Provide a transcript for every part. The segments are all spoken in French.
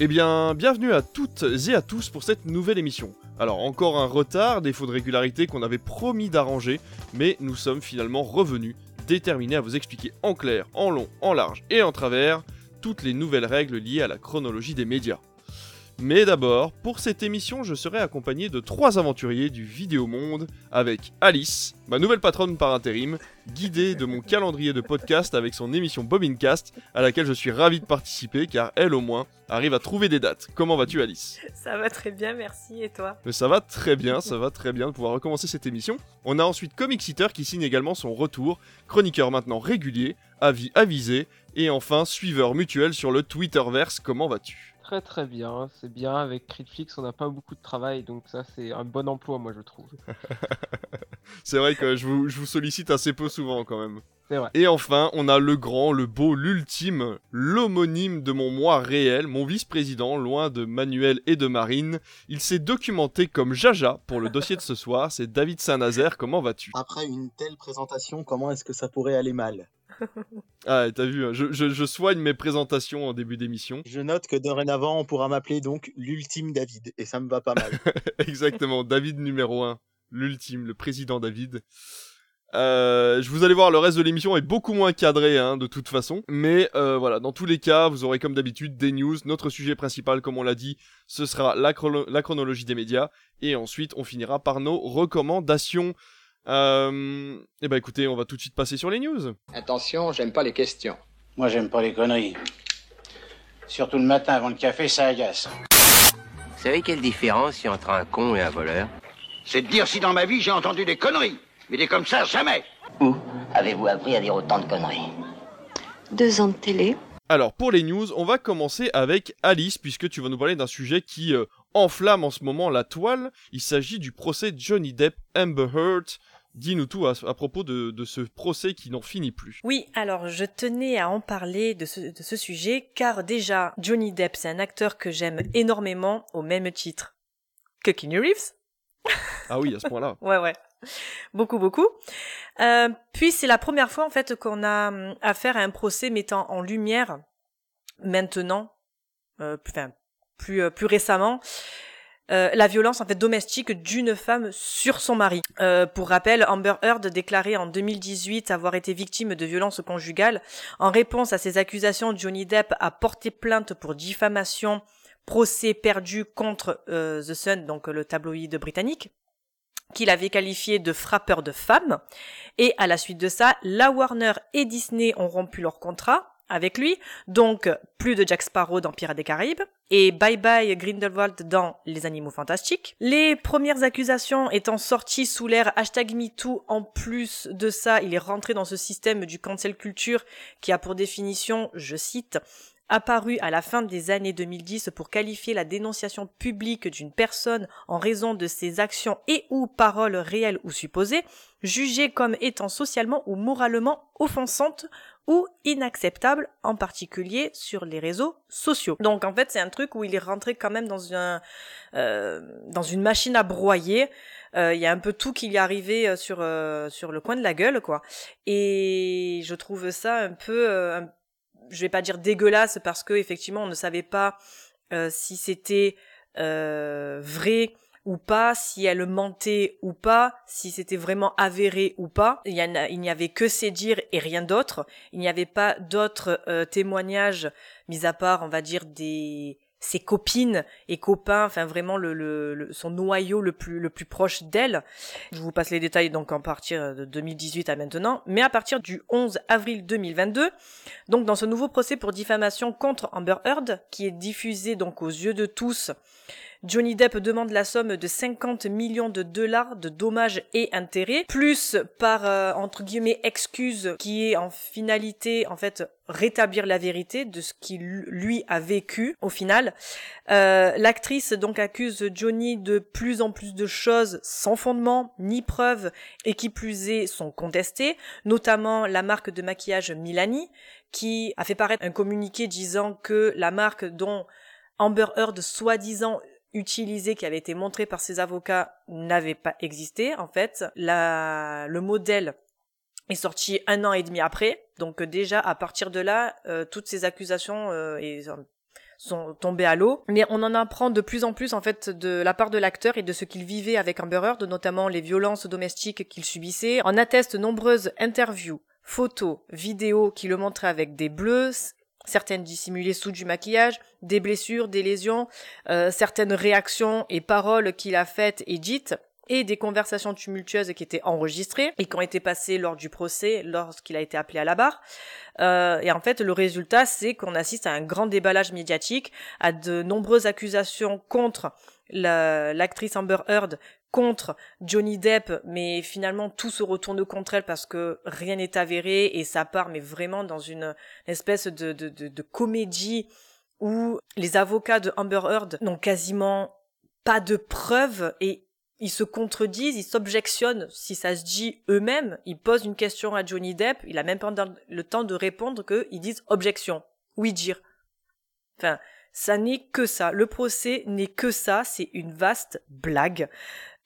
Eh bien, bienvenue à toutes et à tous pour cette nouvelle émission. Alors, encore un retard, défaut de régularité qu'on avait promis d'arranger, mais nous sommes finalement revenus, déterminés à vous expliquer en clair, en long, en large et en travers toutes les nouvelles règles liées à la chronologie des médias. Mais d'abord, pour cette émission, je serai accompagné de trois aventuriers du vidéo monde avec Alice, ma nouvelle patronne par intérim, guidée de mon calendrier de podcast avec son émission Bobincast, à laquelle je suis ravi de participer car elle au moins arrive à trouver des dates. Comment vas-tu Alice? Ça va très bien, merci, et toi? Mais ça va très bien, ça va très bien de pouvoir recommencer cette émission. On a ensuite Comic qui signe également son retour, chroniqueur maintenant régulier, avis avisé, et enfin suiveur mutuel sur le Twitterverse. Comment vas-tu? Très très bien, c'est bien. Avec Critflix, on n'a pas beaucoup de travail, donc ça c'est un bon emploi, moi je trouve. c'est vrai que je vous, je vous sollicite assez peu souvent quand même. C'est vrai. Et enfin, on a le grand, le beau, l'ultime, l'homonyme de mon moi réel, mon vice-président, loin de Manuel et de Marine. Il s'est documenté comme Jaja pour le dossier de ce soir. C'est David Saint-Nazaire. Comment vas-tu? Après une telle présentation, comment est-ce que ça pourrait aller mal? ah, t'as vu, hein, je, je, je, soigne mes présentations en début d'émission. Je note que dorénavant, on pourra m'appeler donc l'ultime David, et ça me va pas mal. Exactement, David numéro 1, l'ultime, le président David. Euh, je vous allez voir, le reste de l'émission est beaucoup moins cadré, hein, de toute façon. Mais euh, voilà, dans tous les cas, vous aurez comme d'habitude des news. Notre sujet principal, comme on l'a dit, ce sera la, chrono la chronologie des médias. Et ensuite, on finira par nos recommandations. Euh... Eh ben écoutez, on va tout de suite passer sur les news. Attention, j'aime pas les questions. Moi, j'aime pas les conneries. Surtout le matin avant le café, ça agace. Vous savez quelle différence il y a entre un con et un voleur? C'est de dire si dans ma vie j'ai entendu des conneries. Mais des comme ça, jamais. Où avez-vous appris à dire autant de conneries? Deux ans de télé. Alors, pour les news, on va commencer avec Alice, puisque tu vas nous parler d'un sujet qui euh, enflamme en ce moment la toile. Il s'agit du procès Johnny Depp Amber Heard. Dis-nous tout à, à propos de, de, ce procès qui n'en finit plus. Oui, alors je tenais à en parler de ce, de ce sujet, car déjà, Johnny Depp, c'est un acteur que j'aime énormément, au même titre que Keanu Reeves. Ah oui, à ce point-là. ouais, ouais. Beaucoup, beaucoup. Euh, puis c'est la première fois en fait qu'on a hum, affaire à un procès mettant en lumière maintenant, euh, enfin plus euh, plus récemment, euh, la violence en fait domestique d'une femme sur son mari. Euh, pour rappel, Amber Heard déclarait en 2018 avoir été victime de violences conjugales. En réponse à ces accusations, Johnny Depp a porté plainte pour diffamation, procès perdu contre euh, The Sun, donc le tabloïd britannique qu'il avait qualifié de frappeur de femmes. Et à la suite de ça, la Warner et Disney ont rompu leur contrat avec lui, donc plus de Jack Sparrow dans Pirates des Caraïbes, et bye bye Grindelwald dans Les Animaux Fantastiques. Les premières accusations étant sorties sous l'ère hashtag MeToo, en plus de ça, il est rentré dans ce système du cancel culture qui a pour définition, je cite, apparu à la fin des années 2010 pour qualifier la dénonciation publique d'une personne en raison de ses actions et ou paroles réelles ou supposées, jugées comme étant socialement ou moralement offensantes ou inacceptables, en particulier sur les réseaux sociaux. Donc en fait c'est un truc où il est rentré quand même dans un euh, dans une machine à broyer. Il euh, y a un peu tout qui lui est arrivé sur euh, sur le coin de la gueule quoi. Et je trouve ça un peu un je vais pas dire dégueulasse parce que effectivement on ne savait pas euh, si c'était euh, vrai ou pas, si elle mentait ou pas, si c'était vraiment avéré ou pas. Il, n'y avait que ses dires et rien d'autre. Il n'y avait pas d'autres euh, témoignages, mis à part, on va dire, des ses copines et copains, enfin vraiment le, le, son noyau le plus le plus proche d'elle. Je vous passe les détails donc en partir de 2018 à maintenant, mais à partir du 11 avril 2022, donc dans ce nouveau procès pour diffamation contre Amber Heard qui est diffusé donc aux yeux de tous Johnny Depp demande la somme de 50 millions de dollars de dommages et intérêts, plus par euh, entre guillemets excuse qui est en finalité en fait rétablir la vérité de ce qu'il lui a vécu au final. Euh, L'actrice donc accuse Johnny de plus en plus de choses sans fondement ni preuve et qui plus est sont contestées, notamment la marque de maquillage Milani qui a fait paraître un communiqué disant que la marque dont Amber Heard soi-disant utilisé qui avait été montré par ses avocats n'avait pas existé. En fait, la, le modèle est sorti un an et demi après. Donc déjà, à partir de là, euh, toutes ces accusations euh, et, sont tombés à l'eau. Mais on en apprend de plus en plus en fait de la part de l'acteur et de ce qu'il vivait avec Amber Heard, notamment les violences domestiques qu'il subissait. On atteste nombreuses interviews, photos, vidéos qui le montraient avec des bleus, certaines dissimulées sous du maquillage, des blessures, des lésions, euh, certaines réactions et paroles qu'il a faites et dites et des conversations tumultueuses qui étaient enregistrées et qui ont été passées lors du procès lorsqu'il a été appelé à la barre. Euh, et en fait, le résultat, c'est qu'on assiste à un grand déballage médiatique, à de nombreuses accusations contre l'actrice Amber Heard, contre Johnny Depp, mais finalement tout se retourne contre elle parce que rien n'est avéré et ça part, mais vraiment dans une espèce de, de, de, de comédie où les avocats de Amber Heard n'ont quasiment pas de preuves et ils se contredisent, ils s'objectionnent si ça se dit eux-mêmes. Ils posent une question à Johnny Depp, il a même pas le temps de répondre qu'ils disent objection. Oui dire. Enfin, ça n'est que ça. Le procès n'est que ça. C'est une vaste blague.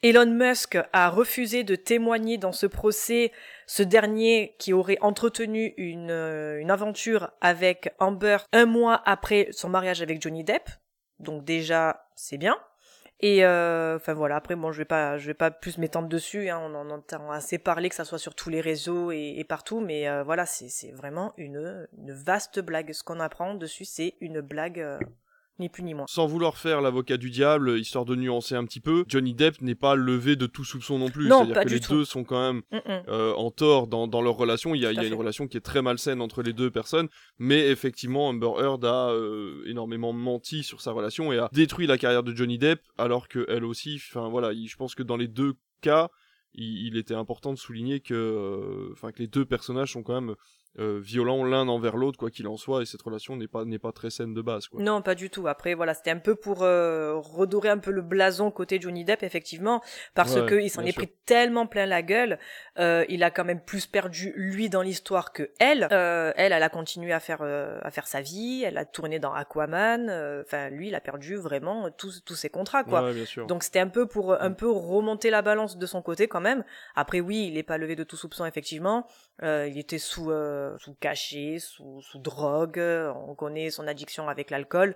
Elon Musk a refusé de témoigner dans ce procès, ce dernier qui aurait entretenu une, euh, une aventure avec Amber un mois après son mariage avec Johnny Depp. Donc déjà, c'est bien. Et euh, enfin voilà, après bon, je vais pas, je vais pas plus m'étendre dessus. Hein, on en entend assez parler, que ça soit sur tous les réseaux et, partout, mais euh, voilà, c'est vraiment une, une vaste blague. Ce qu'on apprend dessus, c'est une blague. Euh, ni plus ni moins. Sans vouloir faire l'avocat du diable, histoire de nuancer un petit peu, Johnny Depp n'est pas levé de tout soupçon non plus. C'est-à-dire que les deux sont quand même euh, en tort dans, dans, leur relation. Il y a, il y a une relation qui est très malsaine entre les deux personnes, mais effectivement, Amber Heard a euh, énormément menti sur sa relation et a détruit la carrière de Johnny Depp, alors que elle aussi. Enfin voilà, je pense que dans les deux cas, il, était important de souligner que, euh, que les deux personnages sont quand même euh, violents l'un envers l'autre, quoi qu'il en soit, et cette relation n'est pas n'est pas très saine de base. Quoi. Non, pas du tout. Après, voilà, c'était un peu pour euh, redorer un peu le blason côté Johnny Depp, effectivement, parce qu'il que il s'en est pris tellement plein la gueule. Euh, il a quand même plus perdu lui dans l'histoire que elle. elle, elle a continué à faire à faire sa vie. Elle a tourné dans Aquaman. Enfin, lui, il a perdu vraiment tous tous ses contrats, quoi. Donc c'était un peu pour un mm. peu remonter la balance de son côté quand même. Après, oui, il n'est pas levé de tout soupçon, effectivement. Il était sous sous cachet, sous, sous drogue, on connaît son addiction avec l'alcool.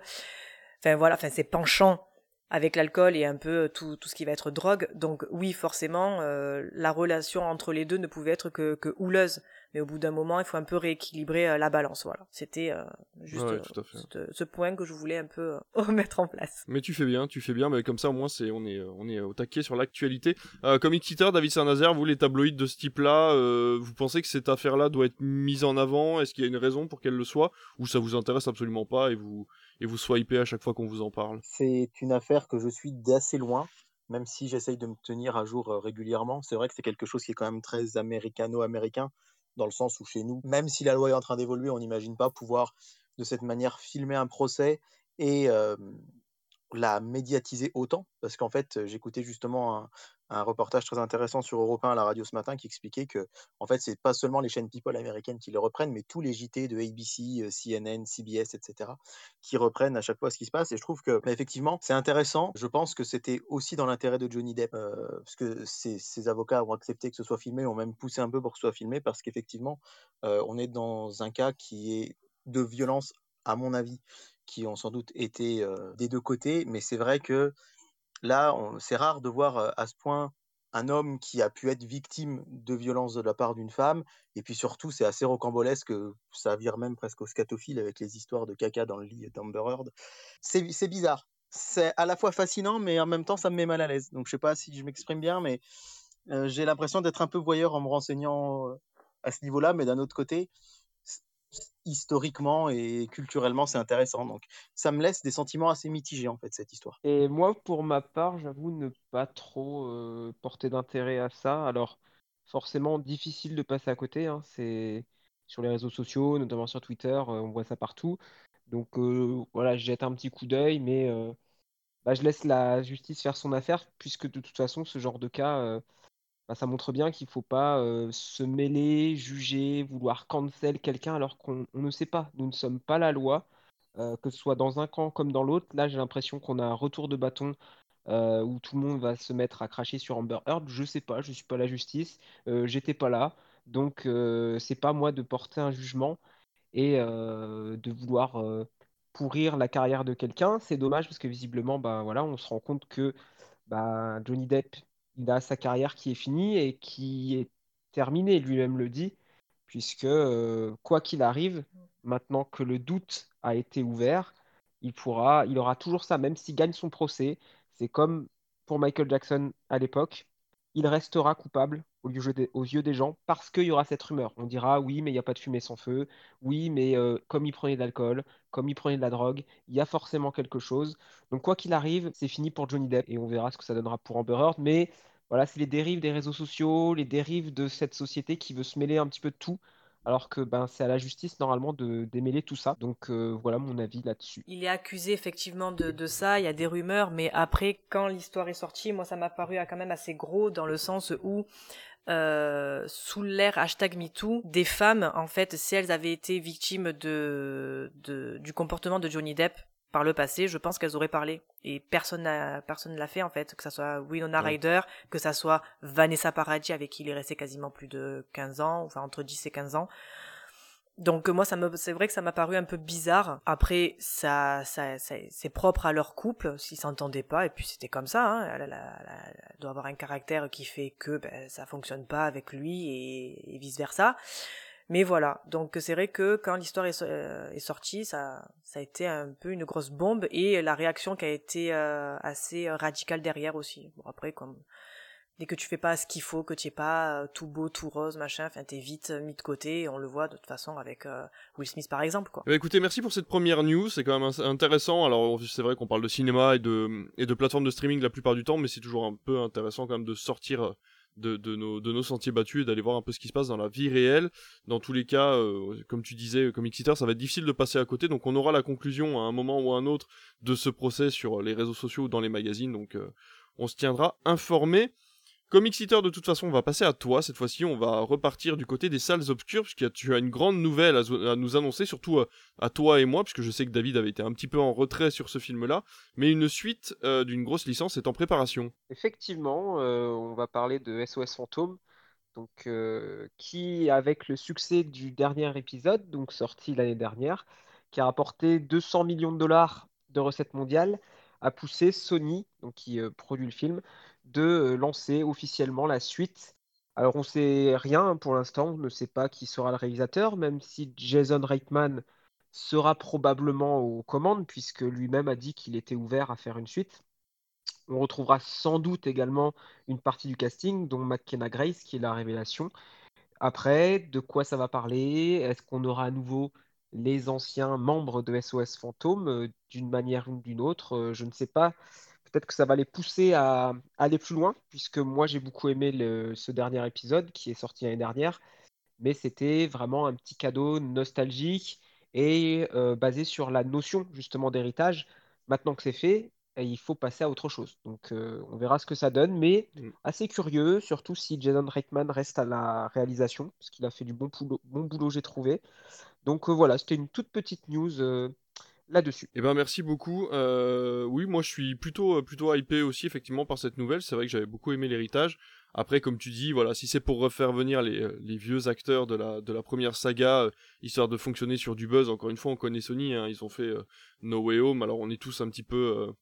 Enfin voilà, enfin ses penchants avec l'alcool et un peu tout, tout ce qui va être drogue. Donc oui, forcément, euh, la relation entre les deux ne pouvait être que, que houleuse mais au bout d'un moment, il faut un peu rééquilibrer euh, la balance. Voilà, c'était euh, juste euh, ce point que je voulais un peu remettre en place. Mais tu fais bien, tu fais bien, mais comme ça au moins c'est on est on est au taquet sur l'actualité. comme Twitter, David Saint-Nazaire, vous les tabloïds de ce type-là, vous pensez que cette affaire-là doit être mise en avant? Est-ce qu'il y a une raison pour qu'elle le soit, ou ça vous intéresse absolument pas et vous et vous swipez à chaque fois qu'on vous en parle C'est une affaire que je suis d'assez loin même si j'essaye de me tenir à jour régulièrement, c'est vrai que c'est quelque chose qui est quand même très américano-américain dans le sens où chez nous, même si la loi est en train d'évoluer, on n'imagine pas pouvoir de cette manière filmer un procès et la médiatiser autant. Parce qu'en fait, j'écoutais justement un, un, reportage très intéressant sur Europe 1 à la radio ce matin qui expliquait que, en fait, c'est pas seulement les chaînes People américaines qui le reprennent, mais tous les JT de ABC, CNN, CBS, etc., qui reprennent à chaque fois ce qui se passe. Et je trouve que, bah, effectivement, c'est intéressant. Je pense que c'était aussi dans l'intérêt de Johnny Depp, parce que ses, avocats ont accepté que ce soit filmé, ont même poussé un peu pour que ce soit filmé, parce qu'effectivement, on est dans un cas qui est de violence, à mon avis, qui ont sans doute été des deux côtés, mais c'est vrai que là, c'est rare de voir à ce point un homme qui a pu être victime de violence de la part d'une femme, et puis surtout, c'est assez rocambolesque, ça vire même presque au scatophile avec les histoires de caca dans le lit d'Amber Heard. C'est bizarre. C'est à la fois fascinant, mais en même temps, ça me met mal à l'aise. Donc, je sais pas si je m'exprime bien, mais j'ai l'impression d'être un peu voyeur en me renseignant à ce niveau-là, mais d'un autre côté, historiquement et culturellement, c'est intéressant. Donc, ça me laisse des sentiments assez mitigés, en fait, cette histoire. Et moi, pour ma part, j'avoue ne pas trop porter d'intérêt à ça. Alors, forcément, difficile de passer à côté. Hein. C'est sur les réseaux sociaux, notamment sur Twitter, on voit ça partout. Donc, voilà, je jette un petit coup d'œil, mais bah, je laisse la justice faire son affaire, puisque de toute façon, ce genre de cas bah, ça montre bien qu'il ne faut pas euh, se mêler, juger, vouloir cancel quelqu'un alors qu'on ne sait pas. Nous ne sommes pas la loi, euh, que ce soit dans un camp comme dans l'autre. Là, j'ai l'impression qu'on a un retour de bâton euh, où tout le monde va se mettre à cracher sur Amber Heard. Je ne sais pas, je ne suis pas la justice, j'étais pas là. Donc, c'est pas moi de porter un jugement et de vouloir pourrir la carrière de quelqu'un. C'est dommage parce que visiblement, bah, voilà, on se rend compte que bah, Johnny Depp, il a sa carrière qui est finie et qui est terminée, lui-même le dit, puisque euh, quoi qu'il arrive, maintenant que le doute a été ouvert, il pourra, il aura toujours ça, même s'il gagne son procès. C'est comme pour Michael Jackson à l'époque, il restera coupable aux yeux des, gens parce qu'il y aura cette rumeur. On dira oui, mais il n'y a pas de fumée sans feu. Oui, mais euh, comme il prenait de l'alcool, comme il prenait de la drogue, il y a forcément quelque chose. Donc quoi qu'il arrive, c'est fini pour Johnny Depp et on verra ce que ça donnera pour Amber Heard. Mais voilà, c'est les dérives des réseaux sociaux, les dérives de cette société qui veut se mêler un petit peu de tout alors que ben, c'est à la justice normalement de démêler tout ça. Donc euh, voilà mon avis là-dessus. Il est accusé effectivement de, ça, il y a des rumeurs, mais après, quand l'histoire est sortie, moi ça m'a paru quand même assez gros dans le sens où euh, sous l'ère hashtag MeToo, des femmes, en fait, si elles avaient été victimes de, du comportement de Johnny Depp, par le passé, je pense qu'elles auraient parlé. Et personne n'a, personne ne l'a fait, en fait. Que ça soit Winona Ryder, que ça soit Vanessa Paradis, avec qui il est resté quasiment plus de 15 ans, enfin, entre 10 et 15 ans. Donc, moi, ça me, c'est vrai que ça m'a paru un peu bizarre. Après, ça, ça, c'est propre à leur couple, s'ils s'entendaient pas, et puis c'était comme ça, hein. Elle, doit avoir un caractère qui fait que, ben, ça fonctionne pas avec lui et vice versa. Mais voilà, donc c'est vrai que quand l'histoire est, euh, sortie, ça, a été un peu une grosse bombe et la réaction qui a été euh, assez radicale derrière aussi. Bon après, comme dès que tu fais pas ce qu'il faut, que tu es pas euh, tout beau, tout rose, machin, enfin t'es vite mis de côté. Et on le voit de toute façon avec Will Smith par exemple. Quoi. Bah, écoutez, merci pour cette première news, c'est quand même intéressant. Alors c'est vrai qu'on parle de cinéma et de et de de streaming la plupart du temps, mais c'est toujours un peu intéressant quand même de sortir de, nos, sentiers battus et d'aller voir un peu ce qui se passe dans la vie réelle. Dans tous les cas, euh, comme tu disais, comme Exeter, ça va être difficile de passer à côté, donc on aura la conclusion à un moment ou à un autre de ce procès sur les réseaux sociaux ou dans les magazines, donc euh, on se tiendra informé. Comme Eater, de toute façon, on va passer à toi. Cette fois-ci, on va repartir du côté des salles obscures, puisque tu as une grande nouvelle à, nous annoncer, surtout euh, à, toi et moi, puisque je sais que David avait été un petit peu en retrait sur ce film-là. Mais une suite euh, d'une grosse licence est en préparation. Effectivement, euh, on va parler de SOS Fantôme, donc, qui, avec le succès du dernier épisode, donc sorti l'année dernière, qui a rapporté 200 millions de dollars de recettes mondiales, a poussé Sony, donc qui produit le film, de euh, lancer officiellement la suite. Alors on sait rien pour l'instant, on ne sait pas qui sera le réalisateur, même si Jason Reitman sera probablement aux commandes, puisque lui-même a dit qu'il était ouvert à faire une suite. On retrouvera sans doute également une partie du casting, dont McKenna Grace, qui est la révélation. Après, de quoi ça va parler? Est-ce qu'on aura à nouveau les anciens membres de SOS Fantôme euh, d'une manière ou d'une autre? Euh, Je ne sais pas peut-être que ça va les pousser à, aller plus loin, puisque moi j'ai beaucoup aimé ce dernier épisode qui est sorti l'année dernière, mais c'était vraiment un petit cadeau nostalgique et euh, basé sur la notion justement d'héritage. Maintenant que c'est fait, il faut passer à autre chose. Donc euh, on verra ce que ça donne, mais mm. assez curieux, surtout si Jason Reitman reste à la réalisation, parce qu'il a fait du bon boulot, bon boulot j'ai trouvé. Donc euh, voilà, c'était une toute petite news Eh ben merci beaucoup. Euh, oui, moi je suis plutôt euh, plutôt hypé aussi effectivement par cette nouvelle. C'est vrai que j'avais beaucoup aimé l'héritage. Après, comme tu dis, voilà, si c'est pour refaire venir les, euh, les, vieux acteurs de la de la première saga, histoire de fonctionner sur du buzz. Encore une fois, on connaît Sony. Hein, ils ont fait No Way Home. Alors on est tous un petit peu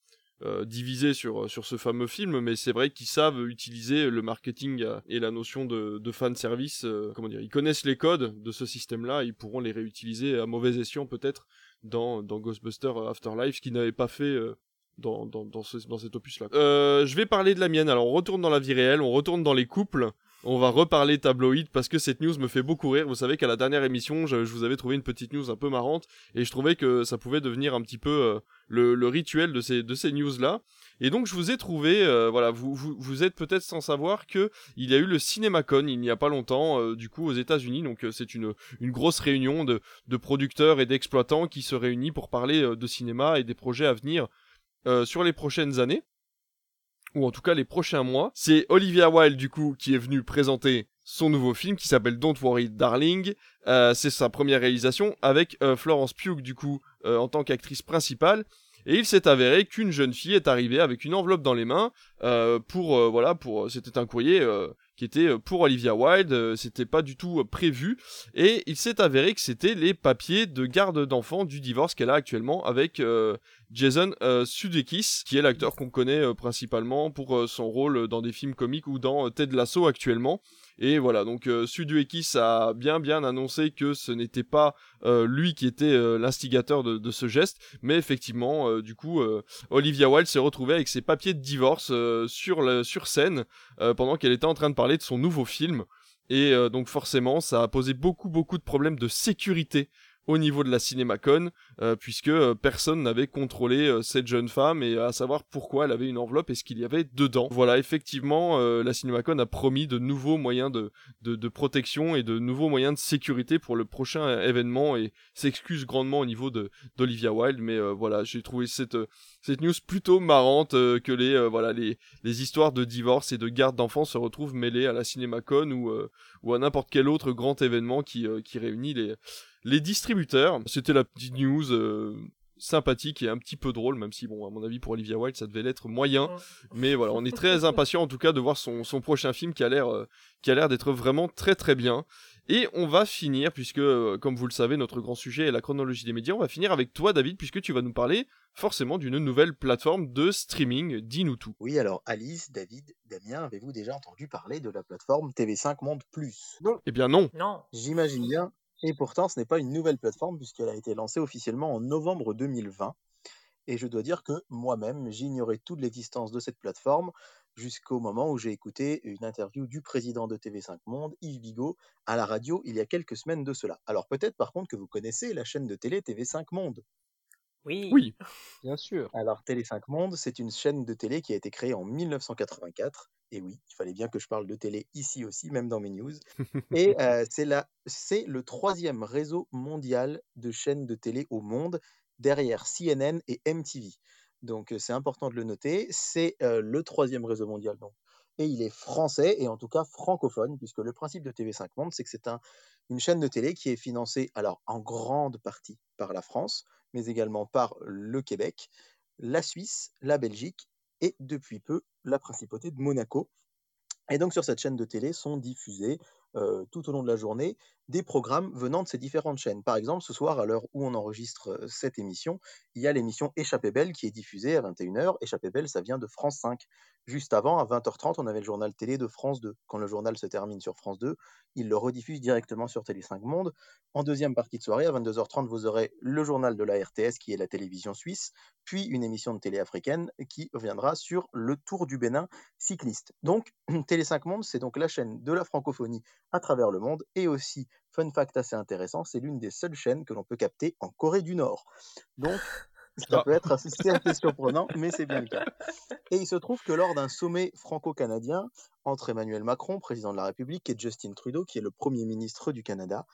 divisés sur sur ce fameux film, mais c'est vrai qu'ils savent utiliser le marketing et la notion de, de fan service. comment dire Ils connaissent les codes de ce système-là. Ils pourront les réutiliser à mauvais escient peut-être dans, dans Ghostbusters Afterlife, qui n'avait pas fait euh, dans, dans, dans, dans cet opus-là. Euh, je vais parler de la mienne. Alors, on retourne dans la vie réelle, on retourne dans les couples. On va reparler tabloïd parce que cette news me fait beaucoup rire. Vous savez qu'à la dernière émission, je, vous avais trouvé une petite news un peu marrante et je trouvais que ça pouvait devenir un petit peu euh, le, le, rituel de ces, de ces news-là. Et donc je vous ai trouvé, euh, voilà, vous, êtes peut-être sans savoir que il y a eu le CinemaCon il n'y a pas longtemps, euh, du coup aux États-Unis. Donc euh, c'est une, une grosse réunion de, de producteurs et d'exploitants qui se réunissent pour parler de cinéma et des projets à venir sur les prochaines années ou en tout cas les prochains mois. C'est Olivia Wilde du coup qui est venu présenter son nouveau film qui s'appelle Don't Worry Darling. c'est sa première réalisation avec Florence Pugh du coup en tant qu'actrice principale. Et il s'est avéré qu'une jeune fille est arrivée avec une enveloppe dans les mains euh, pour euh, voilà pour c'était un courrier euh, qui était pour Olivia Wilde. C'était pas du tout prévu et il s'est avéré que c'était les papiers de garde d'enfants du divorce qu'elle a actuellement avec Jason Sudeikis, qui est l'acteur qu'on connaît principalement pour son rôle dans des films comiques ou dans Ted Lasso actuellement. Et voilà, donc euh, Suduekis a bien bien annoncé que ce n'était pas euh, lui qui était euh, l'instigateur de, ce geste, mais effectivement, du coup, Olivia Wilde s'est retrouvée avec ses papiers de divorce sur, sur scène pendant qu'elle était en train de parler de son nouveau film. Et donc forcément, ça a posé beaucoup beaucoup de problèmes de sécurité au niveau de la CinemaCon, euh, puisque euh, personne n'avait contrôlé euh, cette jeune femme et à savoir pourquoi elle avait une enveloppe et ce qu'il y avait dedans. Voilà, effectivement, la CinemaCon a promis de nouveaux moyens de, de, protection et de nouveaux moyens de sécurité pour le prochain événement et s'excuse grandement au niveau de d'Olivia Wilde, mais voilà, j'ai trouvé cette cette news plutôt marrante que les voilà les les histoires de divorce et de garde d'enfants se retrouvent mêlées à la CinemaCon ou ou à n'importe quel autre grand événement qui qui réunit les les distributeurs, c'était la petite news euh, sympathique et un petit peu drôle, même si, bon, à mon avis, pour Olivia Wilde, ça devait l'être moyen. Mais voilà, on est très impatient en tout cas de voir son, prochain film qui a l'air euh, qui a l'air d'être vraiment très très bien. Et on va finir, puisque, euh, comme vous le savez, notre grand sujet est la chronologie des médias, on va finir avec toi, David, puisque tu vas nous parler forcément d'une nouvelle plateforme de streaming. Dis-nous tout. Oui, alors Alice, David, Damien, avez-vous déjà entendu parler de la plateforme TV5 Monde Plus? Non. Eh bien non. Non. J'imagine bien et pourtant, ce n'est pas une nouvelle plateforme puisqu'elle a été lancée officiellement en novembre 2020. Et je dois dire que moi-même, j'ignorais toute l'existence de cette plateforme jusqu'au moment où j'ai écouté une interview du président de TV5 Monde, Yves Bigot, à la radio il y a quelques semaines de cela. Alors peut-être par contre que vous connaissez la chaîne de télé TV5 Monde. Oui. Oui, bien sûr. Alors Télé5 Monde, c'est une chaîne de télé qui a été créée en 1984 et oui, il fallait bien que je parle de télé ici aussi, même dans mes news. Et c'est le troisième réseau mondial de chaînes de télé au monde, derrière CNN et MTV. Donc c'est important de le noter. C'est le troisième réseau mondial. Donc. Et il est français, et en tout cas francophone, puisque le principe de TV5 Monde, c'est que c'est un, une chaîne de télé qui est financée, alors en grande partie par la France, mais également par le Québec, la Suisse, la Belgique et depuis peu la principauté de Monaco. Et donc sur cette chaîne de télé sont diffusés tout au long de la journée des programmes venant de ces différentes chaînes. Par exemple, ce soir, à l'heure où on enregistre cette émission, il y a l'émission Échappée Belle qui est diffusée à 21h. Échappée Belle, ça vient de France 5. Juste avant, à 20h30, on avait le journal télé de France 2. Quand le journal se termine sur France 2, il le rediffuse directement sur Télé 5 Monde. En deuxième partie de soirée, à 22h30, vous aurez le journal de la RTS, qui est la télévision suisse, puis une émission de télé africaine qui reviendra sur le Tour du Bénin cycliste. Donc, Télé 5 Monde, c'est donc la chaîne de la francophonie à travers le monde et aussi Fun fact assez intéressant, c'est l'une des seules chaînes que l'on peut capter en Corée du Nord. Donc, ça peut être assez, surprenant, mais c'est bien le cas. Et il se trouve que lors d'un sommet franco-canadien entre Emmanuel Macron, président de la République, et Justin Trudeau, qui est le Premier ministre du Canada,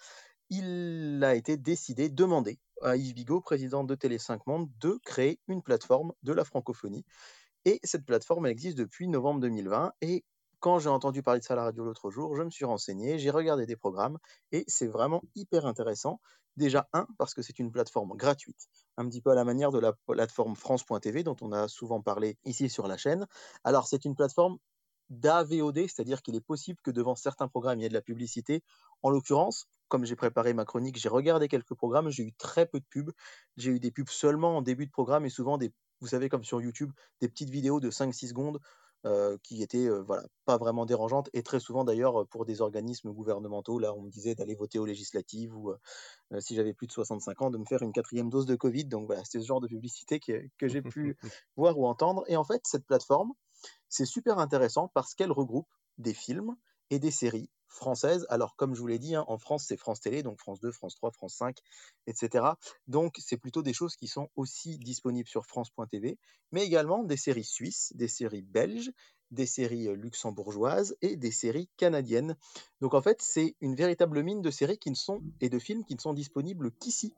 il a été décidé, demandé à Yves Bigot, président de Télé 5 Monde, de créer une plateforme de la francophonie. Et cette plateforme, elle existe depuis novembre 2020 et quand j'ai entendu parler de ça à la radio l'autre jour, je me suis renseigné, j'ai regardé des programmes et c'est vraiment hyper intéressant. Déjà, un, parce que c'est une plateforme gratuite, un petit peu à la manière de la plateforme France.tv dont on a souvent parlé ici sur la chaîne. Alors, c'est une plateforme d'AVOD, c'est-à-dire qu'il est possible que devant certains programmes, il y ait de la publicité. En l'occurrence, comme j'ai préparé ma chronique, j'ai regardé quelques programmes, j'ai eu très peu de pubs. J'ai eu des pubs seulement en début de programme et souvent des, vous savez, comme sur YouTube, des petites vidéos de 5-6 secondes euh, qui étaient euh, voilà, pas vraiment dérangeantes, et très souvent d'ailleurs pour des organismes gouvernementaux, là on me disait d'aller voter aux législatives, ou euh, si j'avais plus de 65 ans, de me faire une quatrième dose de Covid, donc voilà, c'est ce genre de publicité que, que j'ai pu voir ou entendre, et en fait cette plateforme, c'est super intéressant parce qu'elle regroupe des films et des séries françaises. Alors, comme je vous l'ai dit, hein, en France, c'est France Télé, donc France 2, France 3, France 5, etc. Donc, c'est plutôt des choses qui sont aussi disponibles sur France.tv, mais également des séries suisses, des séries belges, des séries luxembourgeoises et des séries canadiennes. Donc en fait, c'est une véritable mine de séries qui ne sont et de films qui ne sont disponibles qu'ici.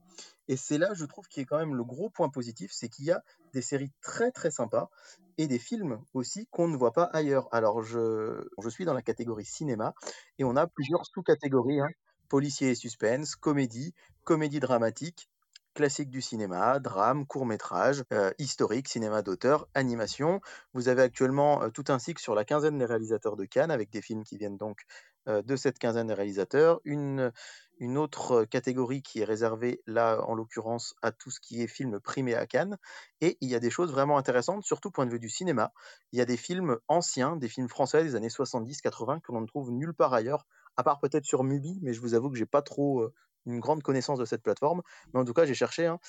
Et c'est là, je trouve, qui est quand même le gros point positif, c'est qu'il y a des séries très très sympas et des films aussi qu'on ne voit pas ailleurs. Alors je, je suis dans la catégorie cinéma et on a plusieurs sous-catégories hein. policier et suspense, comédie, comédie dramatique, classique du cinéma, drame, court-métrage, euh, historique, cinéma d'auteur, animation. Vous avez actuellement euh, tout un cycle sur la quinzaine des réalisateurs de Cannes, avec des films qui viennent donc euh, de cette quinzaine de réalisateurs. Une, une autre catégorie qui est réservée, là, en l'occurrence, à tout ce qui est film primé à Cannes. Et il y a des choses vraiment intéressantes, surtout point de vue du cinéma. Il y a des films anciens, des films français des années 70-80 que l'on ne trouve nulle part ailleurs, à part peut-être sur Mubi, mais je vous avoue que j'ai pas trop euh, une grande connaissance de cette plateforme. Mais en tout cas, j'ai cherché, hein,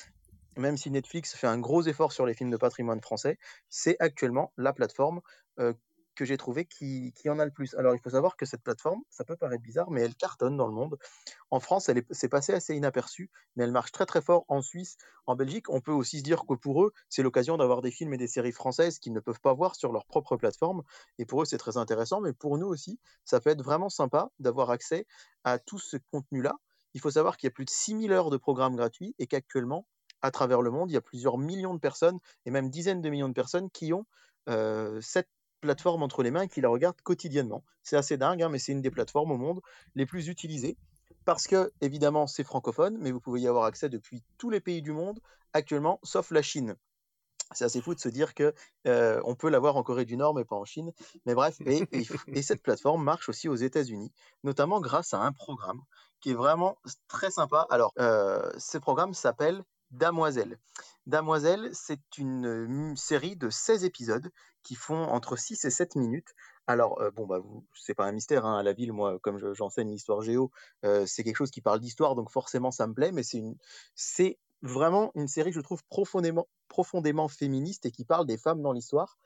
même si Netflix fait un gros effort sur les films de patrimoine français, c'est actuellement la plateforme euh, que j'ai trouvé qui, qui, en a le plus. Alors, il faut savoir que cette plateforme, ça peut paraître bizarre, mais elle cartonne dans le monde. En France, elle est, passé assez inaperçue, mais elle marche très très fort en Suisse, en Belgique. On peut aussi se dire que pour eux, c'est l'occasion d'avoir des films et des séries françaises qu'ils ne peuvent pas voir sur leur propre plateforme. Et pour eux, c'est très intéressant, mais pour nous aussi, ça peut être vraiment sympa d'avoir accès à tout ce contenu-là. Il faut savoir qu'il y a plus de 6000 heures de programmes gratuits et qu'actuellement, à travers le monde, il y a plusieurs millions de personnes et même dizaines de millions de personnes qui ont euh, cette plateforme entre les mains et qui la regardent quotidiennement. C'est assez dingue, hein, mais c'est une des plateformes au monde les plus utilisées parce que, évidemment, c'est francophone, mais vous pouvez y avoir accès depuis tous les pays du monde actuellement, sauf la Chine. C'est assez fou de se dire que euh, on peut l'avoir en Corée du Nord, mais pas en Chine. Mais bref, et, et cette plateforme marche aussi aux États-Unis, notamment grâce à un programme qui est vraiment très sympa. Alors, euh, ce programme s'appelle Damoiselle. Damoiselle, c'est une série de 16 épisodes qui font entre 6 et 7 minutes. Alors, euh, bon, bah, c'est pas un mystère, hein, à la ville, moi, comme j'enseigne l'histoire géo, euh, c'est quelque chose qui parle d'histoire, donc forcément, ça me plaît, mais c'est c'est vraiment une série, je trouve, profondément, profondément féministe et qui parle des femmes dans l'histoire.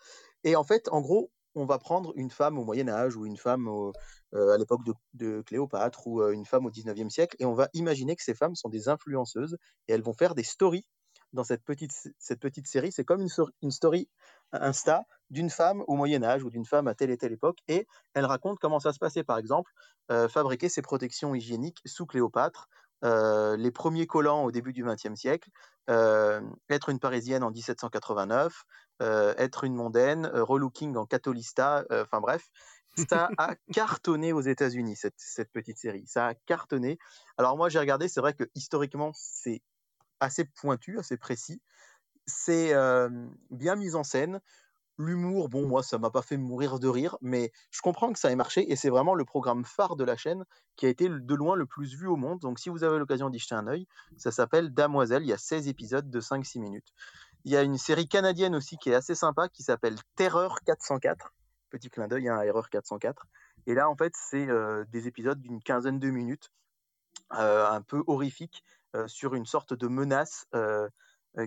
Et en fait, en gros, on va prendre une femme au Moyen Âge ou une femme à l'époque de, Cléopâtre ou une femme au 19e siècle et on va imaginer que ces femmes sont des influenceuses et elles vont faire des stories dans cette petite, cette petite série. C'est comme une, story Insta d'une femme au Moyen Âge ou d'une femme à telle et telle époque et elle raconte comment ça se passait par exemple fabriquer ses protections hygiéniques sous Cléopâtre euh, les premiers collants au début du XXe siècle, euh, être une Parisienne en 1789, euh, être une mondaine, relooking en catholista, enfin bref, ça a cartonné aux États-Unis cette, cette, petite série. Ça a cartonné. Alors moi j'ai regardé, c'est vrai que historiquement c'est assez pointu, assez précis. C'est bien mis en scène. L'humour, bon, moi, ça m'a pas fait mourir de rire, mais je comprends que ça ait marché et c'est vraiment le programme phare de la chaîne qui a été de loin le plus vu au monde. Donc, si vous avez l'occasion d'y jeter un œil, ça s'appelle Damoiselle. Il y a 16 épisodes de 5-6 minutes. Il y a une série canadienne aussi qui est assez sympa qui s'appelle Terreur 404. Petit clin d'œil à hein, Erreur 404. Et là, en fait, c'est euh, des épisodes d'une quinzaine de minutes, euh, un peu horrifiques, euh, sur une sorte de menace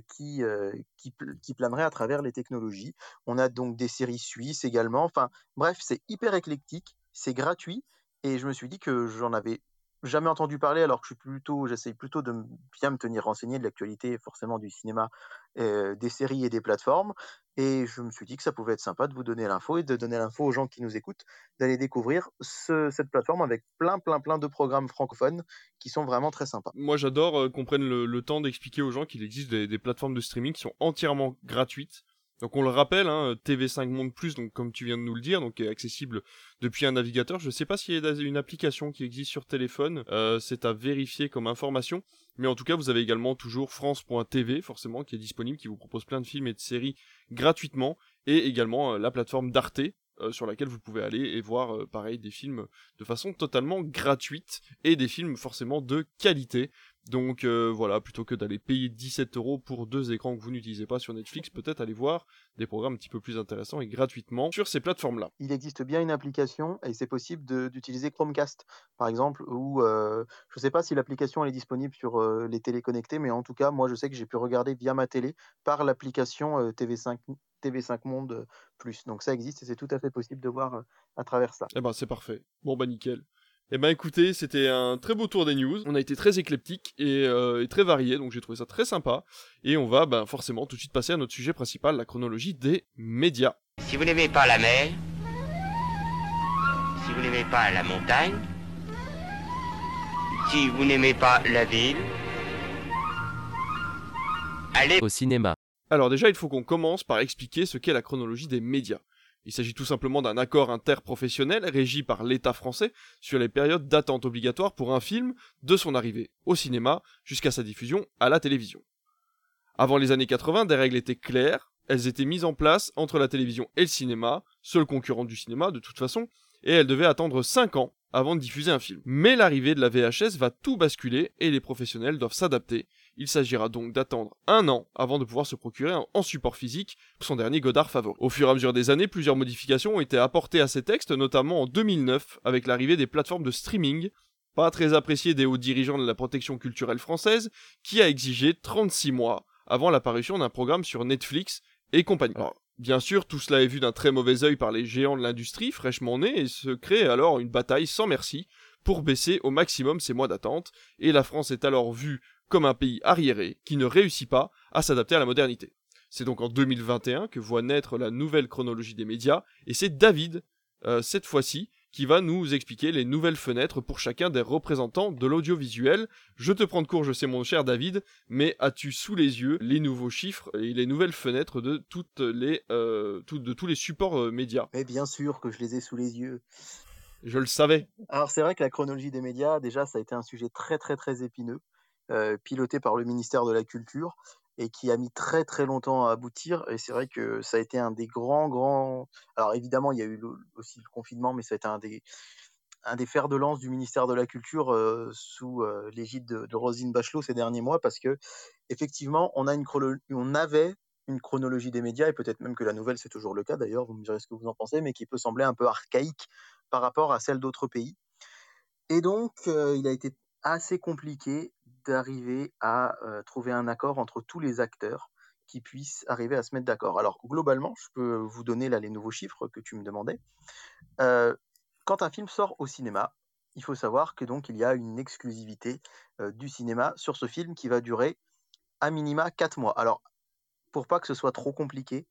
qui, euh, qui, qui, planerait à travers les technologies. On a donc des séries suisses également. Enfin, bref, c'est hyper éclectique, c'est gratuit, et je me suis dit que j'en avais jamais entendu parler alors que je suis plutôt, j'essaye plutôt de bien me tenir renseigné de l'actualité forcément du cinéma, euh, des séries et des plateformes. Et je me suis dit que ça pouvait être sympa de vous donner l'info et de donner l'info aux gens qui nous écoutent, d'aller découvrir ce, cette plateforme avec plein, plein, plein de programmes francophones qui sont vraiment très sympas. Moi, j'adore euh, qu'on prenne le, temps d'expliquer aux gens qu'il existe des plateformes de streaming qui sont entièrement gratuites donc on le rappelle, hein, TV5 Monde Plus, donc comme tu viens de nous le dire, donc est accessible depuis un navigateur. Je ne sais pas s'il y a une application qui existe sur téléphone, euh, c'est à vérifier comme information. Mais en tout cas, vous avez également toujours France.tv, forcément, qui est disponible, qui vous propose plein de films et de séries gratuitement, et également euh, la plateforme d'Arte, euh, sur laquelle vous pouvez aller et voir pareil des films de façon totalement gratuite et des films forcément de qualité donc euh, voilà, plutôt que d'aller payer 17 euros pour deux écrans que vous n'utilisez pas sur Netflix, peut-être aller voir des programmes un petit peu plus intéressants et gratuitement sur ces plateformes-là. Il existe bien une application et c'est possible d'utiliser Chromecast, par exemple, ou euh, je ne sais pas si l'application est disponible sur euh, les télés connectées, mais en tout cas, moi je sais que j'ai pu regarder via ma télé par l'application TV5 TV5 Monde Plus. Donc ça existe et c'est tout à fait possible de voir à travers ça. Eh ben c'est parfait. Bon bah nickel. Eh ben écoutez, c'était un très beau tour des news. On a été très éclectique euh, et, très varié, donc j'ai trouvé ça très sympa. Et on va ben, forcément tout de suite passer à notre sujet principal, la chronologie des médias. Si vous n'aimez pas la mer, si vous n'aimez pas la montagne, si vous n'aimez pas la ville, allez au cinéma. Alors déjà, il faut qu'on commence par expliquer ce qu'est la chronologie des médias. Il s'agit tout simplement d'un accord interprofessionnel régi par l'État français sur les périodes d'attente obligatoires pour un film de son arrivée au cinéma jusqu'à sa diffusion à la télévision. Avant les années 80, des règles étaient claires, elles étaient mises en place entre la télévision et le cinéma, seul concurrent du cinéma de toute façon, et elles devaient attendre 5 ans avant de diffuser un film. Mais l'arrivée de la VHS va tout basculer et les professionnels doivent s'adapter. Il s'agira donc d'attendre un an avant de pouvoir se procurer en support physique son dernier Godard favori. Au fur et à mesure des années, plusieurs modifications ont été apportées à ces textes, notamment en 2009 avec l'arrivée des plateformes de streaming, pas très appréciées des hauts dirigeants de la protection culturelle française, qui a exigé 36 mois avant l'apparition d'un programme sur Netflix et compagnie. Bien sûr, tout cela est vu d'un très mauvais œil par les géants de l'industrie, fraîchement nés, et se crée alors une bataille sans merci pour baisser au maximum ces mois d'attente, et la France est alors vue comme un pays arriéré qui ne réussit pas à s'adapter à la modernité. C'est donc en 2021 que voit naître la nouvelle chronologie des médias, et c'est David, euh, cette fois-ci, qui va nous expliquer les nouvelles fenêtres pour chacun des représentants de l'audiovisuel. Je te prends de court, je sais mon cher David, mais as-tu sous les yeux les nouveaux chiffres et les nouvelles fenêtres de toutes les euh, de tous les supports euh, médias? Mais bien sûr que je les ai sous les yeux. Je le savais. Alors c'est vrai que la chronologie des médias, déjà, ça a été un sujet très très très épineux, piloté par le ministère de la Culture et qui a mis très très longtemps à aboutir. Et c'est vrai que ça a été un des grands, grands. Alors évidemment, il y a eu aussi le confinement, mais ça a été un des, un des fers de lance du ministère de la Culture euh, sous euh, l'égide de, Rosine Bachelot ces derniers mois, parce que effectivement, on, a une on avait une chronologie des médias, et peut-être même que la nouvelle, c'est toujours le cas d'ailleurs, vous me direz ce que vous en pensez, mais qui peut sembler un peu archaïque par rapport à celle d'autres pays. Et donc, euh, il a été assez compliqué d'arriver à trouver un accord entre tous les acteurs qui puissent arriver à se mettre d'accord. Alors globalement, je peux vous donner là les nouveaux chiffres que tu me demandais. quand un film sort au cinéma, il faut savoir que donc il y a une exclusivité du cinéma sur ce film qui va durer à minima 4 mois. Alors pour pas que ce soit trop compliqué,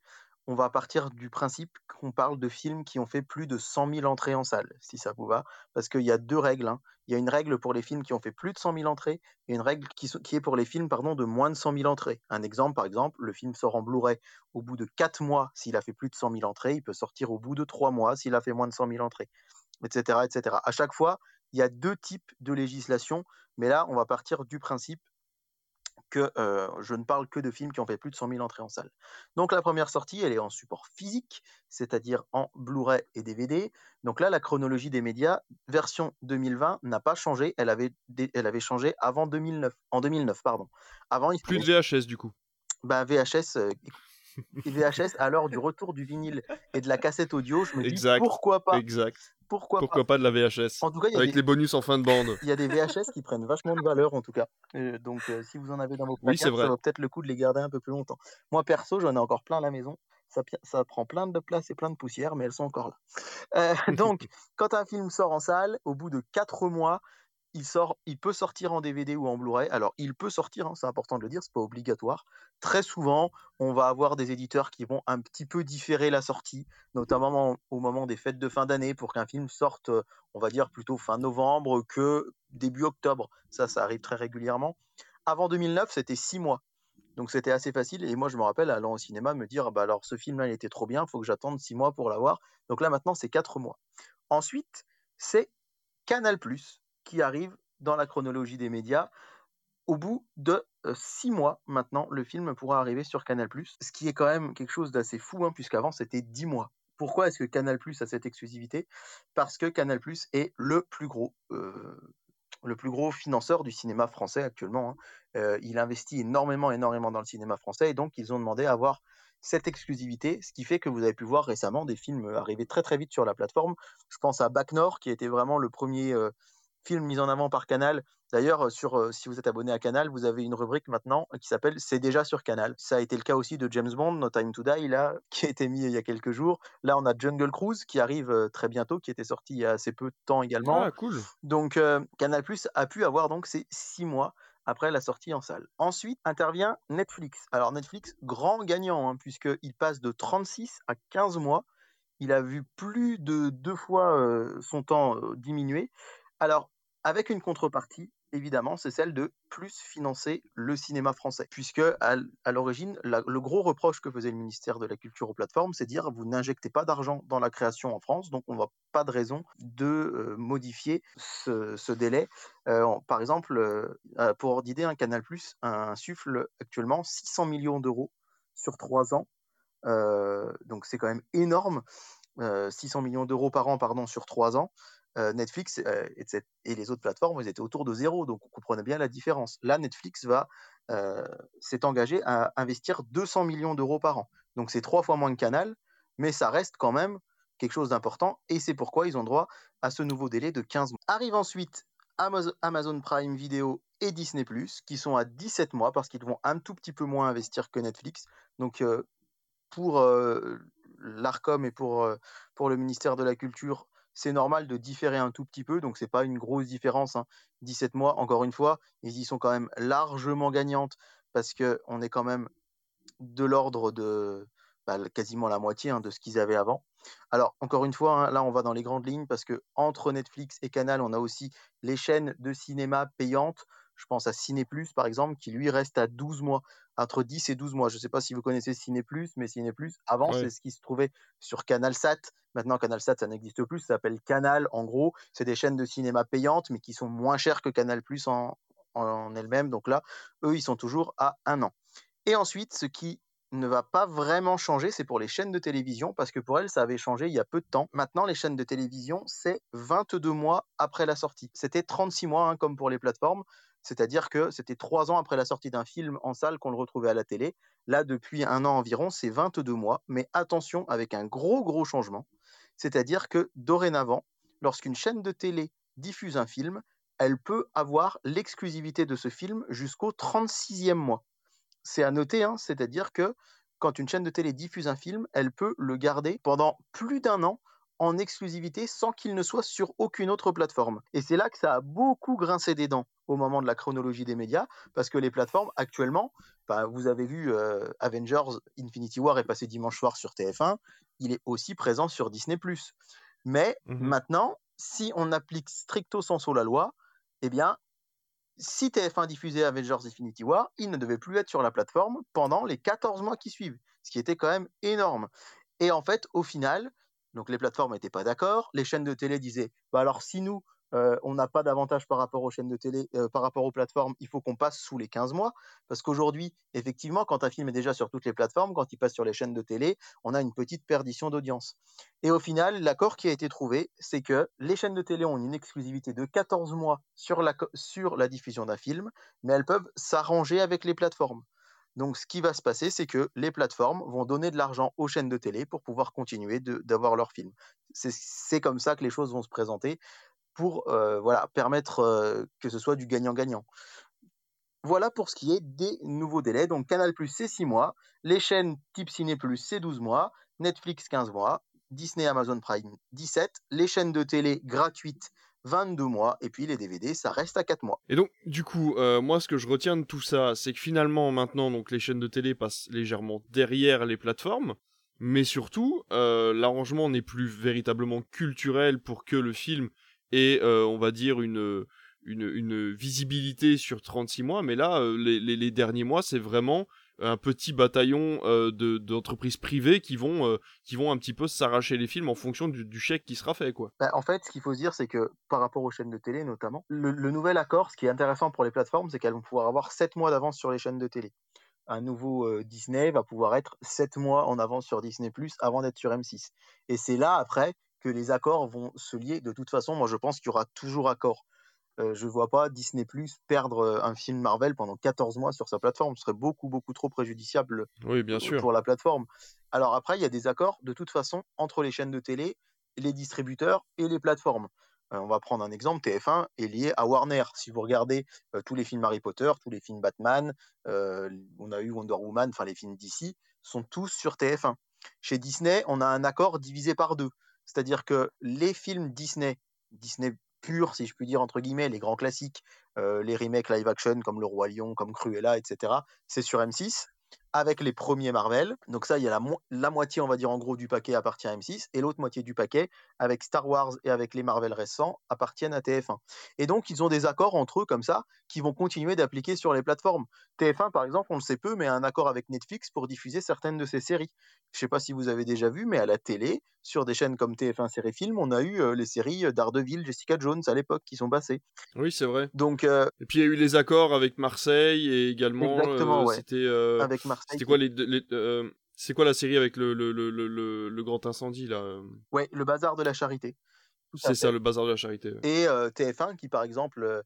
on va partir du principe qu'on parle de films qui ont fait plus de 100 000 entrées en salle, si ça vous va, parce qu'il y a deux règles. Hein. Il y a une règle pour les films qui ont fait plus de 100 000 entrées et une règle qui, est pour les films pardon, de moins de 100 000 entrées. Un exemple, par exemple, le film sort en Blu-ray au bout de 4 mois s'il a fait plus de 100 000 entrées, il peut sortir au bout de 3 mois s'il a fait moins de 100 000 entrées, etc., etc. À chaque fois, il y a deux types de législation, mais là, on va partir du principe que je ne parle que de films qui ont fait plus de 100 000 entrées en salle. Donc la première sortie, elle est en support physique, c'est-à-dire en Blu-ray et DVD. Donc là, la chronologie des médias, version 2020, n'a pas changé. Elle avait, elle avait changé avant 2009. En 2009, pardon. Avant, il plus de VHS du coup. Bah VHS, VHS l'heure du retour du vinyle et de la cassette audio, je me dis pourquoi pas? Exact. Pourquoi, Pourquoi pas. de la VHS en tout cas, Avec les bonus en fin de bande. Il y a des VHS qui prennent vachement de valeur en tout cas. Euh, donc euh, si vous en avez dans vos placards, ça vaut peut-être le coup de les garder un peu plus longtemps. Moi perso, j'en ai encore plein à la maison. Ça, ça, prend plein de place et plein de poussière, mais elles sont encore là. Euh, donc, quand un film sort en salle, au bout de 4 mois, il sort, il peut sortir en DVD ou en Blu-ray. Alors, il peut sortir, hein, c'est important de le dire, c'est pas obligatoire. Très souvent, on va avoir des éditeurs qui vont un petit peu différer la sortie, notamment au moment des fêtes de fin d'année, pour qu'un film sorte, on va dire plutôt fin novembre que début octobre. Ça, ça arrive très régulièrement. Avant 2009, c'était six mois. Donc c'était assez facile. Et moi, je me rappelle allant au cinéma me dire, bah alors ce film-là, il était trop bien, il faut que j'attende six mois pour l'avoir. Donc là, maintenant, c'est quatre mois. Ensuite, c'est Canal qui arrive dans la chronologie des médias. Au bout de six mois maintenant, le film pourra arriver sur Canal+, ce qui est quand même quelque chose d'assez fou, hein, puisqu'avant c'était dix mois. Pourquoi est-ce que Canal+ a cette exclusivité? Parce que Canal+ est le plus gros, le plus gros financeur du cinéma français actuellement. Hein. il investit énormément, énormément dans le cinéma français, et donc ils ont demandé à avoir cette exclusivité, ce qui fait que vous avez pu voir récemment des films arriver très très vite sur la plateforme. Je pense à Bac Nord, qui était vraiment le premier film mis en avant par Canal. D'ailleurs, sur, si vous êtes abonné à Canal, vous avez une rubrique maintenant qui s'appelle C'est déjà sur Canal. Ça a été le cas aussi de James Bond, No Time to Die, là, qui a été mis il y a quelques jours. Là, on a Jungle Cruise qui arrive très bientôt, qui était sorti il y a assez peu de temps également. Ah, cool. Donc, Canal Plus a pu avoir donc ces six mois après la sortie en salle. Ensuite intervient Netflix. Alors Netflix, grand gagnant, hein, puisqu'il passe de 36 à 15 mois. Il a vu plus de deux fois son temps diminuer. Alors, avec une contrepartie, évidemment, c'est celle de plus financer le cinéma français. Puisque, à, l'origine, le gros reproche que faisait le ministère de la Culture aux plateformes, c'est dire vous n'injectez pas d'argent dans la création en France, donc on n'a pas de raison de euh, modifier ce, délai. Euh, par exemple, euh, pour ordre d'idée, un Canal Plus insuffle actuellement 600 millions d'euros sur trois ans. donc c'est quand même énorme. 600 millions d'euros par an pardon, sur trois ans. Netflix et les autres plateformes, ils étaient autour de zéro, donc on comprenait bien la différence. Là, Netflix va s'est engagé à investir 200 millions d'euros par an. Donc c'est trois fois moins que Canal, mais ça reste quand même quelque chose d'important, et c'est pourquoi ils ont droit à ce nouveau délai de 15 mois. Arrive ensuite Amazon Prime Video et Disney ⁇ qui sont à 17 mois, parce qu'ils vont un tout petit peu moins investir que Netflix. Donc pour l'ARCOM et pour le ministère de la Culture, c'est normal de différer un tout petit peu, donc c'est pas une grosse différence. 17 hein. mois, encore une fois, ils y sont quand même largement gagnantes parce qu'on est quand même de l'ordre de bah, quasiment la moitié hein, de ce qu'ils avaient avant. Alors, encore une fois, hein, là, on va dans les grandes lignes parce que entre Netflix et Canal, on a aussi les chaînes de cinéma payantes. Je pense à Ciné par exemple, qui lui reste à 12 mois, entre 10 et 12 mois. Je ne sais pas si vous connaissez Ciné Plus, mais Ciné Plus, avant, c'est ce qui se trouvait sur Canal Sat. Maintenant, Canal Sat, ça n'existe plus. Ça s'appelle Canal. En gros, c'est des chaînes de cinéma payantes, mais qui sont moins chères que Canal Plus en, en elles-mêmes. Donc là, eux, ils sont toujours à un an. Et ensuite, ce qui ne va pas vraiment changer, c'est pour les chaînes de télévision, parce que pour elles, ça avait changé il y a peu de temps. Maintenant, les chaînes de télévision, c'est 22 mois après la sortie. C'était 36 mois, hein, comme pour les plateformes. C'est-à-dire que c'était trois ans après la sortie d'un film en salle qu'on le retrouvait à la télé. Là, depuis un an environ, c'est 22 mois. Mais attention, avec un gros, gros changement. C'est-à-dire que dorénavant, lorsqu'une chaîne de télé diffuse un film, elle peut avoir l'exclusivité de ce film jusqu'au 36e mois. C'est à noter, hein, c'est-à-dire que quand une chaîne de télé diffuse un film, elle peut le garder pendant plus d'un an en exclusivité sans qu'il ne soit sur aucune autre plateforme. Et c'est là que ça a beaucoup grincé des dents au moment de la chronologie des médias, parce que les plateformes actuellement, bah, vous avez vu euh, Avengers Infinity War est passé dimanche soir sur TF1, il est aussi présent sur Disney ⁇ Mais mmh maintenant, si on applique stricto sensu la loi, eh bien, si TF1 diffusait Avengers Infinity War, il ne devait plus être sur la plateforme pendant les 14 mois qui suivent, ce qui était quand même énorme. Et en fait, au final, donc les plateformes n'étaient pas d'accord. Les chaînes de télé disaient bah alors si nous euh, on n'a pas d'avantage par rapport aux chaînes de télé, euh, par rapport aux plateformes, il faut qu'on passe sous les 15 mois. Parce qu'aujourd'hui, effectivement, quand un film est déjà sur toutes les plateformes, quand il passe sur les chaînes de télé, on a une petite perdition d'audience. Et au final, l'accord qui a été trouvé, c'est que les chaînes de télé ont une exclusivité de 14 mois sur la, sur la diffusion d'un film, mais elles peuvent s'arranger avec les plateformes. Donc, ce qui va se passer, c'est que les plateformes vont donner de l'argent aux chaînes de télé pour pouvoir continuer d'avoir leurs films. C'est comme ça que les choses vont se présenter pour euh, voilà, permettre euh, que ce soit du gagnant-gagnant. Voilà pour ce qui est des nouveaux délais. Donc, Canal, c'est 6 mois. Les chaînes type Ciné, c'est 12 mois. Netflix, 15 mois. Disney, Amazon Prime, 17. Les chaînes de télé gratuites 22 mois, et puis les DVD, ça reste à 4 mois. Et donc, du coup, euh, moi, ce que je retiens de tout ça, c'est que finalement, maintenant, donc, les chaînes de télé passent légèrement derrière les plateformes, mais surtout, euh, l'arrangement n'est plus véritablement culturel pour que le film ait, euh, on va dire, une, visibilité sur 36 mois, mais là, les derniers mois, c'est vraiment un petit bataillon euh, d'entreprises privées qui vont, euh, qui vont un petit peu s'arracher les films en fonction du, chèque qui sera fait. Quoi. Bah, en fait, ce qu'il faut se dire, c'est que par rapport aux chaînes de télé notamment, le, nouvel accord, ce qui est intéressant pour les plateformes, c'est qu'elles vont pouvoir avoir 7 mois d'avance sur les chaînes de télé. Un nouveau euh, Disney va pouvoir être 7 mois en avance sur Disney ⁇ avant d'être sur M6. Et c'est là, après, que les accords vont se lier. De toute façon, moi je pense qu'il y aura toujours accord je ne vois pas Disney Plus perdre un film Marvel pendant 14 mois sur sa plateforme. Ce serait beaucoup, beaucoup trop préjudiciable pour la plateforme. Alors après, il y a des accords de toute façon entre les chaînes de télé, les distributeurs et les plateformes. on va prendre un exemple, TF1 est lié à Warner. Si vous regardez tous les films Harry Potter, tous les films Batman, on a eu Wonder Woman, enfin les films d'ici, sont tous sur TF1. Chez Disney, on a un accord divisé par deux. C'est-à-dire que les films Disney, Disney si je puis dire, entre guillemets, les grands classiques, les remakes live action comme Le Roi Lion, comme Cruella, etc., c'est sur M6 avec les premiers Marvel. Donc ça, il y a la, moitié, on va dire, en gros, du paquet appartient à M6, et l'autre moitié du paquet avec Star Wars et avec les Marvel récents, appartiennent à TF1. Et donc, ils ont des accords entre eux comme ça, qui vont continuer d'appliquer sur les plateformes. TF1, par exemple, on le sait peu, mais a un accord avec Netflix pour diffuser certaines de ses séries. Je ne sais pas si vous avez déjà vu, mais à la télé, sur des chaînes comme TF1 Série Film, on a eu euh, les séries Daredevil, Jessica Jones à l'époque qui sont passées. Oui, c'est vrai. Donc, euh, Et puis il y a eu les accords avec Marseille et également. Exactement, euh, ouais. C'était. euh, avec Marseille. C'était quoi les, les- euh, C'est quoi la série avec le, le, le, le, grand incendie là euh? Ouais, le bazar de la charité. C'est ça, le bazar de la charité. ouais. Et euh, TF1 qui, par exemple, euh,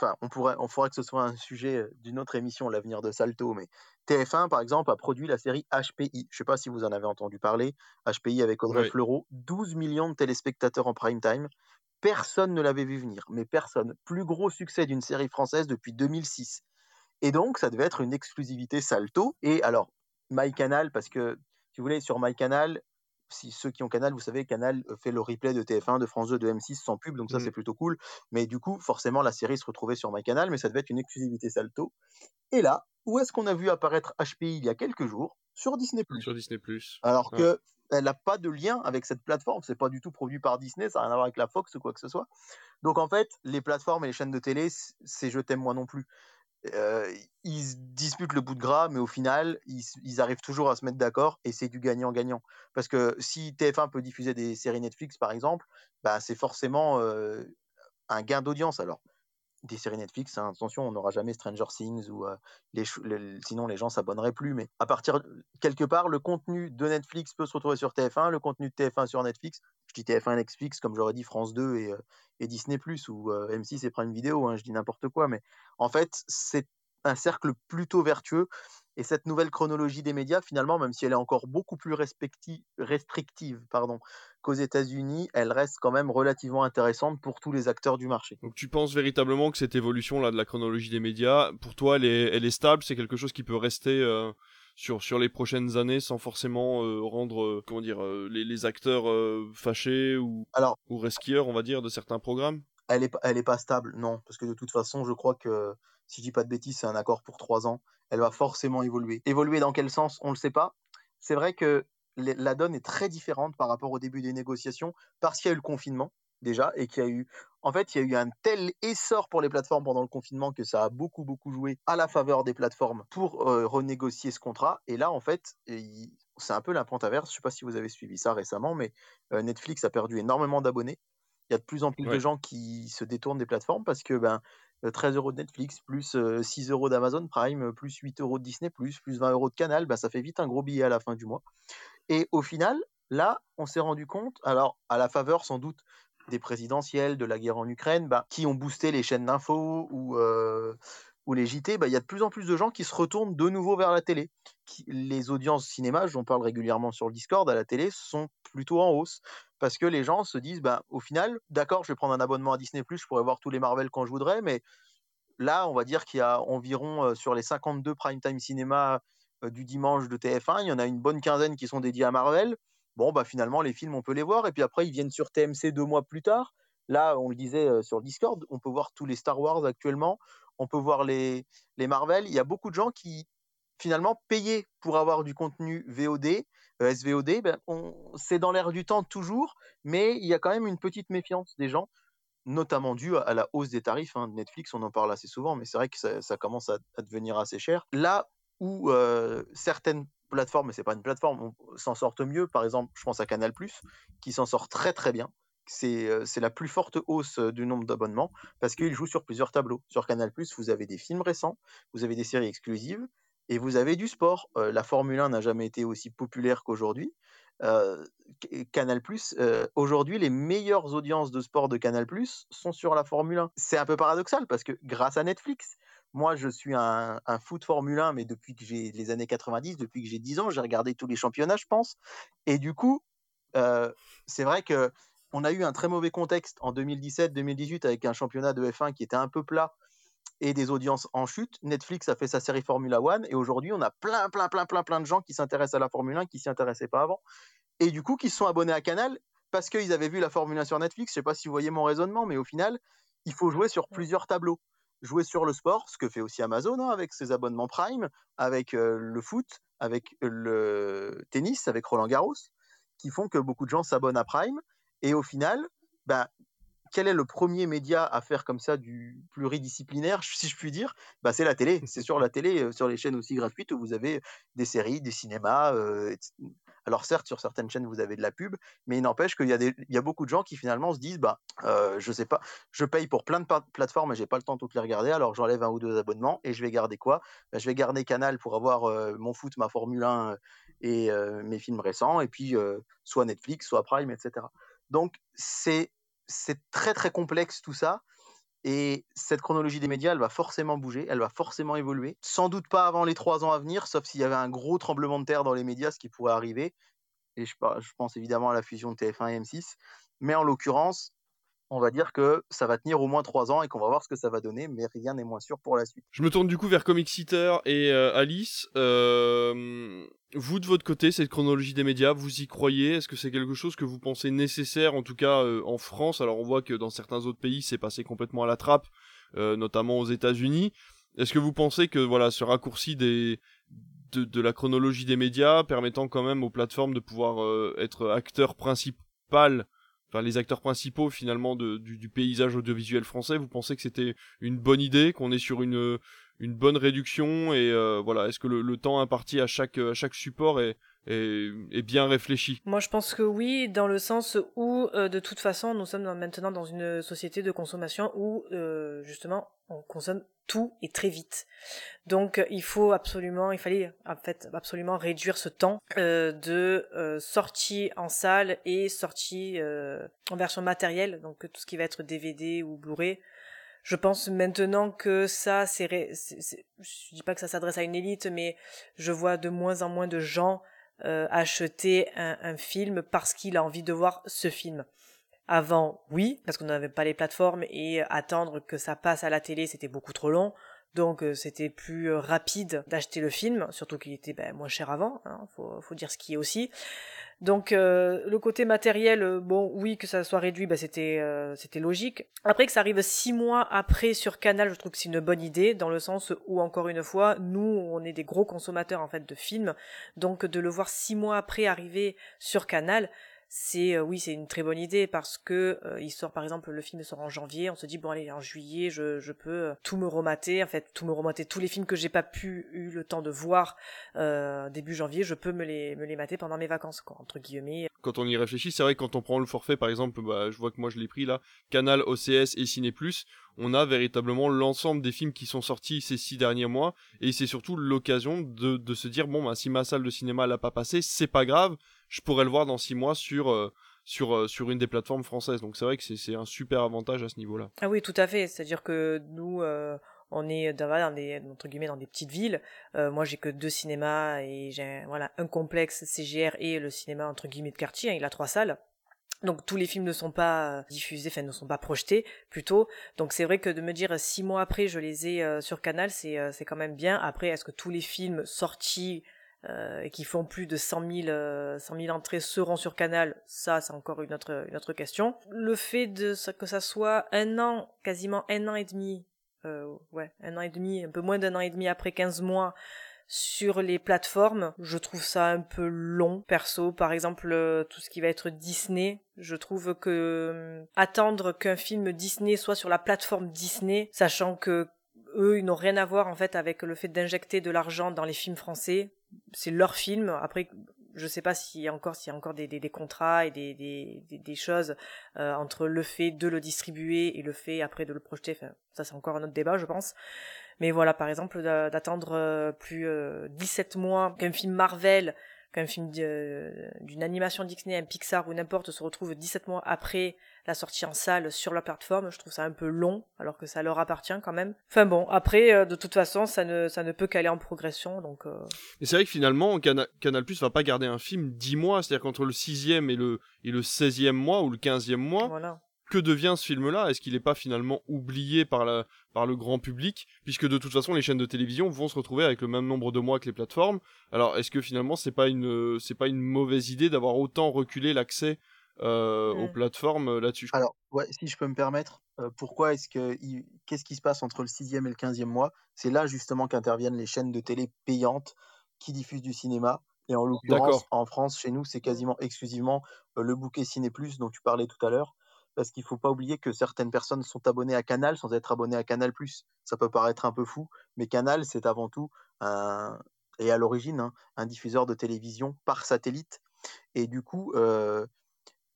enfin, on pourrait, on faudrait que ce soit un sujet d'une autre émission, l'avenir de Salto, mais TF1, par exemple, a produit la série HPI. Je sais pas si vous en avez entendu parler. HPI avec Audrey Ouais. Fleurot, 12 millions de téléspectateurs en prime time. Personne ne l'avait vu venir, mais personne. Plus gros succès d'une série française depuis 2006. Et donc, ça devait être une exclusivité Salto. Et alors, MyCanal, parce que, si vous voulez, sur MyCanal, si ceux qui ont Canal, vous savez, Canal euh, fait le replay de TF1, de France 2, de M6 sans pub, donc ça Mm. c'est plutôt cool. Mais du coup, forcément, la série se retrouvait sur MyCanal, mais ça devait être une exclusivité Salto. Et là, où est-ce qu'on a vu apparaître HPI il y a quelques jours? Sur Disney+. Sur Disney+. Alors Ouais. que elle n'a pas de lien avec cette plateforme, c'est pas du tout produit par Disney, ça n'a rien à voir avec la Fox ou quoi que ce soit. Donc en fait, les plateformes et les chaînes de télé, c'est je t'aime moi non plus. Euh, ils disputent le bout de gras, mais au final, ils, arrivent toujours à se mettre d'accord et c'est du gagnant-gagnant. Parce que si TF1 peut diffuser des séries Netflix, par exemple, bah, c'est forcément euh, un gain d'audience. Alors, des séries Netflix, hein, attention, on n'aura jamais Stranger Things ou euh, les, le- sinon les gens s'abonneraient plus. Mais à partir quelque part, le contenu de Netflix peut se retrouver sur TF1, le contenu de TF1 sur Netflix. Je dis TF1 Netflix comme j'aurais dit France 2 et, Disney ou euh, M6 et Prime Video. hein, je dis n'importe quoi, mais en fait, c'est un cercle plutôt vertueux. Et cette nouvelle chronologie des médias, finalement, même si elle est encore beaucoup plus restrictive qu'aux États-Unis, elle reste quand même relativement intéressante pour tous les acteurs du marché. Donc tu penses véritablement que cette évolution là de la chronologie des médias, pour toi, elle est, stable, c'est quelque chose qui peut rester sur sur les prochaines années sans forcément euh, rendre euh, comment dire euh, les, les acteurs fâchés ou Alors, ou resquilleurs, on va dire, de certains programmes? elle est, pas- elle est pas stable, non, parce que de toute façon, je crois que si je dis pas de bêtises, c'est un accord pour trois ans. Elle va forcément évoluer. Évoluer dans quel sens? On ne le sait pas. C'est vrai que la donne est très différente par rapport au début des négociations, parce qu'il y a eu le confinement déjà, et qu'il y a eu, en fait, il y a eu un tel essor pour les plateformes pendant le confinement que ça a beaucoup, beaucoup joué à la faveur des plateformes pour euh, renégocier ce contrat. Et là, en fait, c'est un peu la pente inverse. Je sais pas si vous avez suivi ça récemment, mais euh, Netflix a perdu énormément d'abonnés. Il y a de plus en plus de gens qui se détournent des plateformes parce que ben, euh, 13 euros de Netflix, plus euh, 6 euros d'Amazon Prime, euh, plus 8 euros de Disney, plus 20 euros de Canal, ben, ça fait vite un gros billet à la fin du mois. Et au final, là, on s'est rendu compte, alors à la faveur sans doute des présidentielles, de la guerre en Ukraine, ben, qui ont boosté les chaînes d'infos ou, euh, ou les JT, ben, il y a de plus en plus de gens qui se retournent de nouveau vers la télé. Les audiences cinéma, j'en parle régulièrement sur le Discord, à la télé, sont plutôt en hausse parce que les gens se disent, bah, au final, d'accord, je vais prendre un abonnement à Disney+, je pourrais voir tous les Marvel quand je voudrais, mais là, on va dire qu'il y a environ, euh, sur les 52 prime time cinéma euh, du dimanche de TF1, il y en a une bonne quinzaine qui sont dédiés à Marvel. Bon, bah finalement, les films, on peut les voir, et puis après, ils viennent sur TMC deux mois plus tard. Là, on le disait euh, sur Discord, on peut voir tous les Star Wars actuellement, on peut voir les, les Marvel. Il y a beaucoup de gens qui, finalement, payaient pour avoir du contenu VOD, euh, SVOD, ben, c'est dans l'air du temps toujours, mais il y a quand même une petite méfiance des gens, notamment due à, la hausse des tarifs hein, de Netflix, on en parle assez souvent, mais c'est vrai que ça, commence à, à devenir assez cher. Là où euh, certaines plateformes, mais c'est pas une plateforme, on- s'en sortent mieux, par exemple, je pense à Canal+, qui s'en sort très très bien. C'est euh, la plus forte hausse euh, du nombre d'abonnements parce qu'il joue sur plusieurs tableaux. Sur Canal+, vous avez des films récents, vous avez des séries exclusives, et vous avez du sport. Euh, la Formule 1 n'a jamais été aussi populaire qu'aujourd'hui. Canal+, aujourd'hui, les meilleures audiences de sport de Canal+, sont sur la Formule 1. C'est un peu paradoxal parce que grâce à Netflix, moi, je suis un, un foot Formule 1, mais depuis que j'ai les années 90, depuis que j'ai 10 ans, j'ai regardé tous les championnats, je pense. Et du coup, euh, c'est vrai que on a eu un très mauvais contexte en 2017-2018 avec un championnat de F1 qui était un peu plat et des audiences en chute. Netflix a fait sa série Formula One et aujourd'hui, on a plein, plein, plein, plein, plein de gens qui s'intéressent à la Formule 1 qui s'y intéressaient pas avant et du coup qui se sont abonnés à Canal parce qu'ils avaient vu la Formule 1 sur Netflix. Je sais pas si vous voyez mon raisonnement, mais au final, il faut jouer sur plusieurs tableaux. Jouer sur le sport, ce que fait aussi Amazon hein, avec ses abonnements Prime, avec euh, le foot, avec le tennis, avec Roland Garros, qui font que beaucoup de gens s'abonnent à Prime. Et au final, bah, quel est le premier média à faire comme ça du pluridisciplinaire, si je puis dire? Bah, C'est la télé. C'est sur la télé, sur les chaînes aussi gratuites où vous avez des séries, des cinémas. Alors certes, sur certaines chaînes, vous avez de la pub, mais il n'empêche qu'il y, a beaucoup de gens qui finalement se disent, bah, je sais pas, je paye pour plein de plateformes et j'ai pas le temps de toutes les regarder, alors j'enlève un ou deux abonnements et je vais garder quoi? Bah, Je vais garder Canal pour avoir mon foot, ma Formule 1 et mes films récents, et puis soit Netflix, soit Prime, etc. Donc c'est très très complexe tout ça. Et cette chronologie des médias, elle va forcément bouger, elle va forcément évoluer. Sans doute pas avant les trois ans à venir, sauf s'il y avait un gros tremblement de terre dans les médias, ce qui pourrait arriver. Et je, je pense évidemment à la fusion de TF1 et M6. Mais en l'occurrence, on va dire que ça va tenir au moins trois ans et qu'on va voir ce que ça va donner, mais rien n'est moins sûr pour la suite. Je me tourne du coup vers Comic Seater et euh, Alice. Euh, vous de votre côté, cette chronologie des médias, vous y croyez? Est-ce que c'est quelque chose que vous pensez nécessaire, en tout cas euh, en France? Alors on voit que dans certains autres pays, c'est passé complètement à la trappe, notamment aux États-Unis. Est-ce que vous pensez que voilà, ce raccourci de, de, la chronologie des médias permettant quand même aux plateformes de pouvoir être acteurs principaux les acteurs principaux finalement du, paysage audiovisuel français, vous pensez que c'était une bonne idée, qu'on est sur une, une bonne réduction et euh, voilà, est-ce que le, temps imparti à chaque, à chaque support est, est, bien réfléchi? Moi je pense que oui, dans le sens où euh, de toute façon nous sommes maintenant dans une société de consommation où euh, justement on consomme tout et très vite. Donc il faut absolument, il fallait en fait absolument réduire ce temps euh, de euh, sortie en salle et sortie euh, en version matérielle, donc tout ce qui va être DVD ou Blu-ray. Je pense maintenant que ça, c'est, je dis pas que ça s'adresse à une élite, mais je vois de moins en moins de gens acheter un, un film parce qu'il a envie de voir ce film. Avant, oui, parce qu'on n'avait pas les plateformes et attendre que ça passe à la télé, c'était beaucoup trop long. Donc euh, c'était plus euh, rapide d'acheter le film, surtout qu'il était ben, moins cher avant, hein, faut, faut, dire ce qui est aussi. Donc euh, le côté matériel, bon oui que ça soit réduit, ben, c'était c'était logique. Après que ça arrive six mois après sur Canal, je trouve que c'est une bonne idée dans le sens où encore une fois, nous on est des gros consommateurs en fait de films, donc de le voir six mois après arriver sur Canal, c'est euh, oui c'est une très bonne idée parce que euh, il sort par exemple le film sort en janvier on se dit bon allez en juillet je, je peux euh, tout me remater en fait tout me remater. Tous les films que j'ai pas pu eu le temps de voir début janvier je peux me les me les mater pendant mes vacances quoi entre guillemets. Quand on y réfléchit c'est vrai que quand on prend le forfait par exemple bah, je vois que moi je l'ai pris là Canal OCS et Ciné Plus on a véritablement l'ensemble des films qui sont sortis ces six derniers mois et c'est surtout l'occasion de, de se dire bon bah si ma salle de cinéma l'a pas passé c'est pas grave je pourrais le voir dans six mois sur euh, sur, euh, sur une des plateformes françaises. Donc c'est vrai que c'est un super avantage à ce niveau-là. Ah oui, tout à fait. C'est-à-dire que nous, euh, on est dans, des, entre guillemets, dans des petites villes. moi, j'ai que deux cinémas et j'ai voilà, un complexe CGR et le cinéma, entre guillemets, de quartier. Hein, il a trois salles. Donc tous les films ne sont pas diffusés, enfin ne sont pas projetés plutôt. Donc c'est vrai que de me dire six mois après je les ai sur Canal, c'est c'est quand même bien. Après est-ce que tous les films sortis euh, qui font plus de 100 000, euh, entrées seront sur Canal, ça c'est encore une autre, une autre question. Le fait de que ça soit un an, quasiment un an et demi, euh, ouais, un an et demi, un peu moins d'un an et demi après 15 mois sur les plateformes, je trouve ça un peu long. Perso, par exemple, tout ce qui va être Disney, je trouve que attendre qu'un film Disney soit sur la plateforme Disney, sachant que eux, ils n'ont rien à voir en fait avec le fait d'injecter de l'argent dans les films français c'est leur film. Après, je sais pas s'il y a encore s'il y a encore des, des, contrats et des, des, des choses euh, entre le fait de le distribuer et le fait après de le projeter. Enfin, ça c'est encore un autre débat, je pense. Mais voilà, par exemple, d'attendre euh, plus 17 euh, mois qu'un film Marvel qu'un film d'une animation Disney, un Pixar ou n'importe se retrouve 17 mois après la sortie en salle sur la plateforme, je trouve ça un peu long, alors que ça leur appartient quand même. Enfin bon, après, euh, de toute façon, ça ne, ça ne peut qu'aller en progression, donc... Euh. Et c'est vrai que finalement, Canal, va pas garder un film 10 mois, c'est-à-dire qu'entre le 6e et le, et le 16e mois, ou le 15e mois, voilà que devient ce film-là? Est-ce qu'il n'est pas finalement oublié par, la, par le grand public? Puisque de toute façon, les chaînes de télévision vont se retrouver avec le même nombre de mois que les plateformes. Alors, est-ce que finalement, c'est pas une, c'est pas une mauvaise idée d'avoir autant reculé l'accès euh, aux plateformes euh, là-dessus? Alors, ouais, si je peux me permettre, euh, pourquoi est-ce que, qu'est-ce qui se passe entre le sixième et le quinzième mois? C'est là justement qu'interviennent les chaînes de télé payantes qui diffusent du cinéma. Et en l'occurrence, en France, chez nous, c'est quasiment exclusivement le bouquet Ciné Plus dont tu parlais tout à l'heure. Parce qu'il ne faut pas oublier que certaines personnes sont abonnées à Canal sans être abonnées à Canal. Ça peut paraître un peu fou, mais Canal, c'est avant tout et à l'origine hein, un diffuseur de télévision par satellite. Et du coup,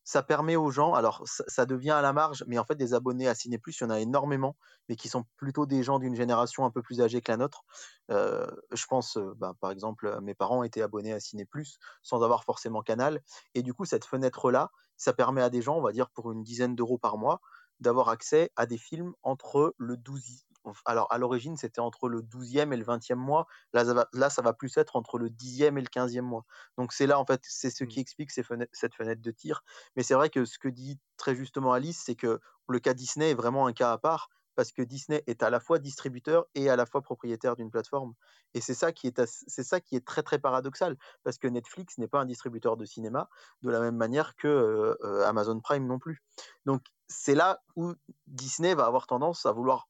ça permet aux gens, alors ça, devient à la marge, mais en fait des abonnés à Ciné Plus, il y en a énormément, mais qui sont plutôt des gens d'une génération un peu plus âgée que la nôtre. je pense, bah, par exemple, mes parents étaient abonnés à Ciné Plus sans avoir forcément Canal, et du coup cette fenêtre-là, ça permet à des gens, on va dire pour une dizaine d'euros par mois, d'avoir accès à des films entre le 12, alors à l'origine, c'était entre le 12e et le 20e mois. Là ça, va, là, ça va plus être entre le 10e et le 15e mois. Donc c'est là, en fait, c'est ce mmh. qui explique cette fenêtre de tir. Mais c'est vrai que ce que dit très justement Alice, c'est que le cas Disney est vraiment un cas à part parce que Disney est à la fois distributeur et à la fois propriétaire d'une plateforme. Et c'est ça qui est c'est ça qui est très très paradoxal parce que Netflix n'est pas un distributeur de cinéma de la même manière que Amazon Prime non plus. Donc c'est là où Disney va avoir tendance à vouloir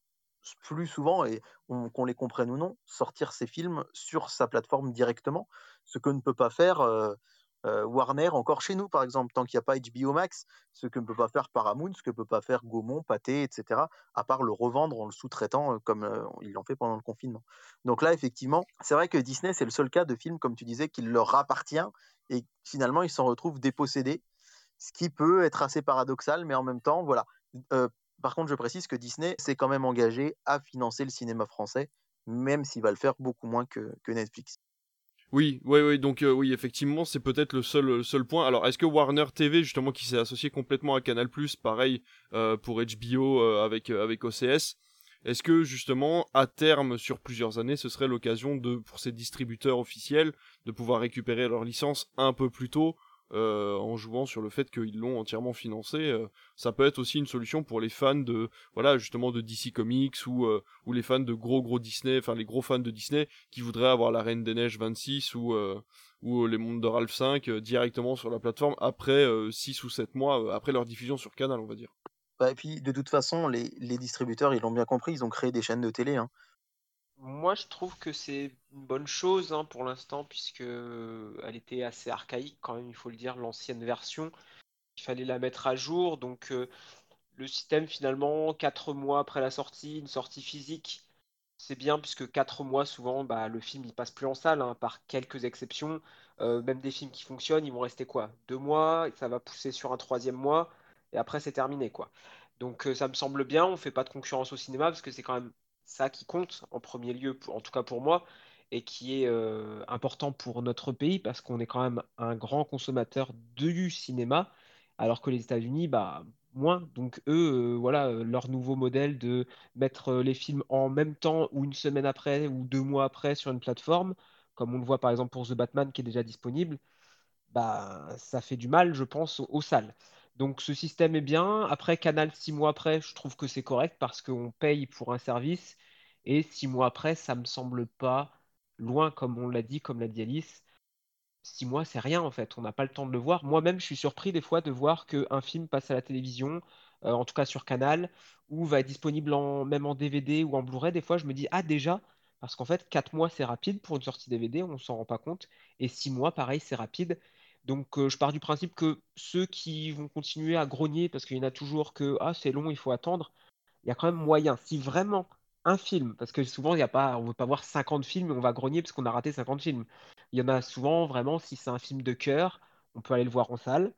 plus souvent, et qu'on les comprenne ou non, sortir ses films sur sa plateforme directement, ce que ne peut pas faire Warner encore chez nous, par exemple, tant qu'il n'y a pas HBO Max, ce que ne peut pas faire Paramount, ce que ne peut pas faire Gaumont, Pathé, etc., à part le revendre en le sous-traitant comme ils l'ont fait pendant le confinement. Donc là, effectivement, c'est vrai que Disney, c'est le seul cas de film, comme tu disais, qui leur appartient, et finalement, ils s'en retrouvent dépossédés, ce qui peut être assez paradoxal, mais en même temps, voilà. Par contre, je précise que Disney s'est quand même engagé à financer le cinéma français, même s'il va le faire beaucoup moins que, Netflix. Oui, oui, oui, donc euh, oui, effectivement, c'est peut-être le seul, seul point. Alors, est-ce que Warner TV, justement, qui s'est associé complètement à Canal+, pareil euh, pour HBO euh, avec, avec OCS, est-ce que justement, à terme, sur plusieurs années, ce serait l'occasion pour ces distributeurs officiels, de pouvoir récupérer leur licence un peu plus tôt euh, en jouant sur le fait qu'ils l'ont entièrement financé. Euh, ça peut être aussi une solution pour les fans de, voilà, justement de DC Comics ou, euh, ou les fans de gros gros Disney, enfin les gros fans de Disney qui voudraient avoir la Reine des Neiges 26 ou, ou les Mondes de Ralph 5 directement sur la plateforme après 6 ou 7 mois après leur diffusion sur Canal, on va dire. Bah, et puis, de toute façon, les, les distributeurs, ils l'ont bien compris, ils ont créé des chaînes de télé. Hein. Moi, je trouve que c'est une bonne chose hein, pour l'instant, puisque elle était assez archaïque quand même, il faut le dire, l'ancienne version. Il fallait la mettre à jour, donc euh, le système finalement, 4 mois après la sortie, une sortie physique, c'est bien, puisque 4 mois, souvent, bah, le film il passe plus en salle, hein, par quelques exceptions. Euh, même des films qui fonctionnent, ils vont rester quoi? Deux mois, ça va pousser sur un troisième mois, et après c'est terminé, quoi. Donc euh, ça me semble bien, on fait pas de concurrence au cinéma, parce que c'est quand même ça qui compte en premier lieu, en tout cas pour moi, et qui est euh, important pour notre pays parce qu'on est quand même un grand consommateur du cinéma, alors que les États-Unis, bah, moins. Donc eux, euh, voilà, euh, leur nouveau modèle de mettre les films en même temps ou une semaine après ou deux mois après sur une plateforme, comme on le voit par exemple pour The Batman qui est déjà disponible, bah, ça fait du mal, je pense, aux salles. Donc ce système est bien. Après, Canal, six mois après, je trouve que c'est correct parce qu'on paye pour un service. Et six mois après, ça me semble pas loin, comme on l'a dit, comme l'a dit Alice. Six mois, c'est rien en fait. On n'a pas le temps de le voir. Moi-même, je suis surpris des fois de voir qu'un film passe à la télévision, euh, en tout cas sur Canal, ou va être disponible même en DVD ou en Blu-ray. Des fois, je me dis, ah déjà, parce qu'en fait, quatre mois, c'est rapide pour une sortie DVD, on s'en rend pas compte. Et six mois, pareil, c'est rapide. Donc euh, je pars du principe que ceux qui vont continuer à grogner parce qu'il y en a toujours que ah c'est long, il faut attendre, il y a quand même moyen. Si vraiment un film, parce que souvent il y a pas, on veut pas voir 50 films on va grogner parce qu'on a raté 50 films. Il y en a souvent vraiment si c'est un film de cœur, on peut aller le voir en salle.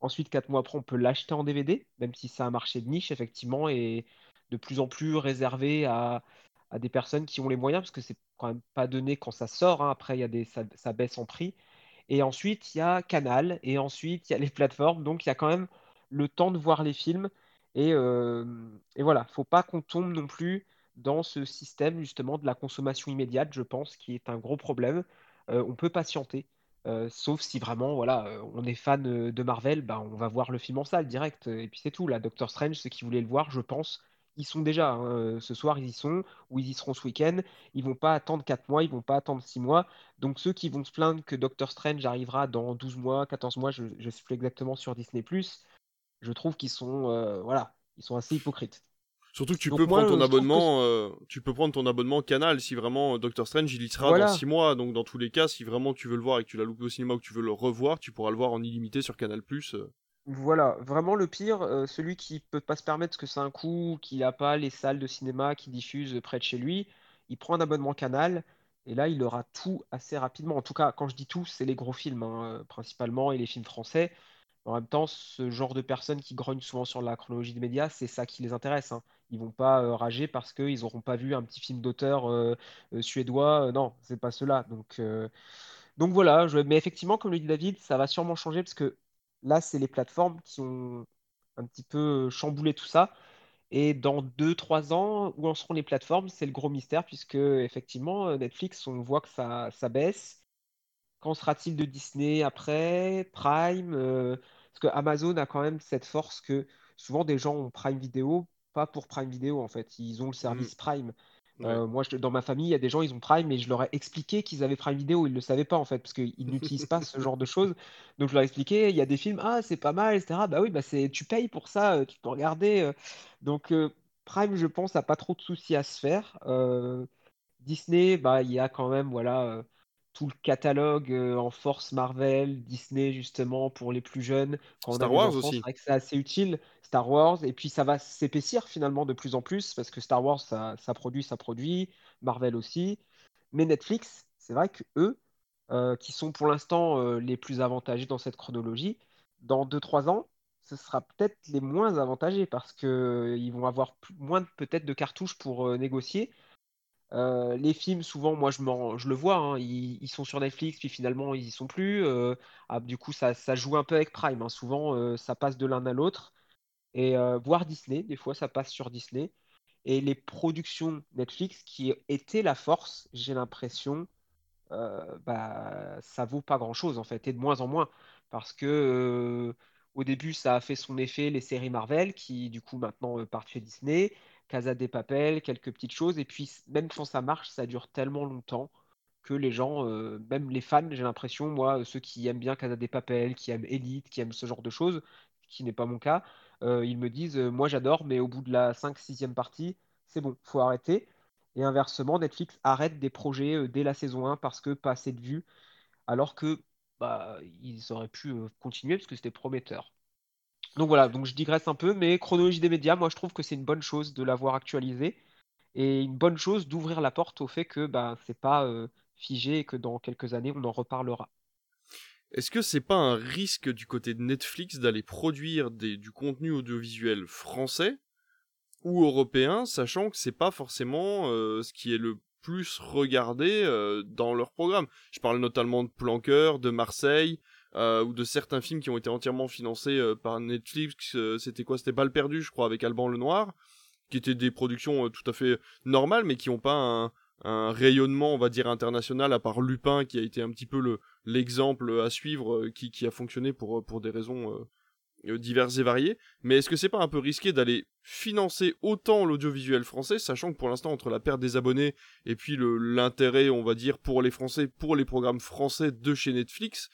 Ensuite, quatre mois après, on peut l'acheter en DVD, même si c'est un marché de niche effectivement et de plus en plus réservé à, des personnes qui ont les moyens, parce que c'est quand même pas donné quand ça sort. Hein. Après, il y a des, ça baisse en prix. Et ensuite, il y a Canal, et ensuite, il y a les plateformes. Donc, il y a quand même le temps de voir les films. Et, euh, et voilà, faut pas qu'on tombe non plus dans ce système justement de la consommation immédiate, je pense, qui est un gros problème. Euh, on peut patienter, euh, sauf si vraiment, voilà, euh, on est fan de Marvel, ben, on va voir le film en salle direct, et puis c'est tout. La Doctor Strange, ceux qui voulaient le voir, je pense, ils sont déjà. Hein, euh, ce soir, ils y sont, ou ils y seront ce week-end. Ils vont pas attendre 4 mois, ils vont pas attendre 6 mois. Donc ceux qui vont se plaindre que Doctor Strange arrivera dans 12 mois, 14 mois, je ne sais plus exactement sur Disney ⁇ je trouve qu'ils sont, euh, voilà, ils sont assez hypocrites. Surtout que tu Donc peux moi, prendre ton que abonnement, euh, tu peux prendre ton abonnement Canal si vraiment Doctor Strange il y sera Voilà. dans 6 mois. Donc dans tous les cas, si vraiment tu veux le voir et que tu l'as loupé au cinéma ou que tu veux le revoir, tu pourras le voir en illimité sur Canal+. euh. Voilà, vraiment le pire, euh, celui qui peut pas se permettre parce que c'est un coût, qui n'a pas les salles de cinéma qui diffusent près de chez lui, il prend un abonnement Canal et là il aura tout assez rapidement. En tout cas, quand je dis tout, c'est les gros films hein, euh, principalement et les films français. En même temps, ce genre de personnes qui grognent souvent sur la chronologie des médias, c'est ça qui les intéresse. Hein. Ils vont pas euh, rager parce qu'ils n'auront pas vu un petit film d'auteur suédois. Non, c'est pas cela. Donc, donc voilà, je- mais effectivement, comme le dit David, ça va sûrement changer parce que là, c'est les plateformes qui ont un petit peu chamboulé tout ça. Et dans deux trois ans, où en seront les plateformes? C'est le gros mystère, puisque effectivement, Netflix, on voit que ça, ça baisse. Qu'en sera-t-il de Disney après? Prime? euh, parce que Amazon a quand même cette force que souvent des gens ont Prime Vidéo, pas pour Prime Vidéo en fait. Ils ont le Mm. service Prime. Ouais. Euh, moi, je- dans ma famille, il y a des gens, ils ont Prime, et je leur ai expliqué qu'ils avaient Prime Vidéo. Ils ne le savaient pas, en fait, parce qu'ils n'utilisent pas ce genre de choses. Donc, je leur ai expliqué, il y a des films, ah, c'est pas mal, etc. Bah oui, bah tu payes pour ça, euh, tu peux regarder. euh. Donc, euh, Prime, je pense, a pas trop de soucis à se faire. Euh, Disney, bah, il y a quand même, voilà, tout le catalogue euh, en force Marvel, Disney, justement, pour les plus jeunes. Quand on Star des Wars enfants, aussi. vrai que c'est assez utile. Star Wars, et puis ça va s'épaissir finalement de plus en plus, parce que Star Wars, ça, ça produit, ça produit, Marvel aussi. Mais Netflix, c'est vrai que eux, euh, qui sont pour l'instant euh, les plus avantagés dans cette chronologie, dans deux trois ans, ce sera peut-être les moins avantagés, parce que euh, ils vont avoir plus- moins de- peut-être de cartouches pour euh, négocier. Euh, les films, souvent, moi, je, je le vois, hein, ils, sont sur Netflix, puis finalement, ils y sont plus. Euh, ah, du coup, ça, ça joue un peu avec Prime. hein. Souvent, euh, ça passe de l'un à l'autre. Et voir Disney, des fois, ça passe sur Disney. Et les productions Netflix, qui étaient la force, j'ai l'impression, bah, ça vaut pas grand-chose, en fait, et de moins en moins. Parce que au début, ça a fait son effet, les séries Marvel, qui, du coup, maintenant partent chez Disney. Casa de Papel, quelques petites choses. Et puis, même quand ça marche, ça dure tellement longtemps que les gens, euh, même les fans, j'ai l'impression, moi, ceux qui aiment bien Casa de Papel, qui aiment Elite, qui aiment ce genre de choses, qui n'est pas mon cas, euh, ils me disent, euh, moi j'adore, mais au bout de la 5-6e partie, c'est bon, faut arrêter. Et inversement, Netflix arrête des projets euh, dès la saison 1 parce que pas assez de vues, alors que bah, ils auraient pu euh, continuer parce que c'était prometteur. Donc voilà, donc je digresse un peu, mais chronologie des médias, moi je trouve que c'est une bonne chose de l'avoir actualisé et une bonne chose d'ouvrir la porte au fait que bah, c'est pas euh, figé et que dans quelques années on en reparlera. Est-ce que c'est pas un risque du côté de Netflix d'aller produire du contenu audiovisuel français ou européen, sachant que c'est pas forcément euh, ce qui est le plus regardé euh, dans leur programme? Je parle notamment de Planqueur, de Marseille, euh, ou de certains films qui ont été entièrement financés euh, par Netflix. euh, C'était quoi? C'était Balle perdue, je crois, avec Alban Lenoir, qui étaient des productions tout à fait normales, mais qui n'ont pas un, rayonnement, on va dire, international, à part Lupin, qui a été un petit peu le l'exemple à suivre, qui, a fonctionné pour, pour des raisons diverses et variées. Mais est-ce que c'est pas un peu risqué d'aller financer autant l'audiovisuel français, sachant que pour l'instant, entre la perte des abonnés et puis l'intérêt, on va dire, pour les Français, pour les programmes français de chez Netflix,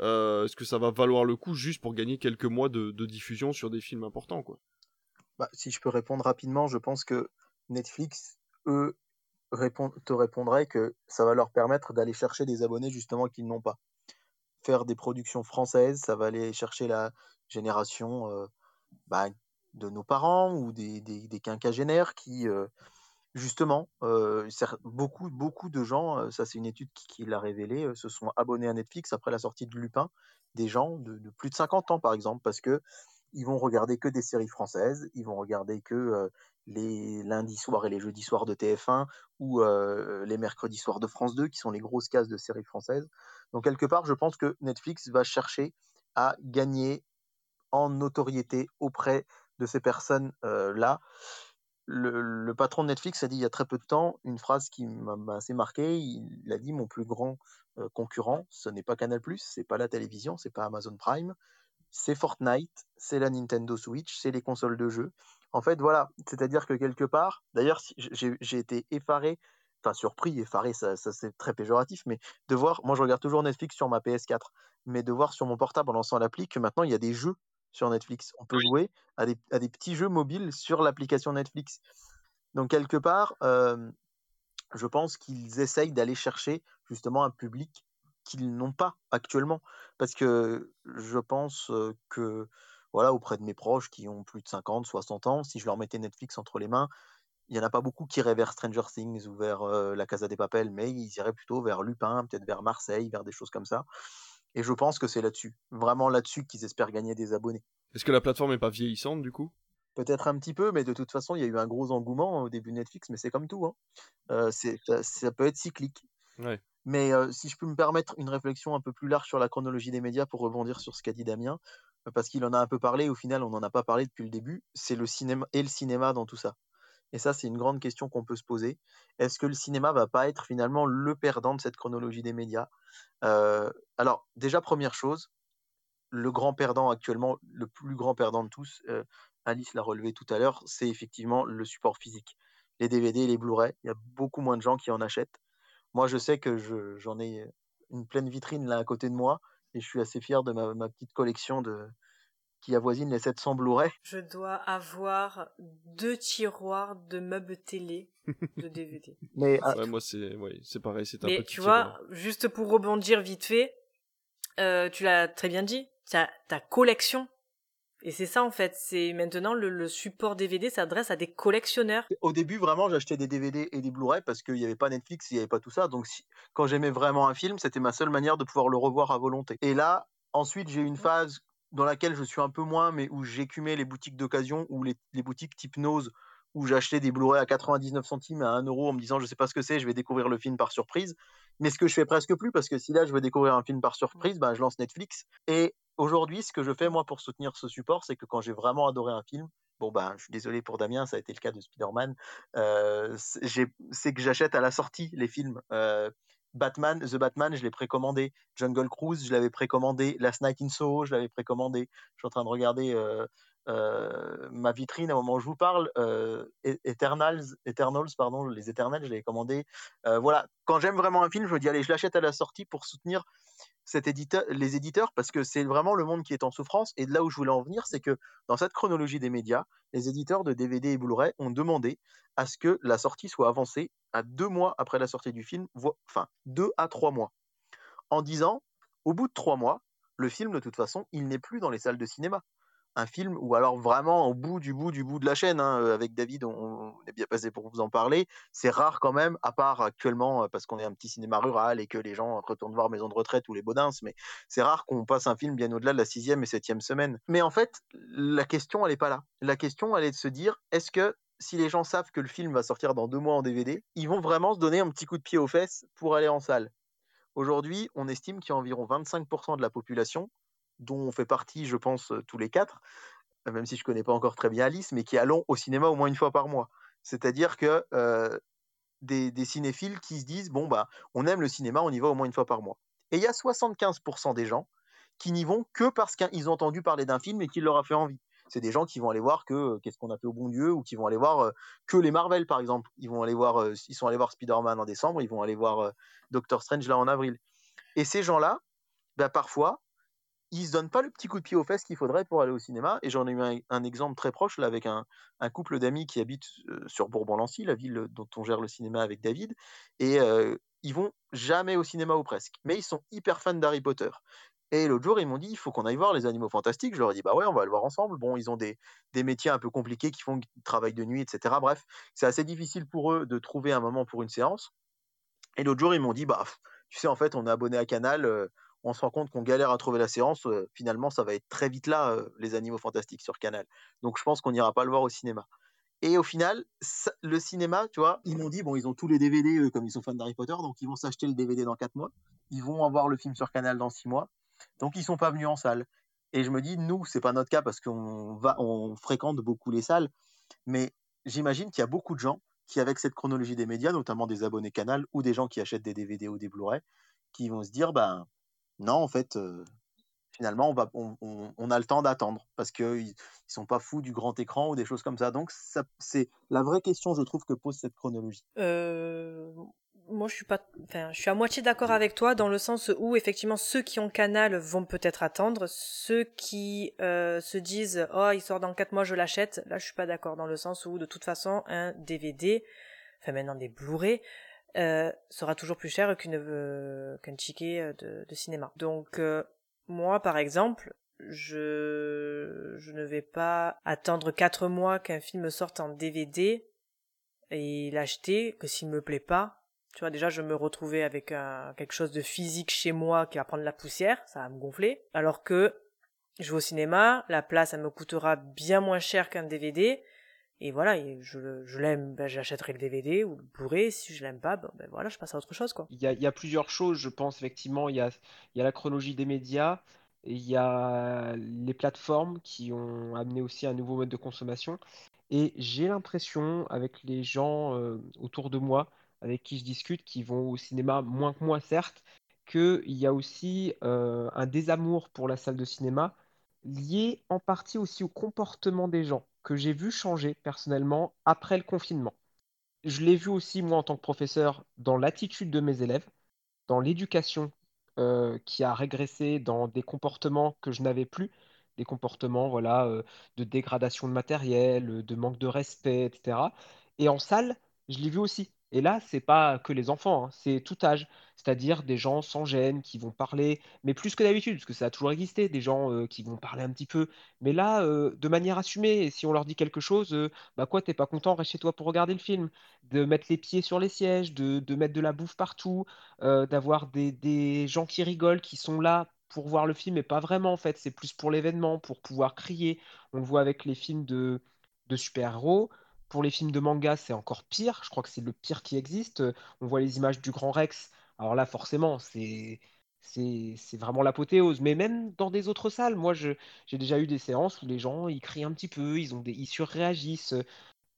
euh, est-ce que ça va valoir le coup juste pour gagner quelques mois de, diffusion sur des films importants, quoi? Bah, si je peux répondre rapidement, je pense que Netflix, eux, te répondraient que ça va leur permettre d'aller chercher des abonnés justement qu'ils n'ont pas. Faire des productions françaises, ça va aller chercher la génération euh, bah, de nos parents ou des quinquagénaires qui, euh, justement, beaucoup, beaucoup de gens, ça c'est une étude qui, l'a révélé, se sont abonnés à Netflix après la sortie de Lupin, des gens de, plus de 50 ans par exemple, parce que ils vont regarder que des séries françaises, ils vont regarder que les lundis soirs et les jeudis soirs de TF1 ou les mercredis soirs de France 2, qui sont les grosses cases de séries françaises. Donc quelque part, je pense que Netflix va chercher à gagner en notoriété auprès de ces personnes-là. Le, patron de Netflix a dit il y a très peu de temps une phrase qui m'a assez marqué. Il a dit mon plus grand euh, concurrent, ce n'est pas Canal+, c'est pas la télévision, c'est pas Amazon Prime, c'est Fortnite, c'est la Nintendo Switch, c'est les consoles de jeux. En fait, voilà, c'est-à-dire que quelque part, d'ailleurs, j'ai été effaré, enfin surpris, effaré, ça, ça c'est très péjoratif, mais de voir, moi je regarde toujours Netflix sur ma PS4, mais de voir sur mon portable en lançant l'appli que maintenant il y a des jeux sur Netflix. On peut jouer à des, à des petits jeux mobiles sur l'application Netflix. Donc, quelque part, euh, je pense qu'ils essayent d'aller chercher justement un public qu'ils n'ont pas actuellement. Parce que je pense que, voilà, auprès de mes proches qui ont plus de 50, 60 ans, si je leur mettais Netflix entre les mains, il n'y en a pas beaucoup qui iraient vers Stranger Things ou vers euh, La Casa des Papel, mais ils iraient plutôt vers Lupin, peut-être vers Marseille, vers des choses comme ça. Et je pense que c'est là-dessus, vraiment là-dessus qu'ils espèrent gagner des abonnés. Est-ce que la plateforme n'est pas vieillissante du coup? Peut-être un petit peu, mais de toute façon, il y a eu un gros engouement au début de Netflix, mais c'est comme tout. Hein. Euh, c'est- ça, ça peut être cyclique. Ouais. Mais euh, si je peux me permettre une réflexion un peu plus large sur la chronologie des médias pour rebondir sur ce qu'a dit Damien, euh, parce qu'il en a un peu parlé, au final, on n'en a pas parlé depuis le début, c'est le cinéma et le cinéma dans tout ça. Et ça, c'est une grande question qu'on peut se poser. Est-ce que le cinéma va pas être finalement le perdant de cette chronologie des médias? Euh, Alors, déjà, première chose, le grand perdant actuellement, le plus grand perdant de tous, euh, Alice l'a relevé tout à l'heure, c'est effectivement le support physique. Les DVD, les Blu-ray, il y a beaucoup moins de gens qui en achètent. Moi, je sais que je- j'en ai une pleine vitrine là à côté de moi et je suis assez fier de ma petite collection de, qui avoisine les 700 Blu-ray. Je dois avoir deux tiroirs de meubles télé de DVD. Mais ah, Ouais, moi c'est ouais, c'est pareil, c'est un Mais petit tu vois, juste pour rebondir vite fait, euh, tu l'as très bien dit, ta, ta collection. Et c'est ça en fait, c'est maintenant le, le support DVD s'adresse à des collectionneurs. au début, vraiment, j'achetais des DVD et des Blu-ray parce qu'il n'y avait pas Netflix, il n'y avait pas tout ça. Donc, si- quand j'aimais vraiment un film, c'était ma seule manière de pouvoir le revoir à volonté. Et là, ensuite, j'ai eu une phase dans laquelle je suis un peu moins, mais où j'écumais les boutiques d'occasion ou les, boutiques type Nose, où j'achetais des Blu-ray à 99 centimes, à 1 euro, en me disant, je sais pas ce que c'est, je vais découvrir le film par surprise. Mais ce que je fais presque plus, parce que si là, je veux découvrir un film par surprise, ben, je lance Netflix. Et aujourd'hui, ce que je fais, moi, pour soutenir ce support, c'est que quand j'ai vraiment adoré un film, bon, ben, je suis désolé pour Damien, ça a été le cas de Spider-Man, euh, c'est que j'achète à la sortie les films. Euh, Batman, The Batman, je l'ai précommandé. Jungle Cruise, je l'avais précommandé. Last Night in Soho, je l'avais précommandé. Je suis en train de regarder euh, euh, ma vitrine au moment où je vous parle. Euh, E- Eternals, Eternals, pardon, les Éternels, je l'avais commandé. Voilà, quand j'aime vraiment un film, je me dis allez, je l'achète à la sortie pour soutenir les éditeurs parce que c'est vraiment le monde qui est en souffrance. Et de là où je voulais en venir, c'est que dans cette chronologie des médias, les éditeurs de DVD et Blu-ray ont demandé à ce que la sortie soit avancée à deux mois après la sortie du film, enfin deux à trois mois, en disant au bout de trois mois, le film de toute façon, il n'est plus dans les salles de cinéma. Un film, ou alors vraiment au bout du bout du bout de la chaîne, hein, avec David, on, on est bien passé pour vous en parler. C'est rare quand même, à part actuellement, parce qu'on est un petit cinéma rural et que les gens retournent voir Maison de retraite ou les Baudins, mais c'est rare qu'on passe un film bien au-delà de la sixième et septième semaine. Mais en fait, la question, elle n'est pas là. La question, elle est de se dire, est-ce que si les gens savent que le film va sortir dans deux mois en DVD, ils vont vraiment se donner un petit coup de pied aux fesses pour aller en salle? Aujourd'hui, on estime qu'il y a environ 25% de la population, dont on fait partie, je pense, tous les quatre, euh, même si je connais pas encore très bien Alice, mais qui allons au cinéma au moins une fois par mois. C'est-à-dire que euh, des, cinéphiles qui se disent bon bah on aime le cinéma, on y va au moins une fois par mois. Et il y a 75% des gens qui n'y vont que parce qu'ils ont entendu parler d'un film et qu'il leur a fait envie. C'est des gens qui vont aller voir que euh, qu'est-ce qu'on a fait au bon Dieu ou qui vont aller voir que les Marvel par exemple. Ils vont aller voir, ils sont allés voir Spider-Man en décembre, ils vont aller voir Doctor Strange là en avril. Et ces gens-là, bah, parfois, ils se donnent pas le petit coup de pied aux fesses qu'il faudrait pour aller au cinéma. Et j'en ai eu un, exemple très proche là avec un, couple d'amis qui habitent euh, sur Bourbon-Lancy, la ville dont on gère le cinéma avec David. Et euh, ils vont jamais au cinéma ou presque. Mais ils sont hyper fans d'Harry Potter. Et l'autre jour, ils m'ont dit, il faut qu'on aille voir les animaux fantastiques. Je leur ai dit, bah ouais, on va le voir ensemble. Bon, ils ont des, des métiers un peu compliqués qui font qu'ils travaillent de nuit, etc. Bref, c'est assez difficile pour eux de trouver un moment pour une séance. Et l'autre jour, ils m'ont dit, bah, tu sais, en fait, on est abonné à Canal, euh, on se rend compte qu'on galère à trouver la séance. euh, finalement, ça va être très vite là, euh, les animaux fantastiques sur Canal. Donc, je pense qu'on n'ira pas le voir au cinéma. Et au final, le cinéma, tu vois, ils m'ont dit, bon, ils ont tous les DVD, eux, comme ils sont fans d'Harry Potter, donc ils vont s'acheter le DVD dans 4 mois. Ils vont avoir le film sur Canal dans 6 mois. Donc, ils sont pas venus en salle. Et je me dis, nous, c'est pas notre cas parce qu'on va, on fréquente beaucoup les salles. Mais j'imagine qu'il y a beaucoup de gens qui, avec cette chronologie des médias, notamment des abonnés Canal ou des gens qui achètent des DVD ou des Blu-ray, qui vont se dire, ben, non, en fait, euh, finalement, on, va, on, on- on a le temps d'attendre parce qu'ils ne sont pas fous du grand écran ou des choses comme ça. Donc, c'est la vraie question, je trouve, que pose cette chronologie. Euh, moi je suis pas enfin je suis à moitié d'accord avec toi dans le sens où effectivement ceux qui ont Canal vont peut-être attendre ceux qui euh, se disent oh il sort dans 4 mois je l'achète là je suis pas d'accord dans le sens où de toute façon un DVD enfin maintenant des Blu-ray euh, sera toujours plus cher qu'une euh, qu'un ticket de, de, cinéma donc euh, moi par exemple je je ne vais pas attendre 4 mois qu'un film sorte en DVD et l'acheter que s'il me plaît pas tu vois, déjà, je me retrouvais avec un, quelque chose de physique chez moi qui va prendre la poussière, ça va me gonfler. Alors que je vais au cinéma, la place, elle me coûtera bien moins cher qu'un DVD. Et voilà, je, je l'aime, ben, j'achèterai le DVD ou le Blu-ray. Si je l'aime pas, ben, voilà, je passe à autre chose, quoi. Il y a, il y a plusieurs choses, je pense, effectivement. Il y a, il y a la chronologie des médias. Il y a les plateformes qui ont amené aussi un nouveau mode de consommation. Et j'ai l'impression, avec les gens euh, autour de moi, avec qui je discute, qui vont au cinéma moins que moi, certes, qu'il y a aussi euh, un désamour pour la salle de cinéma lié en partie aussi au comportement des gens que j'ai vu changer personnellement après le confinement. Je l'ai vu aussi moi en tant que professeur dans l'attitude de mes élèves, dans l'éducation euh, qui a régressé dans des comportements que je n'avais plus, des comportements voilà euh, de dégradation de matériel, de manque de respect, etc. Et en salle, je l'ai vu aussi. Et là, c'est pas que les enfants, hein, c'est tout âge. C'est-à-dire des gens sans gêne qui vont parler, mais plus que d'habitude, parce que ça a toujours existé, des gens euh, qui vont parler un petit peu. Mais là, euh, de manière assumée, et si on leur dit quelque chose, euh, bah quoi, t'es pas content, reste chez toi pour regarder le film. De mettre les pieds sur les sièges, de, mettre de la bouffe partout, d'avoir des, des gens qui rigolent, qui sont là pour voir le film, mais pas vraiment en fait. C'est plus pour l'événement, pour pouvoir crier. On le voit avec les films de, de super-héros. Pour les films de manga, c'est encore pire. Je crois que c'est le pire qui existe. On voit les images du Grand Rex. Alors là, forcément, c'est vraiment l'apothéose. Mais même dans des autres salles, moi, j'ai déjà eu des séances où les gens, ils crient un petit peu, ils ont des, ils surréagissent.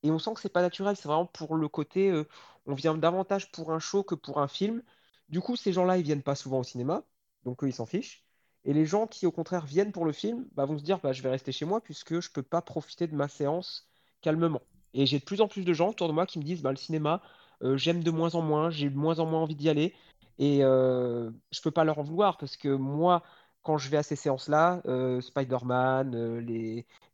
Et on sent que c'est pas naturel. C'est vraiment pour le côté, euh, on vient davantage pour un show que pour un film. Du coup, ces gens-là, ils viennent pas souvent au cinéma, donc eux, ils s'en fichent. Et les gens qui, au contraire, viennent pour le film, bah, vont se dire, bah, je vais rester chez moi puisque je peux pas profiter de ma séance calmement. Et j'ai de plus en plus de gens autour de moi qui me disent bah, le cinéma, euh, j'aime de moins en moins, j'ai de moins en moins envie d'y aller. Et euh, je peux pas leur en vouloir parce que moi, quand je vais à ces séances-là, euh, Spider-Man, euh,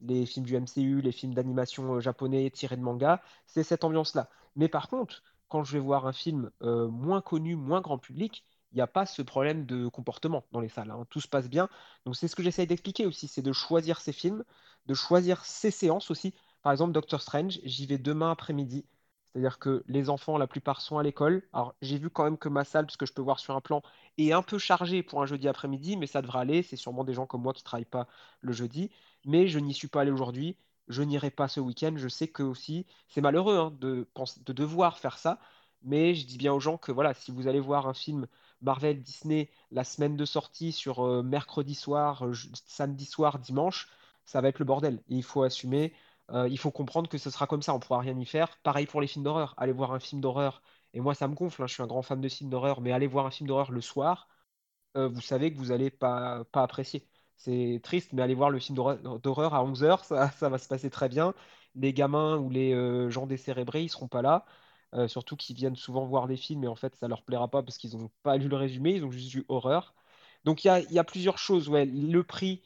les, films du MCU, les films d'animation japonais tirés de manga, c'est cette ambiance-là. Mais par contre, quand je vais voir un film moins connu, moins grand public, il n'y a pas ce problème de comportement dans les salles. Hein. Tout se passe bien. Donc c'est ce que j'essaye d'expliquer aussi, c'est de choisir ces films, de choisir ces séances aussi. Par exemple, Doctor Strange, j'y vais demain après-midi. C'est-à-dire que les enfants, la plupart, sont à l'école. Alors, j'ai vu quand même que ma salle, parce que je peux voir sur un plan, est un peu chargée pour un jeudi après-midi, mais ça devrait aller. C'est sûrement des gens comme moi qui ne travaillent pas le jeudi. Mais je n'y suis pas allé aujourd'hui. Je n'irai pas ce week-end. Je sais que aussi, c'est malheureux hein, de, de devoir faire ça. Mais je dis bien aux gens que voilà, si vous allez voir un film Marvel, Disney, la semaine de sortie sur euh, mercredi soir, euh, samedi soir, dimanche, ça va être le bordel. Il faut assumer. Euh, il faut comprendre que ce sera comme ça, on pourra rien y faire. Pareil pour les films d'horreur. Allez voir un film d'horreur, et moi ça me gonfle, hein, je suis un grand fan de films d'horreur, mais allez voir un film d'horreur le soir, euh, vous savez que vous n'allez pas, pas apprécier. C'est triste, mais allez voir le film d'horreur à 11h, ça, ça, va se passer très bien. Les gamins ou les euh, gens décérébrés, ils seront pas là. surtout qu'ils viennent souvent voir des films et en fait ça leur plaira pas parce qu'ils n'ont pas lu le résumé, ils ont juste vu horreur. Donc il y a, plusieurs choses. Le prix,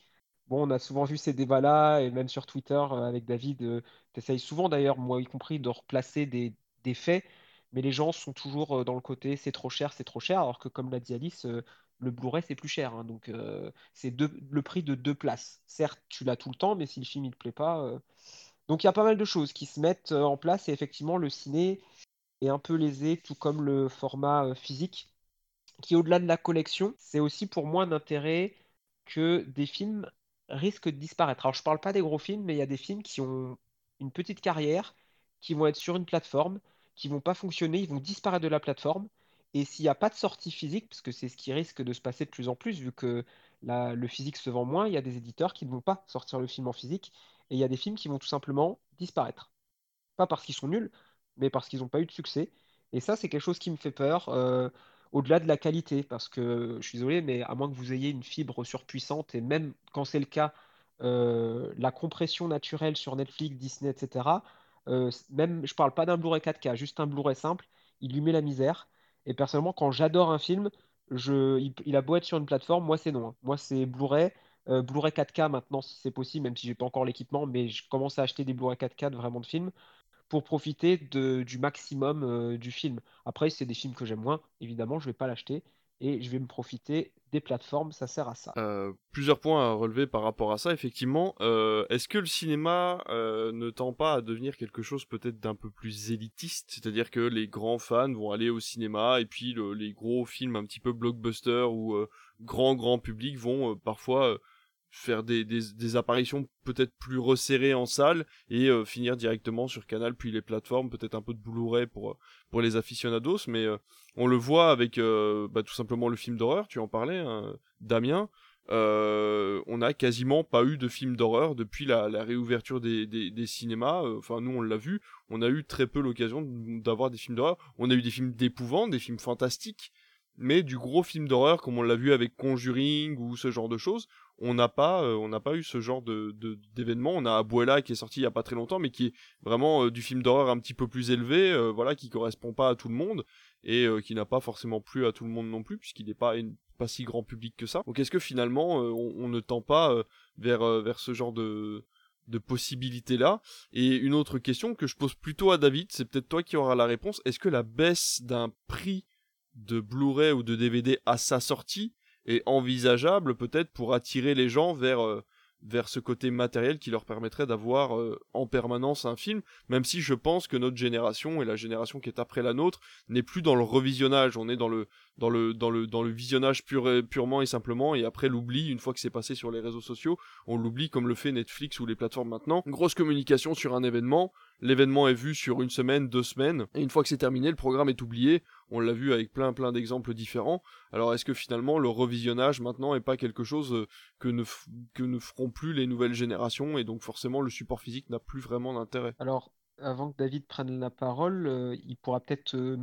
Bon, on a souvent vu ces débats-là, et même sur Twitter euh, avec David, euh, tu essayes souvent d'ailleurs, moi y compris, de replacer des, faits, mais les gens sont toujours euh, dans le côté c'est trop cher, c'est trop cher, alors que comme l'a dit Alice, le Blu-ray c'est plus cher, hein. donc c'est le prix de deux places. Certes, tu l'as tout le temps, mais si le film ne te plaît pas. Donc il y a pas mal de choses qui se mettent en place, et effectivement, le ciné est un peu lésé, tout comme le format physique, qui au-delà de la collection, c'est aussi pour moi d'intérêt que des films risquent de disparaître. Alors, je parle pas des gros films, mais il y a des films qui ont une petite carrière, qui vont être sur une plateforme, qui vont pas fonctionner, ils vont disparaître de la plateforme. Et s'il n'y a pas de sortie physique, parce que c'est ce qui risque de se passer de plus en plus, vu que le physique se vend moins, il y a des éditeurs qui ne vont pas sortir le film en physique, et il y a des films qui vont tout simplement disparaître. Pas parce qu'ils sont nuls, mais parce qu'ils n'ont pas eu de succès. Et ça, c'est quelque chose qui me fait peur. Euh, au-delà de la qualité, parce que je suis désolé, mais à moins que vous ayez une fibre surpuissante, et même quand c'est le cas, euh, la compression naturelle sur Netflix, Disney, etc., euh, même, je parle pas d'un Blu-ray 4K, juste un Blu-ray simple, il lui met la misère. Et personnellement, quand j'adore un film, je, il, a beau être sur une plateforme, moi c'est non. hein. Moi c'est Blu-ray. Euh, Blu-ray 4K maintenant, c'est possible, même si j'ai pas encore l'équipement, mais je commence à acheter des Blu-ray 4K de vraiment de films pour profiter de- du maximum euh, du film. Après, c'est des films que j'aime moins, évidemment, je vais pas l'acheter et je vais me profiter des plateformes, ça sert à ça. Euh, plusieurs points à relever par rapport à ça, effectivement. Euh, Est-ce que le cinéma ne tend pas à devenir quelque chose peut-être d'un peu plus élitiste? C'est-à-dire que les grands fans vont aller au cinéma et puis le- les gros films un petit peu blockbuster ou grand grand public vont parfois faire des, des, apparitions peut-être plus resserrées en salle et euh, finir directement sur Canal puis les plateformes, peut-être un peu de Blu-ray pour, euh, pour les aficionados, mais euh, on le voit avec bah, tout simplement le film d'horreur, tu en parlais, hein, Damien. On n'a quasiment pas eu de film d'horreur depuis la, réouverture des, des, des cinémas. Enfin, nous, on l'a vu. On a eu très peu l'occasion d'avoir des films d'horreur. On a eu des films d'épouvante, des films fantastiques, mais du gros film d'horreur, comme on l'a vu avec Conjuring ou ce genre de choses, on n'a pas, euh, eu ce genre de d'événement. On a Abuela qui est sorti il y a pas très longtemps, mais qui est vraiment euh, du film d'horreur un petit peu plus élevé, euh, voilà, qui correspond pas à tout le monde et qui n'a pas forcément plu à tout le monde non plus, puisqu'il n'est pas une- pas si grand public que ça. Donc est-ce que finalement on, ne tend pas vers vers ce genre de de possibilités là Et une autre question que je pose plutôt à David, c'est peut-être toi qui auras la réponse. Est-ce que la baisse d'un prix de Blu-ray ou de DVD à sa sortie est envisageable peut-être pour attirer les gens vers euh, vers ce côté matériel qui leur permettrait d'avoir euh, en permanence un film, même si je pense que notre génération et la génération qui est après la nôtre n'est plus dans le revisionnage, on est dans le dans le dans le dans le visionnage purement et simplement et après l'oubli une fois que c'est passé sur les réseaux sociaux, on l'oublie comme le fait Netflix ou les plateformes maintenant. Une grosse communication sur un événement, l'événement est vu sur une semaine, deux semaines et une fois que c'est terminé, le programme est oublié. On l'a vu avec plein plein d'exemples différents. Alors est-ce que finalement le revisionnage maintenant est pas quelque chose euh, que ne que ne feront plus les nouvelles générations et donc forcément le support physique n'a plus vraiment d'intérêt? Alors, avant que David prenne la parole, euh, il pourra peut-être euh,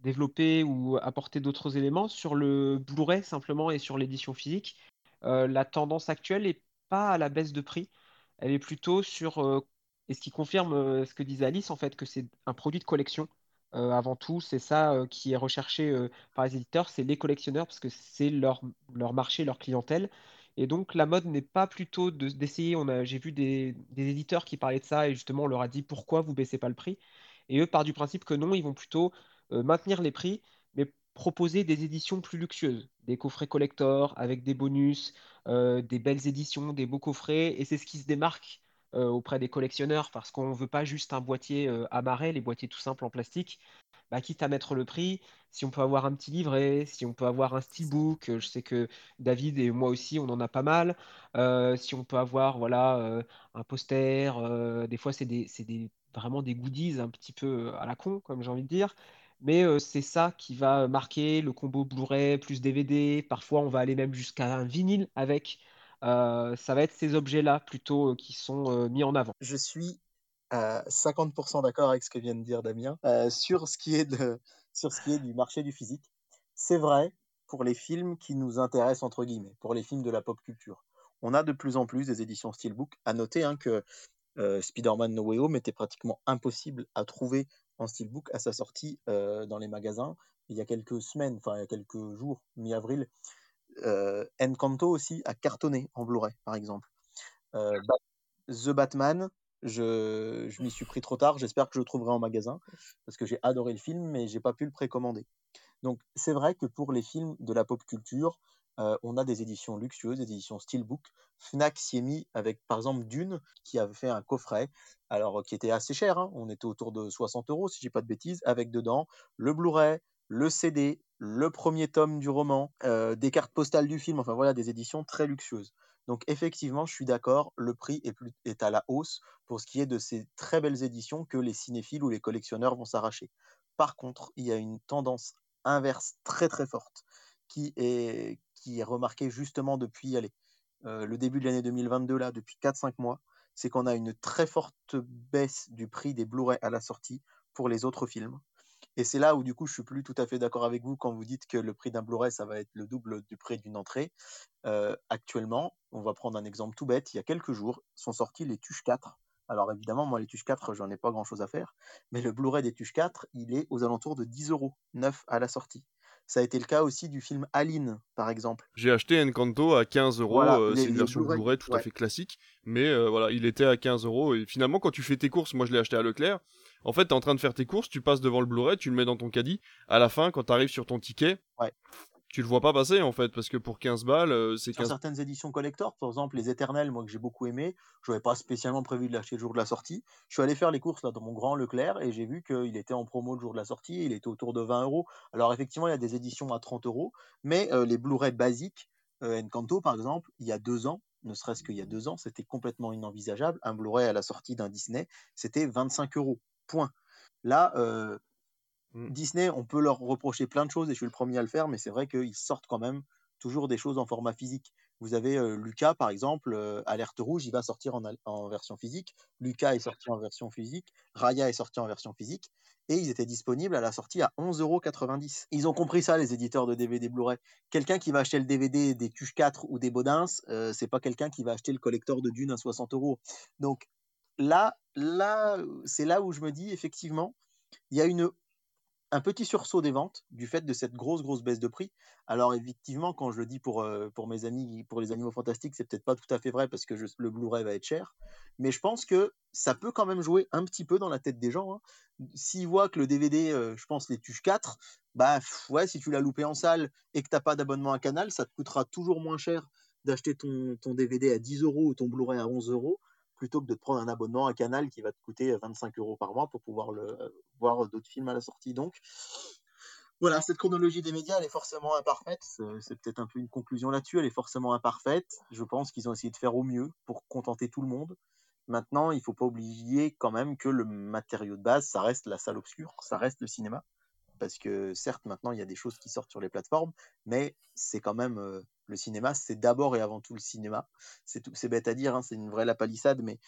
développer ou apporter d'autres éléments sur le Blu-ray simplement et sur l'édition physique. La tendance actuelle n'est pas à la baisse de prix, elle est plutôt sur, et ce qui confirme euh, ce que disait Alice, en fait, que c'est un produit de collection. Euh, avant tout, c'est ça euh, qui est recherché par les éditeurs, c'est les collectionneurs, parce que c'est leur, leur marché, leur clientèle. Et donc la mode n'est pas plutôt de- d'essayer, on a, j'ai vu des, des éditeurs qui parlaient de ça et justement on leur a dit pourquoi vous baissez pas le prix? Et eux partent du principe que non, ils vont plutôt maintenir les prix, mais proposer des éditions plus luxueuses, des coffrets collector avec des bonus, des belles éditions, des beaux coffrets. Et c'est ce qui se démarque auprès des collectionneurs parce qu'on ne veut pas juste un boîtier euh, amarré, les boîtiers tout simples en plastique. Bah, quitte à mettre le prix, si on peut avoir un petit livret, si on peut avoir un steelbook, euh, je sais que David et moi aussi, on en a pas mal. Euh, si on peut avoir voilà, euh, un poster, euh, des fois c'est des, des, vraiment des goodies un petit peu à la con, comme j'ai envie de dire. Mais euh, c'est ça qui va marquer le combo Blu-ray plus DVD. Parfois, on va aller même jusqu'à un vinyle avec. Euh, ça va être ces objets-là plutôt euh, qui sont euh, mis en avant. Je suis à 50% d'accord avec ce que vient de dire Damien sur ce qui est du marché du physique. C'est vrai pour les films qui nous intéressent entre guillemets, pour les films de la pop culture. On a de plus en plus des éditions Steelbook. À noter hein, que Spider-Man No Way Home était pratiquement impossible à trouver en Steelbook à sa sortie dans les magasins il y a quelques semaines, enfin il y a quelques jours, mi-avril. Euh, Encanto aussi a cartonné en Blu-ray, par exemple. Euh, Ba- The Batman, je, je m'y suis pris trop tard. J'espère que je le trouverai en magasin parce que j'ai adoré le film, mais j'ai pas pu le précommander. Donc c'est vrai que pour les films de la pop culture, euh, on a des éditions luxueuses, des éditions Steelbook. Fnac s'y est mis avec par exemple Dune qui avait fait un coffret, alors qui était assez cher, hein. on était autour de 60 euros si j'ai pas de bêtises, avec dedans le Blu-ray, le CD, le premier tome du roman, euh, des cartes postales du film, enfin voilà des éditions très luxueuses. Donc effectivement, je suis d'accord, le prix est, à la hausse pour ce qui est de ces très belles éditions que les cinéphiles ou les collectionneurs vont s'arracher. Par contre, il y a une tendance inverse très très forte qui est, remarquée justement depuis euh, le début de l'année 2022, là, depuis 4-5 mois, c'est qu'on a une très forte baisse du prix des Blu-ray à la sortie pour les autres films. Et c'est là où du coup je suis plus tout à fait d'accord avec vous quand vous dites que le prix d'un Blu-ray ça va être le double du prix d'une entrée. Euh, actuellement, on va prendre un exemple tout bête, il y a quelques jours sont sortis les Tuches 4 Alors évidemment, moi, les Tuches 4, j'en ai pas grand-chose à faire, mais le Blu-ray des Tuches 4, il est aux alentours de 10 euros, neuf à la sortie. Ça a été le cas aussi du film Aline, par exemple. J'ai acheté Encanto à 15 euros. Voilà, euh, c'est une version Blu-ray, tout à fait classique. Mais euh, voilà, il était à 15 euros. Et finalement, quand tu fais tes courses, moi je l'ai acheté à Leclerc. En fait, t'es en train de faire tes courses, tu passes devant le Blu-ray, tu le mets dans ton caddie. À la fin, quand t'arrives sur ton ticket, Ouais. tu le vois pas passer en fait. Parce que pour 15 balles, euh, c'est Sur 15 certaines éditions collector, par exemple les Éternels, moi que j'ai beaucoup aimé, je n'avais pas spécialement prévu de l'acheter le jour de la sortie. Je suis allé faire les courses là dans mon grand Leclerc et j'ai vu qu'il était en promo le jour de la sortie, il était autour de 20 euros. Alors effectivement, il y a des éditions à 30 euros, mais euh, les Blu-ray basiques, euh, Encanto par exemple, il y a deux ans, ne serait-ce qu'il y a deux ans, c'était complètement inenvisageable. Un Blu-ray à la sortie d'un Disney, c'était 25 euros. Point. Là, euh, Mm. Disney, on peut leur reprocher plein de choses et je suis le premier à le faire, mais c'est vrai qu'ils sortent quand même toujours des choses en format physique. Vous avez euh, Lucas, par exemple, euh, Alerte Rouge, il va sortir en, version physique. Lucas est sorti en version physique. Raya est sorti en version physique. Et ils étaient disponibles à la sortie à 11,90€. Ils ont compris ça, les éditeurs de DVD Blu-ray. Quelqu'un qui va acheter le DVD des Tuches 4 ou des Baudins, euh, c'est pas quelqu'un qui va acheter le collector de Dune à 60 euros. Donc là, là c'est là où je me dis, effectivement, il y a une un petit sursaut des ventes du fait de cette grosse grosse baisse de prix. Alors effectivement, quand je le dis pour, euh, pour mes amis, pour les animaux fantastiques, c'est peut-être pas tout à fait vrai parce que je- le Blu-ray va être cher, mais je pense que ça peut quand même jouer un petit peu dans la tête des gens. hein. S'ils voient que le DVD, euh, je pense les Tuches 4, bah ouais, si tu l'as loupé en salle et que t'as pas d'abonnement à Canal, ça te coûtera toujours moins cher d'acheter ton, ton DVD à 10 euros ou ton Blu-ray à 11 euros plutôt que de prendre un abonnement à Canal qui va te coûter 25 euros par mois pour pouvoir le, voir d'autres films à la sortie. Donc, voilà, cette chronologie des médias, elle est forcément imparfaite. C'est peut-être un peu une conclusion là-dessus. Elle est forcément imparfaite. Je pense qu'ils ont essayé de faire au mieux pour contenter tout le monde. Maintenant, il faut pas oublier quand même que le matériau de base, ça reste la salle obscure, ça reste le cinéma. Parce que certes, maintenant, il y a des choses qui sortent sur les plateformes, mais c'est quand même euh, le cinéma, c'est d'abord et avant tout le cinéma. C'est bête à dire, hein, c'est une vraie lapalissade, mais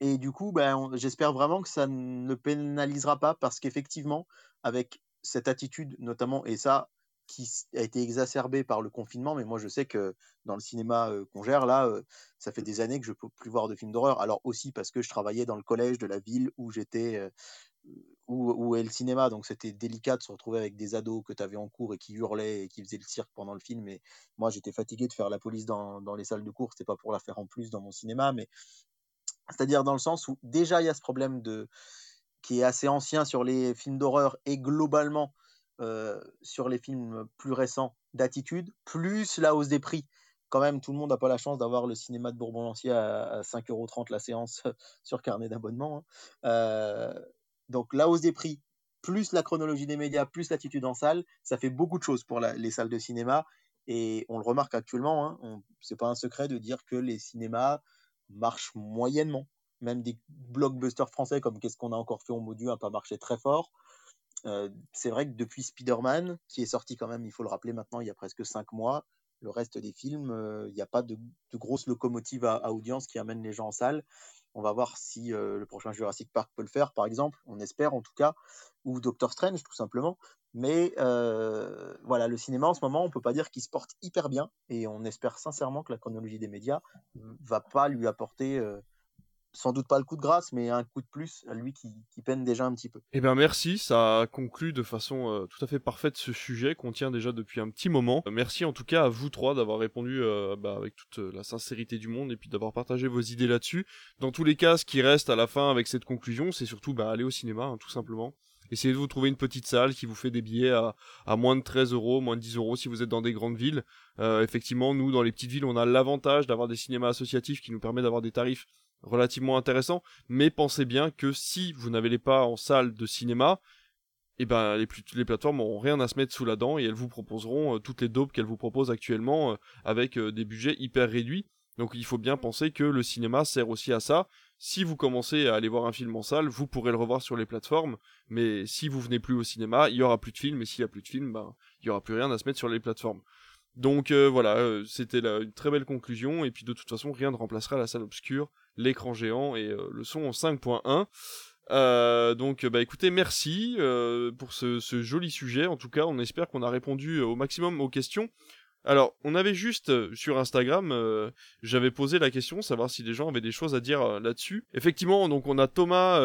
et du coup, ben, j'espère vraiment que ça ne pénalisera pas parce qu'effectivement, avec cette attitude notamment, et ça qui a été exacerbé par le confinement, mais moi je sais que dans le cinéma euh, qu'on gère là, euh, ça fait des années que je peux plus voir de films d'horreur. Alors aussi parce que je travaillais dans le collège de la ville où j'étais, où, où est le cinéma, donc c'était délicat de se retrouver avec des ados que tu avais en cours et qui hurlaient et qui faisaient le cirque pendant le film. Et moi j'étais fatigué de faire la police dans, dans les salles de cours, c'était pas pour la faire en plus dans mon cinéma, mais c'est-à-dire dans le sens où déjà il y a ce problème de qui est assez ancien sur les films d'horreur et globalement euh, sur les films plus récents d'attitude, plus la hausse des prix. Quand même, tout le monde n'a pas la chance d'avoir le cinéma de Bourbon-Lancier à, à 5,30€ la séance sur carnet d'abonnement. hein. Euh, donc la hausse des prix, plus la chronologie des médias, plus l'attitude en salle, ça fait beaucoup de choses pour les salles de cinéma. Et on le remarque actuellement, hein, c'est pas un secret de dire que les cinémas marchent moyennement. Même des blockbusters français comme Qu'est-ce qu'on a encore fait au Maudieu n'a pas marché très fort. Euh, c'est vrai que depuis Spider-Man, qui est sorti quand même, il faut le rappeler maintenant, il y a presque cinq mois, le reste des films, euh, il n'y a pas de, grosse locomotive à audience qui amène les gens en salle. On va voir si le prochain Jurassic Park peut le faire, par exemple, on espère en tout cas, ou Doctor Strange, tout simplement. Mais voilà, le cinéma en ce moment, on peut pas dire qu'il se porte hyper bien, et on espère sincèrement que la chronologie des médias va pas lui apporter, sans doute pas le coup de grâce, mais un coup de plus à lui qui, peine déjà un petit peu. Eh bien merci, ça conclut de façon euh, tout à fait parfaite ce sujet qu'on tient déjà depuis un petit moment. Euh, merci en tout cas à vous trois d'avoir répondu euh, bah, avec toute la sincérité du monde et puis d'avoir partagé vos idées là-dessus. Dans tous les cas, ce qui reste à la fin avec cette conclusion, c'est surtout bah, aller au cinéma, hein, tout simplement. Essayez de vous trouver une petite salle qui vous fait des billets à, à moins de 13 euros, moins de 10 euros si vous êtes dans des grandes villes. Effectivement, nous, dans les petites villes, on a l'avantage d'avoir des cinémas associatifs qui nous permettent d'avoir des tarifs relativement intéressants. Mais pensez bien que si vous n'avez pas en salle de cinéma, eh ben, les, les plateformes n'auront rien à se mettre sous la dent et elles vous proposeront euh, toutes les dopes qu'elles vous proposent actuellement euh, avec euh, des budgets hyper réduits. Donc il faut bien penser que le cinéma sert aussi à ça. Si vous commencez à aller voir un film en salle, vous pourrez le revoir sur les plateformes, mais si vous venez plus au cinéma, il y aura plus de films, et s'il y a plus de films, ben, il y aura plus rien à se mettre sur les plateformes. Donc voilà, c'était une très belle conclusion, et puis de toute façon, rien ne remplacera la salle obscure, l'écran géant et euh, le son en 5.1. Euh, donc bah écoutez, merci euh, pour ce, ce joli sujet. En tout cas, on espère qu'on a répondu au maximum aux questions. Alors, on avait juste euh, sur Instagram, euh, j'avais posé la question, savoir si les gens avaient des choses à dire euh, là-dessus. Effectivement, donc on a Thomas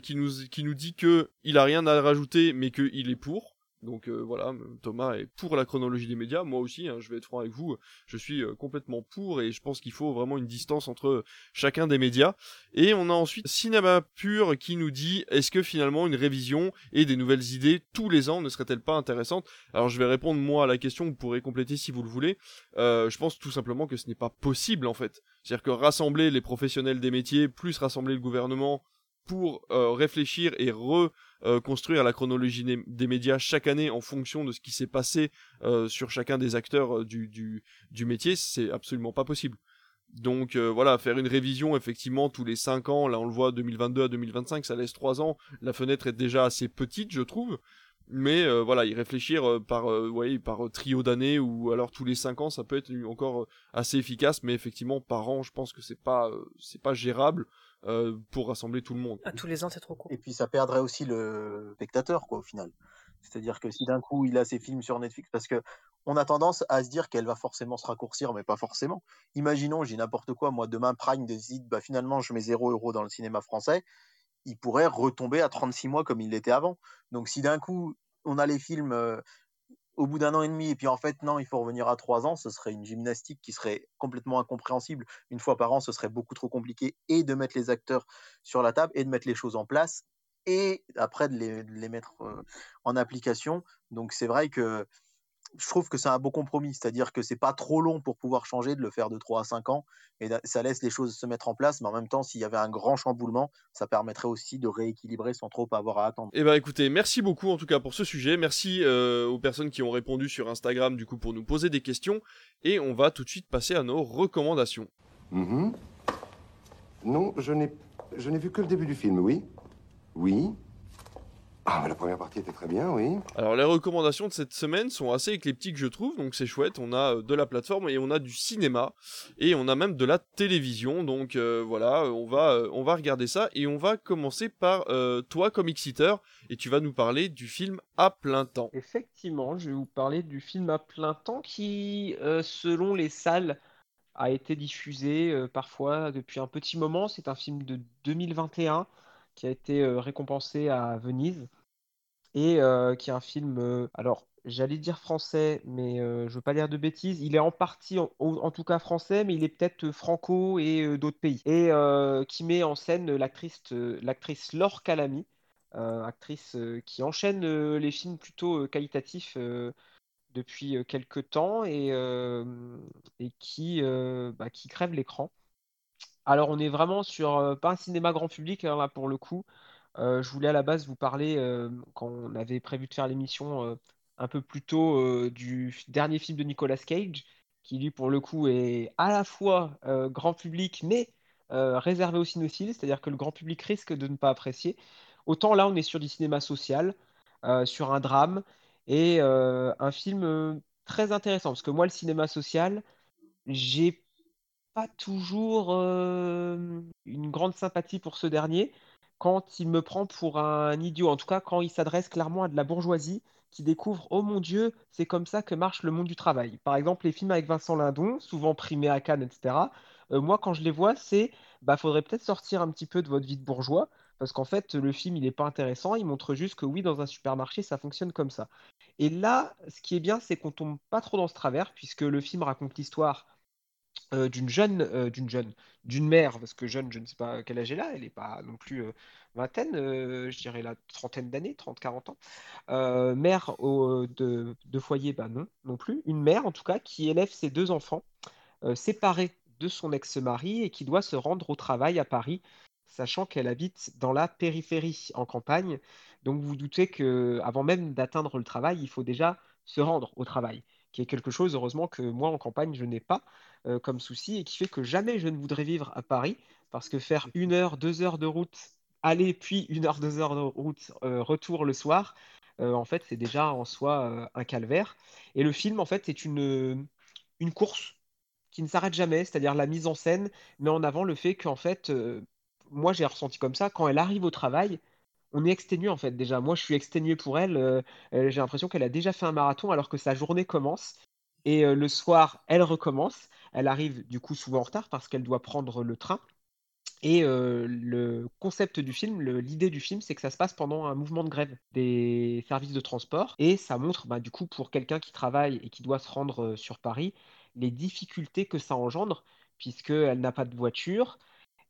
qui nous qui nous dit que il a rien à rajouter, mais qu'il est pour. Donc euh, voilà, Thomas est pour la chronologie des médias, moi aussi, hein, je vais être franc avec vous, je suis euh, complètement pour et je pense qu'il faut vraiment une distance entre chacun des médias. Et on a ensuite Cinéma Pur qui nous dit est-ce que finalement une révision et des nouvelles idées tous les ans ne serait-elle pas intéressante Alors je vais répondre moi à la question, vous pourrez compléter si vous le voulez. Euh, je pense tout simplement que ce n'est pas possible en fait. C'est-à-dire que rassembler les professionnels des métiers plus rassembler le gouvernement pour réfléchir et re euh, construire la chronologie des, médias chaque année en fonction de ce qui s'est passé euh, sur chacun des acteurs euh, du, du, métier, c'est absolument pas possible. Donc voilà, faire une révision effectivement tous les 5 ans, là on le voit 2022 à 2025, ça laisse 3 ans, la fenêtre est déjà assez petite je trouve, mais voilà, y réfléchir par, par trio d'années ou alors tous les 5 ans, ça peut être encore assez efficace, mais effectivement par an, je pense que c'est pas, c'est pas gérable. Euh, pour rassembler tout le monde. À tous les ans, c'est trop court. Et puis ça perdrait aussi le spectateur, quoi, au final. C'est-à-dire que si d'un coup il a ses films sur Netflix, parce que on a tendance à se dire qu'elle va forcément se raccourcir, mais pas forcément. Imaginons, j'ai n'importe quoi, moi demain Prime décide, bah finalement je mets 0 euros dans le cinéma français, il pourrait retomber à 36 mois comme il l'était avant. Donc si d'un coup on a les films euh, au bout d'un an et demi, et puis en fait, non, il faut revenir à trois ans, ce serait une gymnastique qui serait complètement incompréhensible. Une fois par an, ce serait beaucoup trop compliqué et de mettre les acteurs sur la table et de mettre les choses en place et après de les, mettre euh, en application. Donc c'est vrai que je trouve que c'est un beau compromis, c'est-à-dire que c'est pas trop long pour pouvoir changer, de le faire de 3 à 5 ans, et ça laisse les choses se mettre en place, mais en même temps, s'il y avait un grand chamboulement, ça permettrait aussi de rééquilibrer sans trop avoir à attendre. Eh ben écoutez, merci beaucoup en tout cas pour ce sujet, merci euh, aux personnes qui ont répondu sur Instagram du coup pour nous poser des questions, et on va tout de suite passer à nos recommandations. Mm-hmm. Non, je n'ai, je n'ai vu que le début du film, oui. Oui, ah, la première partie était très bien, oui. Alors, les recommandations de cette semaine sont assez éclectiques, je trouve, donc c'est chouette. On a euh, de la plateforme et on a du cinéma et on a même de la télévision. Donc euh, voilà, on va, euh, on va regarder ça et on va commencer par toi, Comic Sitter, et tu vas nous parler du film à plein temps. Effectivement, je vais vous parler du film à plein temps qui, selon les salles, a été diffusé parfois depuis un petit moment. C'est un film de 2021 qui a été euh, récompensé à Venise et euh, qui est un film, euh, alors j'allais dire français, mais je veux pas dire de bêtises. Il est en partie, en, tout cas français, mais il est peut-être franco et d'autres pays. Et qui met en scène l'actrice, l'actrice Laure Calamy, actrice qui enchaîne les films plutôt qualitatifs depuis quelques temps et, et qui, bah, qui crève l'écran. Alors, on est vraiment sur, euh, pas un cinéma grand public, hein, là, pour le coup. Euh, je voulais à la base vous parler, euh, quand on avait prévu de faire l'émission un peu plus tôt, du dernier film de Nicolas Cage, qui lui, pour le coup, est à la fois grand public, mais réservé aux cinéphiles, c'est-à-dire que le grand public risque de ne pas apprécier. Autant là, on est sur du cinéma social, sur un drame, et un film très intéressant, parce que moi, le cinéma social, j'ai pas toujours euh, une grande sympathie pour ce dernier quand il me prend pour un idiot, en tout cas quand il s'adresse clairement à de la bourgeoisie qui découvre oh mon dieu, c'est comme ça que marche le monde du travail. Par exemple, les films avec Vincent Lindon, souvent primés à Cannes, etc. Euh, moi, quand je les vois, c'est bah faudrait peut-être sortir un petit peu de votre vie de bourgeois parce qu'en fait, le film il n'est pas intéressant, il montre juste que oui, dans un supermarché, ça fonctionne comme ça. Et là, ce qui est bien, c'est qu'on tombe pas trop dans ce travers puisque le film raconte l'histoire euh, d'une jeune, euh, d'une jeune, d'une mère, parce que jeune, je ne sais pas quel âge elle a, elle n'est pas non plus euh, vingtaine, je dirais la trentaine d'années, 30-40 ans. mère de, foyer, bah non, non plus. Une mère, en tout cas, qui élève ses deux enfants, séparés de son ex-mari et qui doit se rendre au travail à Paris, sachant qu'elle habite dans la périphérie, en campagne. Donc vous vous doutez que avant même d'atteindre le travail, il faut déjà se rendre au travail, qui est quelque chose, heureusement, que moi, en campagne, je n'ai pas. Euh, comme souci et qui fait que jamais je ne voudrais vivre à Paris parce que faire une heure, deux heures de route aller puis une heure, deux heures de route euh, retour le soir, euh, en fait c'est déjà en soi un calvaire. Et le film en fait est une, une course qui ne s'arrête jamais, c'est-à-dire la mise en scène met en avant le fait qu'en fait, moi j'ai ressenti comme ça, quand elle arrive au travail, on est exténué en fait déjà. Moi je suis exténué pour elle, j'ai l'impression qu'elle a déjà fait un marathon alors que sa journée commence Et euh, le soir, elle recommence. Elle arrive du coup souvent en retard parce qu'elle doit prendre le train. Et euh, le concept du film, l'idée du film, c'est que ça se passe pendant un mouvement de grève des services de transport. Et ça montre, bah, du coup, pour quelqu'un qui travaille et qui doit se rendre euh, sur Paris, les difficultés que ça engendre, puisqu'elle n'a pas de voiture,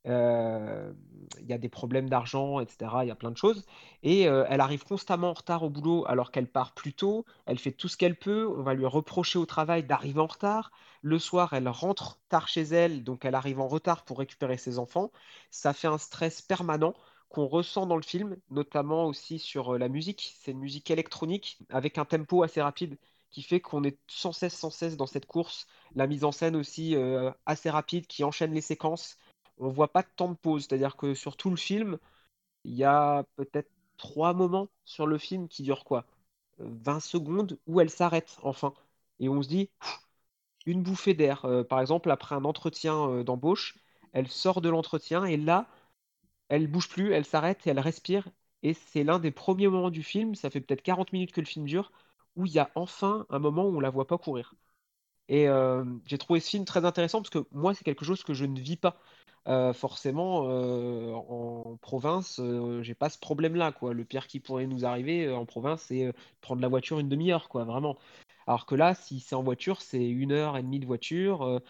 euh, il y a des problèmes d'argent, etc. Il y a plein de choses. Et euh, elle arrive constamment en retard au boulot alors qu'elle part plus tôt. Elle fait tout ce qu'elle peut. On va lui reprocher au travail d'arriver en retard. Le soir, elle rentre tard chez elle, donc elle arrive en retard pour récupérer ses enfants. Ça fait un stress permanent qu'on ressent dans le film, notamment aussi sur euh, la musique. C'est une musique électronique avec un tempo assez rapide qui fait qu'on est sans cesse, sans cesse dans cette course. La mise en scène aussi assez rapide qui enchaîne les séquences on voit pas de temps de pause. C'est-à-dire que sur tout le film, il y a peut-être trois moments sur le film qui durent quoi? Euh, 20 secondes où elle s'arrête enfin. Et on se dit, une bouffée d'air. Euh, par exemple, après un entretien euh, d'embauche, elle sort de l'entretien et là, elle bouge plus, elle s'arrête et elle respire. Et c'est l'un des premiers moments du film, ça fait peut-être 40 minutes que le film dure, où il y a enfin un moment où on la voit pas courir. Et euh, j'ai trouvé ce film très intéressant parce que moi, c'est quelque chose que je ne vis pas. Euh, forcément, euh, en province, j'ai pas ce problème-là. Le pire qui pourrait nous arriver en province, c'est prendre la voiture une demi-heure, quoi, vraiment. Alors que là, si c'est en voiture, c'est une heure et demie de voiture.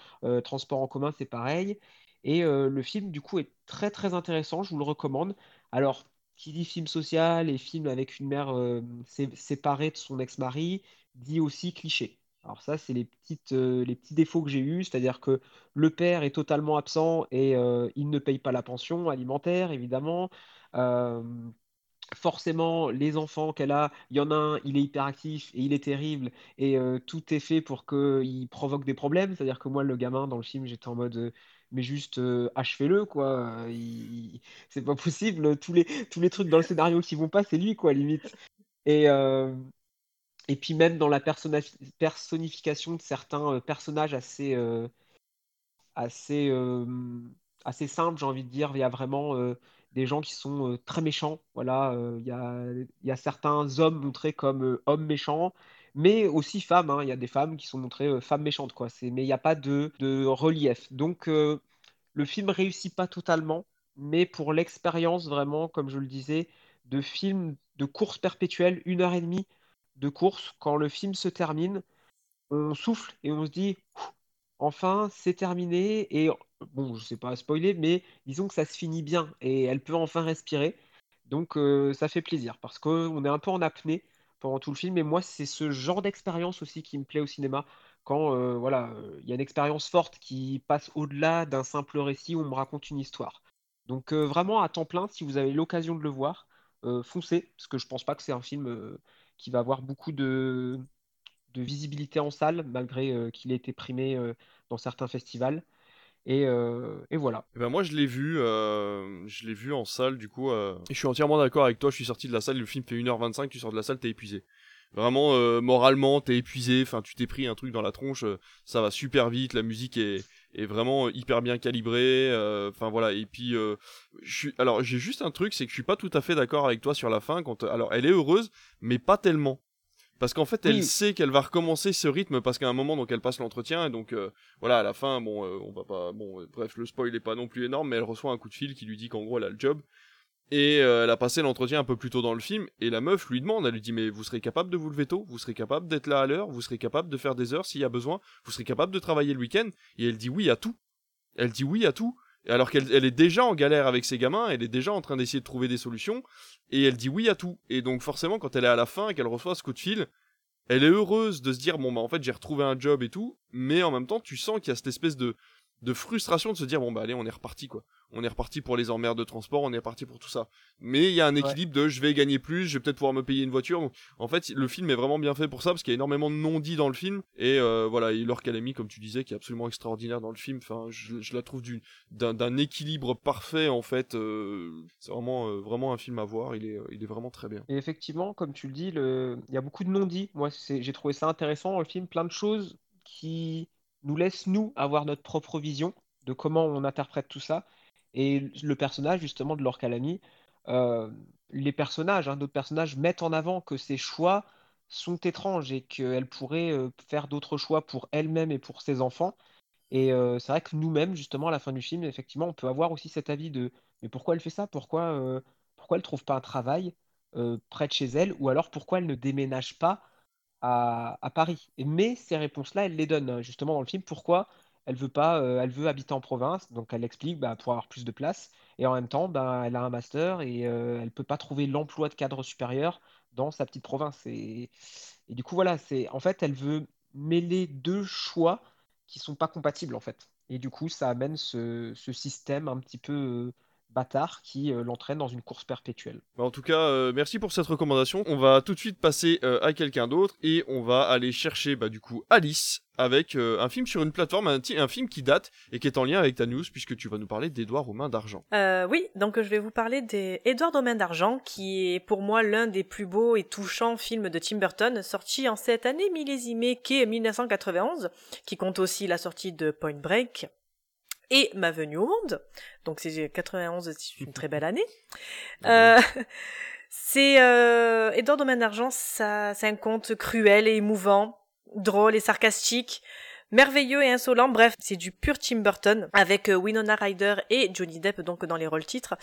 transport en commun, c'est pareil. Et le film, du coup, est très très intéressant. Je vous le recommande. Alors, qui dit film social et film avec une mère sé- séparée de son ex-mari, dit aussi cliché. Alors ça, c'est les petites, euh, les petits défauts que j'ai eus, c'est-à-dire que le père est totalement absent et euh, il ne paye pas la pension alimentaire, évidemment. Euh, forcément, les enfants qu'elle a, il y en a un, il est hyperactif et il est terrible, et tout est fait pour qu'il provoque des problèmes. C'est-à-dire que moi, le gamin dans le film, j'étais en mode, mais juste euh, achevez-le, quoi. C'est pas possible. Tous les, tous les trucs dans le scénario qui vont pas, c'est lui, quoi, limite. Et, et puis même dans la personnification de certains euh, personnages assez, euh, assez, euh, assez simple, j'ai envie de dire. Il y a vraiment des gens qui sont très méchants. Voilà, il y a, y a certains hommes montrés comme hommes méchants, mais aussi femmes. hein. Il y a des femmes qui sont montrées femmes méchantes, quoi. Mais il n'y a pas de, de relief. Donc, le film réussit pas totalement, mais pour l'expérience, vraiment, comme je le disais, de film de course perpétuelle, une heure et demie de course, quand le film se termine on souffle et on se dit enfin c'est terminé et bon je sais pas spoiler mais disons que ça se finit bien et elle peut enfin respirer. Donc euh, ça fait plaisir parce qu'on est un peu en apnée pendant tout le film et moi c'est ce genre d'expérience aussi qui me plaît au cinéma. Quand euh, voilà il y a une expérience forte qui passe au-delà d'un simple récit où on me raconte une histoire. Donc euh, vraiment à temps plein si vous avez l'occasion de le voir foncez parce que je pense pas que c'est un film qui va avoir beaucoup de de visibilité en salle, malgré euh, qu'il ait été primé euh, dans certains festivals. Et, euh, et voilà. Eh ben moi je l'ai vu, euh, je l'ai vu en salle du coup. euh, Et je suis entièrement d'accord avec toi, je suis sorti de la salle, le film fait 1h25, tu sors de la salle, t'es épuisé. Vraiment, euh, moralement, t'es épuisé, enfin tu t'es pris un truc dans la tronche, euh, ça va super vite, la musique est, est vraiment hyper bien calibrée, euh, enfin voilà, et puis euh, je suis... Alors j'ai juste un truc, c'est que je suis pas tout à fait d'accord avec toi sur la fin, quand... Alors elle est heureuse, mais pas tellement. Parce qu'en fait, elle Oui. sait qu'elle va recommencer ce rythme parce qu'à un moment, donc elle passe l'entretien et donc euh, voilà, à la fin, bon, euh, on va pas, bon, euh, bref, le spoil est pas non plus énorme, mais elle reçoit un coup de fil qui lui dit qu'en gros, elle a le job et euh, elle a passé l'entretien un peu plus tôt dans le film et la meuf lui demande, elle lui dit mais vous serez capable de vous lever tôt, vous serez capable d'être là à l'heure, vous serez capable de faire des heures s'il y a besoin, vous serez capable de travailler le week-end? Et elle dit oui à tout. Elle dit oui à tout. Alors qu'elle elle est déjà en galère avec ses gamins, elle est déjà en train d'essayer de trouver des solutions, et elle dit oui à tout. Et donc forcément, quand elle est à la fin et qu'elle reçoit ce coup de fil, elle est heureuse de se dire bon bah en fait j'ai retrouvé un job et tout, mais en même temps tu sens qu'il y a cette espèce de de frustration de se dire bon bah allez on est reparti quoi. On est reparti pour les emmerdes de transport, on est reparti pour tout ça. Mais il y a un équilibre de je vais gagner plus, je vais peut-être pouvoir me payer une voiture. Donc, en fait le film est vraiment bien fait pour ça parce qu'il y a énormément de non-dits dans le film et euh, voilà et Calamy comme tu disais qui est absolument extraordinaire dans le film. Enfin je, je la trouve du d'un équilibre parfait en fait. euh, c'est vraiment euh, vraiment un film à voir. Il est il est vraiment très bien. Et effectivement, comme tu le dis, le... il y a beaucoup de non-dits. Moi, c'est- j'ai trouvé ça intéressant dans le film, plein de choses qui nous laissent, nous, avoir notre propre vision de comment on interprète tout ça. Et le personnage, justement, de Laure Calamy, euh, les personnages, hein, d'autres personnages mettent en avant que ces choix, sont étranges et qu'elle pourrait euh, faire d'autres choix pour elle-même et pour ses enfants. Et euh, c'est vrai que nous-mêmes, justement, à la fin du film, effectivement, on peut avoir aussi cet avis de mais pourquoi elle fait ça? Pourquoi, euh, pourquoi elle trouve pas un travail près de chez elle? Ou alors pourquoi elle ne déménage pas? À, Paris? Mais ces réponses-là, elle les donne hein, justement dans le film. Pourquoi elle veut pas, euh, elle veut habiter en province? Donc elle explique bah, pour avoir plus de place. Et en même temps, bah, elle a un master et euh, elle peut pas trouver l'emploi de cadre supérieur dans sa petite province. Et, du coup, voilà, c'est en fait, elle veut mêler deux choix qui sont pas compatibles en fait. Et du coup, ça amène ce, ce système un petit peu euh, bâtard qui euh, l'entraîne dans une course perpétuelle. Bah, en tout cas, euh, merci pour cette recommandation. On va tout de suite passer euh, à quelqu'un d'autre et on va aller chercher bah, du coup Alice avec euh, un film sur une plateforme, un, film qui date et qui est en lien avec ta news puisque tu vas nous parler d'Edouard aux mains d'argent. Euh, oui, donc je vais vous parler d'Edouard Domaine d'Argent, qui est pour moi l'un des plus beaux et touchants films de Tim Burton, sorti en cette année millésimée qu'est 1991, qui compte aussi la sortie de Point Break et Ma venue au monde. Donc c'est 91, c'est une très belle année. Euh, c'est euh, Edouard Domaine d'Argent, ça, c'est un conte cruel et émouvant, drôle et sarcastique merveilleux et insolent. Bref, c'est du pur Tim Burton avec euh, Winona Ryder et Johnny Depp donc dans les rôles titres.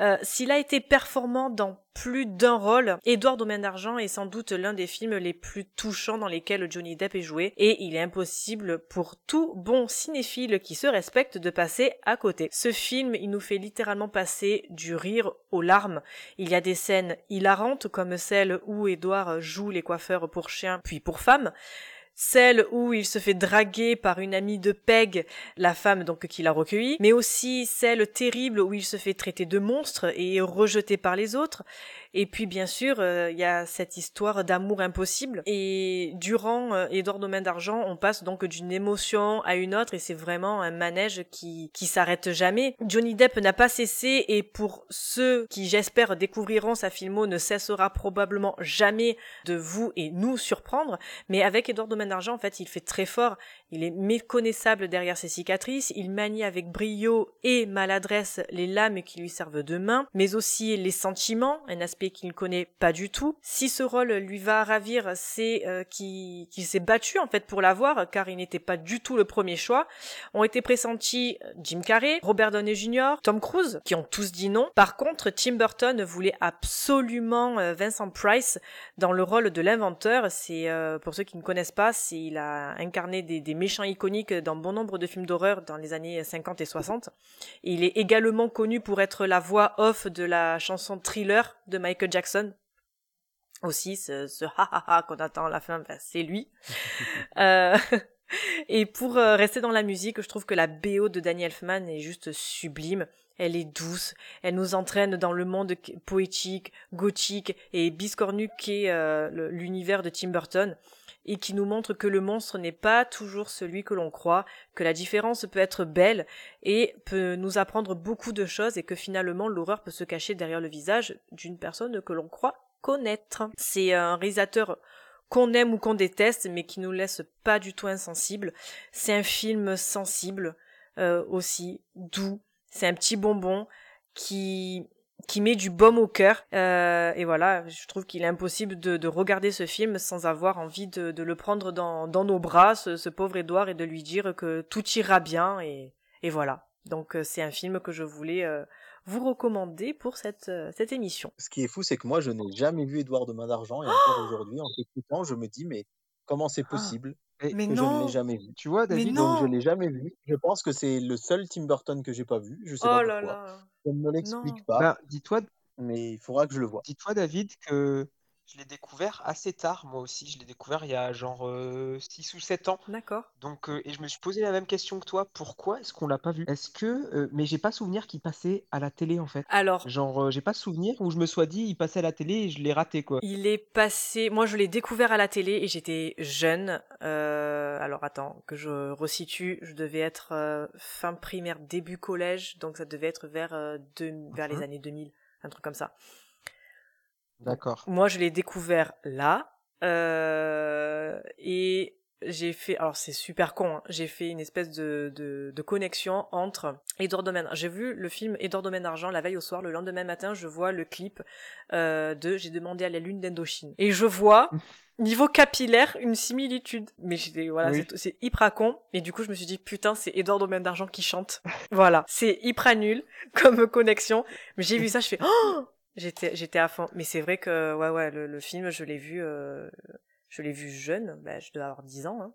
Euh, S'il a été performant dans plus d'un rôle, Édouard Domaine d'Argent est sans doute l'un des films les plus touchants dans lesquels Johnny Depp est joué et il est impossible pour tout bon cinéphile qui se respecte de passer à côté. Ce film, il nous fait littéralement passer du rire aux larmes. Il y a des scènes hilarantes comme celle où Édouard joue les coiffeurs pour chiens puis pour femmes celle où il se fait draguer par une amie de Peg, la femme donc qui l'a recueilli, mais aussi celle terrible où il se fait traiter de monstre et rejeté par les autres. Et puis bien sûr, euh, il y a cette histoire d'amour impossible. Et durant euh, Édouard Domaine d'Argent, on passe donc d'une émotion à une autre et c'est vraiment un manège qui qui s'arrête jamais. Johnny Depp n'a pas cessé et pour ceux qui j'espère découvriront sa filmo ne cessera probablement jamais de vous et nous surprendre. Mais avec Édouard Domaine d'Argent, en fait, il fait très fort. Il est méconnaissable derrière ses cicatrices. Il manie avec brio et maladresse les lames qui lui servent de main, mais aussi les sentiments, un aspect qu'il ne connaît pas du tout. Si ce rôle lui va ravir, c'est euh, qu'il s'est battu en fait pour l'avoir, car il n'était pas du tout le premier choix. Ont été pressentis Jim Carrey, Robert Downey Jr., Tom Cruise, qui ont tous dit non. Par contre, Tim Burton voulait absolument euh, Vincent Price dans le rôle de l'inventeur. C'est euh, pour ceux qui ne connaissent pas, c'est il a incarné des, des méchants iconiques dans bon nombre de films d'horreur dans les années 50 et 60. Et il est également connu pour être la voix off de la chanson Thriller de Michael Jackson. Aussi, ce, ce ha ha ha qu'on attend à la fin, ben, c'est lui. euh, et pour euh, rester dans la musique, je trouve que la BO de Danny Elfman est juste sublime. Elle est douce, elle nous entraîne dans le monde poétique, gothique et biscornu qu'est euh, l'univers de Tim Burton et qui nous montre que le monstre n'est pas toujours celui que l'on croit, que la différence peut être belle et peut nous apprendre beaucoup de choses et que finalement l'horreur peut se cacher derrière le visage d'une personne que l'on croit connaître. C'est un réalisateur qu'on aime ou qu'on déteste mais qui nous laisse pas du tout insensibles. C'est un film sensible euh, aussi, doux, c'est un petit bonbon qui qui met du baume au cœur. Euh, et voilà, je trouve qu'il est impossible de, de, regarder ce film sans avoir envie de, de le prendre dans, dans nos bras, ce, ce, pauvre Édouard, et de lui dire que tout ira bien. Et, et voilà. Donc c'est un film que je voulais euh, vous recommander pour cette, euh, cette émission. Ce qui est fou, c'est que moi, je n'ai jamais vu Édouard de Main d'Argent. Et encore aujourd'hui, en t'écoutant, je me dis, mais comment c'est possible Mais que non. je ne l'ai jamais vu. Tu vois, David, donc je l'ai jamais vu. Je pense que c'est le seul Tim Burton que j'ai pas vu. Je sais oh pas là pourquoi. là. Je ne me l'explique Non. pas. Dis-toi, mais il faudra que je le voie. dis-toi, David, que je l'ai découvert assez tard, moi aussi. Je l'ai découvert il y a genre 6 ou 7 ans. D'accord. Donc, euh, et je me suis posé la même question que toi. Pourquoi est-ce qu'on l'a pas vu? Est-ce que. euh, mais j'ai pas souvenir qu'il passait à la télé en fait. Alors, Genre, euh, j'ai pas souvenir où je me sois dit il passait à la télé et je l'ai raté quoi. il est passé. Moi, je l'ai découvert à la télé et j'étais jeune. Euh, alors, attends, que je resitue. Je devais être euh, fin primaire, début collège. Donc, ça devait être vers, euh, deux- vers les années 2000. Un truc comme ça. D'accord. Moi, je l'ai découvert là. euh, et j'ai fait, alors c'est super con, hein, j'ai fait une espèce de, de, de connexion entre Edouard Domaine. J'ai vu le film Edouard Domaine d'Argent la veille au soir, le lendemain matin, je vois le clip euh, de J'ai demandé à la lune d'Indochine. Et je vois niveau capillaire, une similitude. Mais j'étais, voilà, Oui. c'est hyper con. Et du coup, je me suis dit, putain, c'est Edouard Domaine d'Argent qui chante. voilà. C'est hyper nul comme connexion. Mais j'ai vu ça, je fais, oh! J'étais, j'étais à fond. Mais c'est vrai que, ouais, ouais, le, le film, je l'ai vu, euh, je l'ai vu jeune. Bah, je dois avoir 10 ans, hein.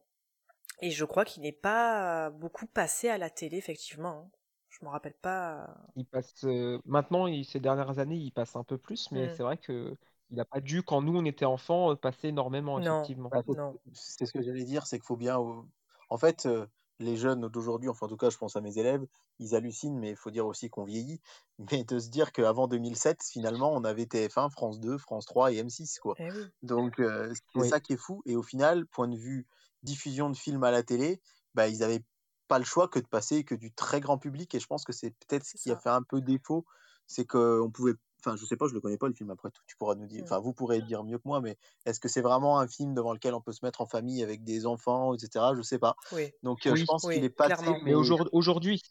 Et je crois qu'il n'est pas beaucoup passé à la télé, effectivement. hein. Je me rappelle pas. Il passe euh, maintenant, il- ces dernières années, il passe un peu plus, mais Mm. c'est vrai que il n'a pas dû, quand nous on était enfants, euh, passer énormément, Non, effectivement. Bah, c'est- non. C'est ce que j'allais dire, c'est qu'il faut bien. euh, En fait, euh, les jeunes d'aujourd'hui, enfin en tout cas, je pense à mes élèves, ils hallucinent, mais il faut dire aussi qu'on vieillit. Mais de se dire qu'avant 2007, finalement, on avait TF1, France 2, France 3 et M6, quoi. Eh oui. Donc euh, c'est Oui. ça qui est fou. Et au final, point de vue diffusion de films à la télé, bah, ils avaient pas le choix que de passer que du très grand public. Et je pense que c'est peut-être ce qui a fait un peu défaut, c'est qu'on pouvait. Enfin, je sais pas, je le connais pas le film après tout. Tu pourras nous dire. Enfin, vous pourrez dire mieux que moi, mais est-ce que c'est vraiment un film devant lequel on peut se mettre en famille avec des enfants, etc. Je sais pas. Oui. Donc euh, je Oui, pense qu'il est clairement. mais mais, aujourd- aujourd'hui,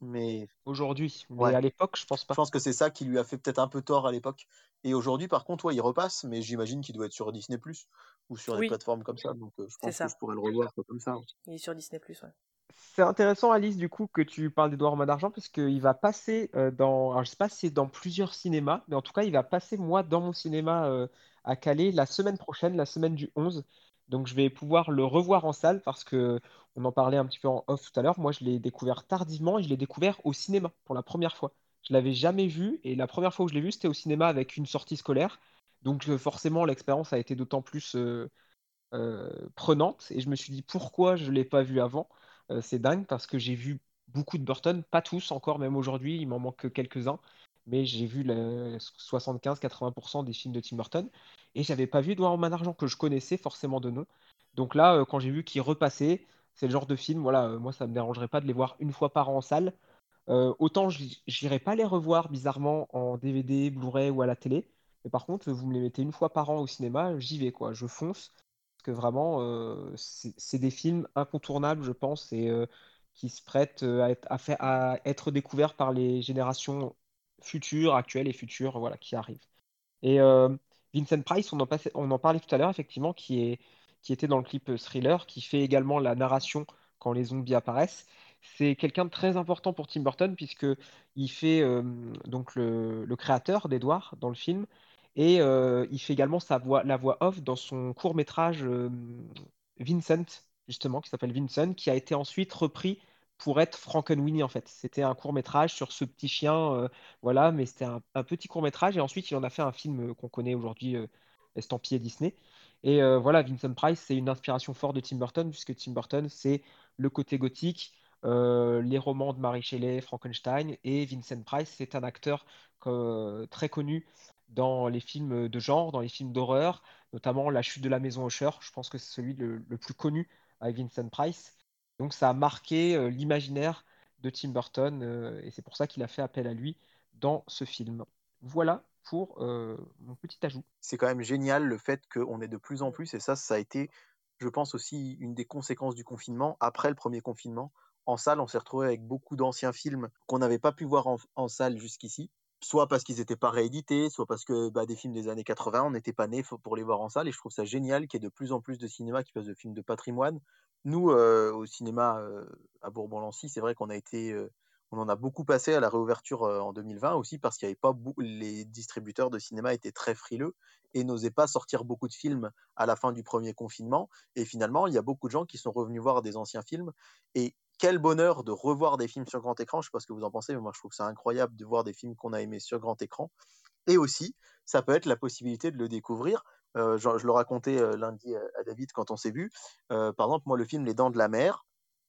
mais aujourd'hui, mais ouais. à l'époque, je pense Je pas. pense que c'est ça qui lui a fait peut-être un peu tort à l'époque. Et aujourd'hui, par contre, ouais, il repasse, mais j'imagine qu'il doit être sur Disney Plus ou sur des plateformes comme ça. Donc euh, je pense que je pourrais le revoir comme ça. Il est sur Disney+, ouais. C'est intéressant, Alice, du coup, que tu parles d'Edouard Romain d'Argent, parce qu'il va passer euh, dans, alors je sais pas si c'est dans plusieurs cinémas, mais en tout cas, il va passer, moi, dans mon cinéma euh, à Calais la semaine prochaine, la semaine du 11. Donc, je vais pouvoir le revoir en salle, parce que on en parlait un petit peu en off tout à l'heure. Moi, je l'ai découvert tardivement et je l'ai découvert au cinéma pour la première fois. Je l'avais jamais vu, et la première fois où je l'ai vu, c'était au cinéma avec une sortie scolaire. Donc, forcément, l'expérience a été d'autant plus euh, prenante et je me suis dit pourquoi je ne l'ai pas vu avant? Euh, c'est dingue parce que j'ai vu beaucoup de Burton, pas tous encore, même aujourd'hui, il m'en manque que quelques-uns, mais j'ai vu le 75-80% des films de Tim Burton et j'avais pas vu Edouard Main d'Argent que je connaissais forcément de nom. Donc là, euh, quand j'ai vu qu'il repassait, c'est le genre de film, voilà, euh, moi ça me dérangerait pas de les voir une fois par an en salle. Autant j'irai pas les revoir bizarrement en DVD, Blu-ray ou à la télé, mais par contre, vous me les mettez une fois par an au cinéma, j'y vais quoi, je fonce que vraiment, euh, c'est des films incontournables, je pense, et euh, qui se prêtent euh, à être, découverts par les générations futures, actuelles et futures, voilà, qui arrivent. Et Vincent Price, on en, parlait tout à l'heure, effectivement, qui est, qui était dans le clip Thriller, qui fait également la narration quand les zombies apparaissent. C'est quelqu'un de très important pour Tim Burton, puisque il fait donc le, le créateur d'Edward dans le film, et euh, il fait également sa voix, la voix off dans son court-métrage euh, Vincent, justement, qui s'appelle Vincent, qui a été ensuite repris pour être Frankenweenie, en fait. C'était un court-métrage sur ce petit chien, euh, voilà, mais c'était un, petit court-métrage, et ensuite il en a fait un film qu'on connaît aujourd'hui, estampillé Disney. Et voilà, Vincent Price, c'est une inspiration forte de Tim Burton, puisque Tim Burton, c'est le côté gothique, les romans de Mary Shelley, Frankenstein, et Vincent Price, c'est un acteur très connu dans les films de genre, dans les films d'horreur, notamment La chute de la maison Usher, je pense que c'est celui le, plus connu avec Vincent Price. Donc ça a marqué euh, l'imaginaire de Tim Burton, euh, et c'est pour ça qu'il a fait appel à lui dans ce film. Voilà pour euh, mon petit ajout. C'est quand même génial le fait qu'on est de plus en plus, et ça, ça a été, je pense aussi, une des conséquences du confinement. Après le premier confinement, en salle, on s'est retrouvé avec beaucoup d'anciens films qu'on n'avait pas pu voir en salle jusqu'ici. Soit parce qu'ils n'étaient pas réédités, soit parce que bah, des films des années 80, on n'était pas nés pour les voir en salle. Et je trouve ça génial qu'il y ait de plus en plus de cinéma qui fassent de films de patrimoine. Nous, euh, au cinéma euh, à Bourbon-Lancy, c'est vrai qu'on a été, euh, on en a beaucoup passé à la réouverture en 2020 aussi parce qu'il y avait pas les distributeurs de cinéma étaient très frileux et n'osaient pas sortir beaucoup de films à la fin du premier confinement. Et finalement, il y a beaucoup de gens qui sont revenus voir des anciens films. Et quel bonheur de revoir des films sur grand écran. Je sais pas ce que vous en pensez, mais moi je trouve que c'est incroyable de voir des films qu'on a aimés sur grand écran. Et aussi, ça peut être la possibilité de le découvrir. Euh, je, le racontais euh, lundi à, à David quand on s'est vu. Euh, par exemple, moi, le film Les Dents de la Mer,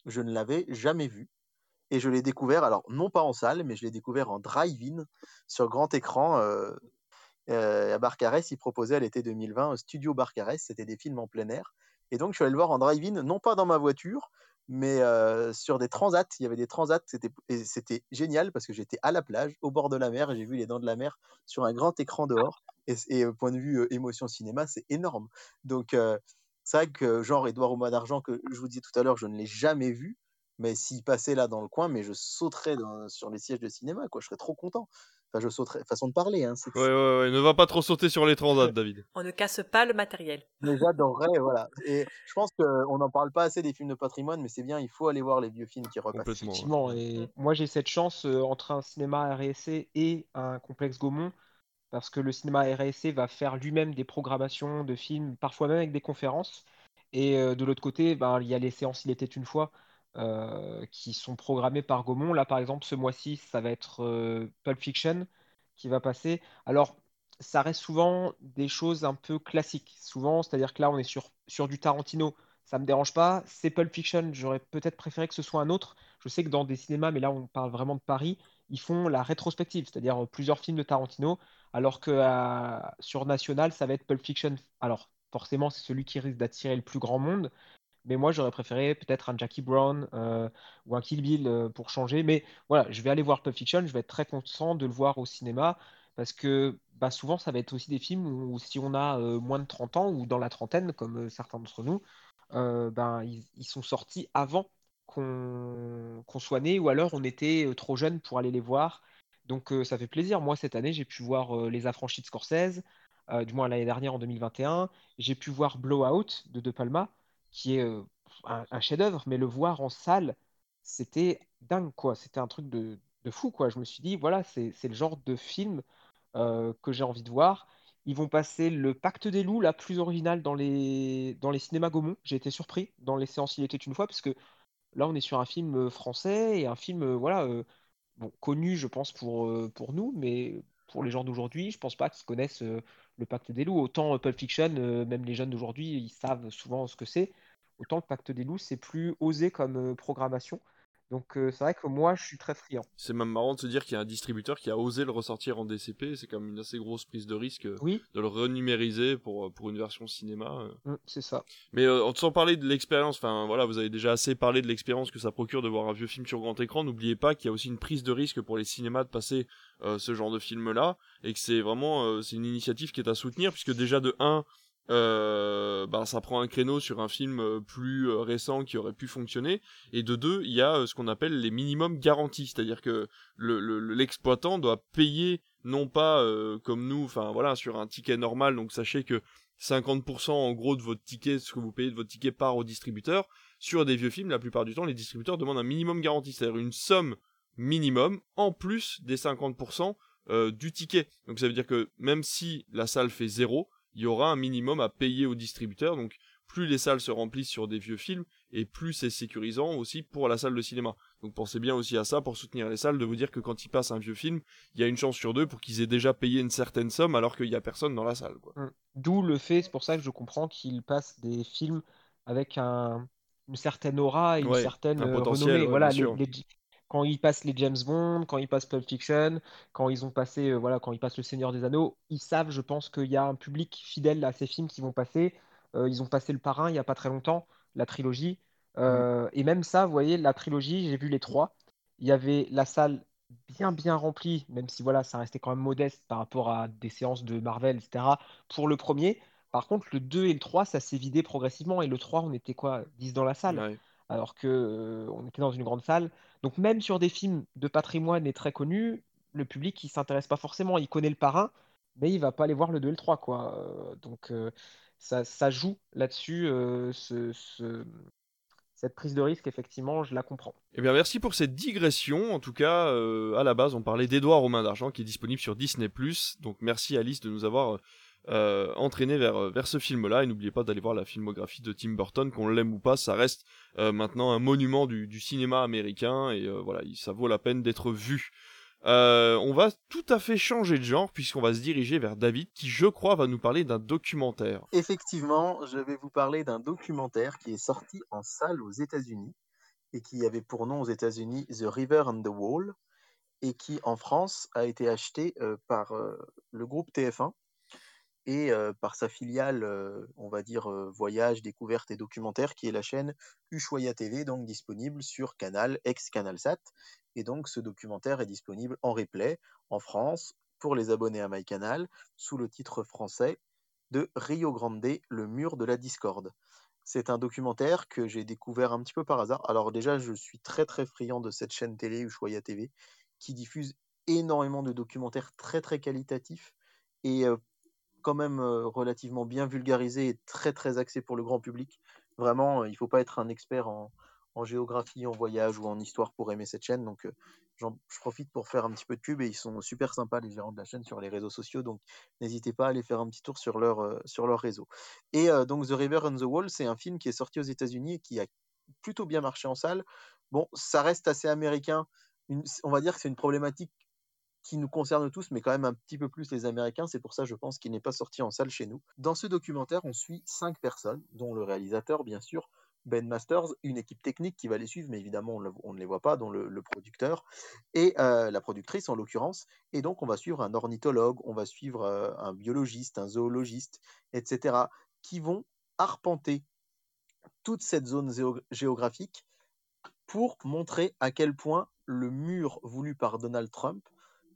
je ne l'avais jamais vu. Et je l'ai découvert, alors non pas en salle, mais je l'ai découvert en drive-in sur grand écran. euh, euh, à Barcarès, ils proposaient à l'été 2020 un studio Barcarès, c'était des films en plein air. Et donc, je suis allé le voir en drive-in, non pas dans ma voiture, mais sur des transats. Il y avait des transats, c'était, et c'était génial parce que j'étais à la plage, au bord de la mer, et j'ai vu les dents de la mer sur un grand écran dehors. Et, et point de vue émotion cinéma, c'est énorme. Donc, c'est vrai que, genre, Édouard mois d'argent, que je vous disais tout à l'heure, je ne l'ai jamais vu. Mais s'il passait là dans le coin, mais je sauterais sur les sièges de cinéma, quoi. Je serais trop content. Enfin, je sauterai. Façon de parler, hein. Ouais, ouais, ouais, ne va pas trop sauter sur les transats, David. On ne casse pas le matériel. Mais j'adorerais, voilà. Et je pense qu'on n'en parle pas assez des films de patrimoine, mais c'est bien, il faut aller voir les vieux films qui repassent. Effectivement, et moi j'ai cette chance euh, entre un cinéma RSC et un complexe Gaumont, parce que le cinéma RSC va faire lui-même des programmations de films, parfois même avec des conférences. Et euh, de l'autre côté, ben, il y a les séances Il était une fois euh, qui sont programmées par Gaumont. Là, par exemple, ce mois-ci, ça va être euh, Pulp Fiction qui va passer. Alors, ça reste souvent des choses un peu classiques. Souvent, c'est-à-dire que là, on est sur, sur du Tarantino. Ça me dérange pas. C'est Pulp Fiction. J'aurais peut-être préféré que ce soit un autre. Je sais que dans des cinémas, mais là, on parle vraiment de Paris, ils font la rétrospective, c'est-à-dire euh, plusieurs films de Tarantino, alors que sur National, ça va être Pulp Fiction. Alors, forcément, c'est celui qui risque d'attirer le plus grand monde. Mais moi, j'aurais préféré peut-être un Jackie Brown euh, ou un Kill Bill euh, pour changer. Mais voilà, je vais aller voir Pulp Fiction. Je vais être très content de le voir au cinéma parce que bah, souvent, ça va être aussi des films où si on a euh, moins de 30 ans ou dans la trentaine, comme certains d'entre nous, ben, ils, sont sortis avant qu'on soit né ou alors on était trop jeune pour aller les voir. Donc ça fait plaisir. Moi, cette année, j'ai pu voir Les Affranchis de Scorsese, du moins l'année dernière en 2021. J'ai pu voir Blowout de De Palma, qui est euh, un, chef-d'œuvre, mais le voir en salle, c'était dingue, quoi. C'était un truc de, de fou, quoi. Je me suis dit, voilà, c'est le genre de film euh, que j'ai envie de voir. Ils vont passer le Pacte des loups, la plus originale dans les, dans les cinémas Gaumont. J'ai été surpris dans les séances Il était une fois, parce que là, on est sur un film euh, français et un film, voilà, bon, connu, je pense, pour, pour nous, mais pour les gens d'aujourd'hui, je pense pas qu'ils connaissent le Pacte des loups. Autant euh, Pulp Fiction, euh, même les jeunes d'aujourd'hui, ils savent souvent ce que c'est. Autant le Pacte des loups, c'est plus osé comme euh, programmation. Donc euh, c'est vrai que moi, je suis très friand. C'est même marrant de se dire qu'il y a un distributeur qui a osé le ressortir en DCP. C'est quand même une assez grosse prise de risque euh, Oui. de le renumériser pour, euh, pour une version cinéma. euh. Mm, c'est ça. Mais euh, sans parler de l'expérience, enfin voilà, vous avez déjà assez parlé de l'expérience que ça procure de voir un vieux film sur grand écran. N'oubliez pas qu'il y a aussi une prise de risque pour les cinémas de passer euh, ce genre de film-là et que c'est vraiment c'est une initiative qui est à soutenir puisque déjà de 1 euh, bah, ça prend un créneau sur un film euh, plus euh, récent qui aurait pu fonctionner et de deux il y a euh, ce qu'on appelle les minimums garantis c'est-à-dire que le- le- l'exploitant doit payer non pas comme nous enfin voilà sur un ticket normal donc sachez que 50% en gros de votre ticket, ce que vous payez de votre ticket part au distributeur. Sur des vieux films, la plupart du temps, les distributeurs demandent un minimum garanti, c'est-à-dire une somme minimum en plus des 50% euh, du ticket. Donc ça veut dire que même si la salle fait zéro, il y aura un minimum à payer au distributeur. Donc plus les salles se remplissent sur des vieux films, et plus c'est sécurisant aussi pour la salle de cinéma. Donc pensez bien aussi à ça pour soutenir les salles, de vous dire que quand ils passent un vieux film, il y a une chance sur deux pour qu'ils aient déjà payé une certaine somme alors qu'il n'y a personne dans la salle. Mm. D'où le fait, c'est pour ça que je comprends qu'ils passent des films avec un, une certaine aura et une Ouais, certaine un euh, potentiel, renommée. ouais, Voilà, les- les- quand ils passent les James Bond, quand ils passent Pulp Fiction, quand ils ont passé, euh, voilà, quand ils passent Le Seigneur des Anneaux, ils savent, je pense, qu'il y a un public fidèle à ces films qui vont passer. Euh, ils ont passé Le Parrain il n'y a pas très longtemps, la trilogie. Euh, Et même ça, vous voyez, la trilogie, j'ai vu les trois. Il y avait la salle bien bien remplie, même si voilà, ça restait quand même modeste par rapport à des séances de Marvel, etc. Pour le premier. Par contre, le 2 et le 3, ça s'est vidé progressivement. Et le 3, on était quoi 10 dans la salle? Ouais. Alors que euh, on était dans une grande salle. Donc même sur des films de patrimoine et très connus, le public, il s'intéresse pas forcément. Il connaît le parrain, mais il va pas aller voir le 2 et le 3, quoi. Euh, donc euh, ça, ça joue là-dessus, euh, ce- ce- cette prise de risque, effectivement, je la comprends. Eh bien, merci pour cette digression. En tout cas, à la base, on parlait d'Edouard aux mains d'argent qui est disponible sur Disney+. Donc, merci Alice de nous avoir euh, vers, vers ce film-là. Et n'oubliez pas d'aller voir la filmographie de Tim Burton, qu'on l'aime ou pas, ça reste euh, maintenant un monument du, du cinéma américain. Et euh, voilà, il- ça vaut la peine d'être vu. Euh, on va tout à fait changer de genre puisqu'on va se diriger vers David qui, je crois, va nous parler d'un documentaire. Effectivement, je vais vous parler d'un documentaire qui est sorti en salle aux États-Unis et qui avait pour nom aux États-Unis The River and the Wall et qui en France a été acheté euh, par euh, le groupe TF1 et par sa filiale, on va dire Voyage, Découverte et Documentaire, qui est la chaîne Ushuaïa TV, donc disponible sur Canal, ex-Canalsat. Et donc ce documentaire est disponible en replay en France pour les abonnés à MyCanal sous le titre français de Rio Grande, le mur de la discorde. C'est un documentaire que j'ai découvert un petit peu par hasard. Alors déjà, je suis très très friand de cette chaîne télé Ushuaïa TV qui diffuse énormément de documentaires très très qualitatifs et quand même euh, relativement bien vulgarisés et très très axés pour le grand public. Vraiment, euh, il ne faut pas être un expert en, géographie, en voyage ou en histoire pour aimer cette chaîne. Donc, euh, je profite pour faire un petit peu de pub et ils sont super sympas, les gérants de la chaîne, sur les réseaux sociaux. Donc, n'hésitez pas à aller faire un petit tour sur leur, euh, sur leur réseau. Et donc, The River and the Wall, c'est un film qui est sorti aux États-Unis et qui a plutôt bien marché en salle. Bon, ça reste assez américain. On va dire que c'est une problématique qui nous concerne tous, mais quand même un petit peu plus les Américains. C'est pour ça, je pense, qu'il n'est pas sorti en salle chez nous. Dans ce documentaire, on suit cinq personnes, dont le réalisateur, bien sûr, Ben Masters, une équipe technique qui va les suivre, mais évidemment, on, ne les voit pas, dont le, producteur et euh, la productrice, en l'occurrence. Et donc, on va suivre un ornithologue, on va suivre euh, un biologiste, un zoologiste, etc., qui vont arpenter toute cette zone géographique pour montrer à quel point le mur voulu par Donald Trump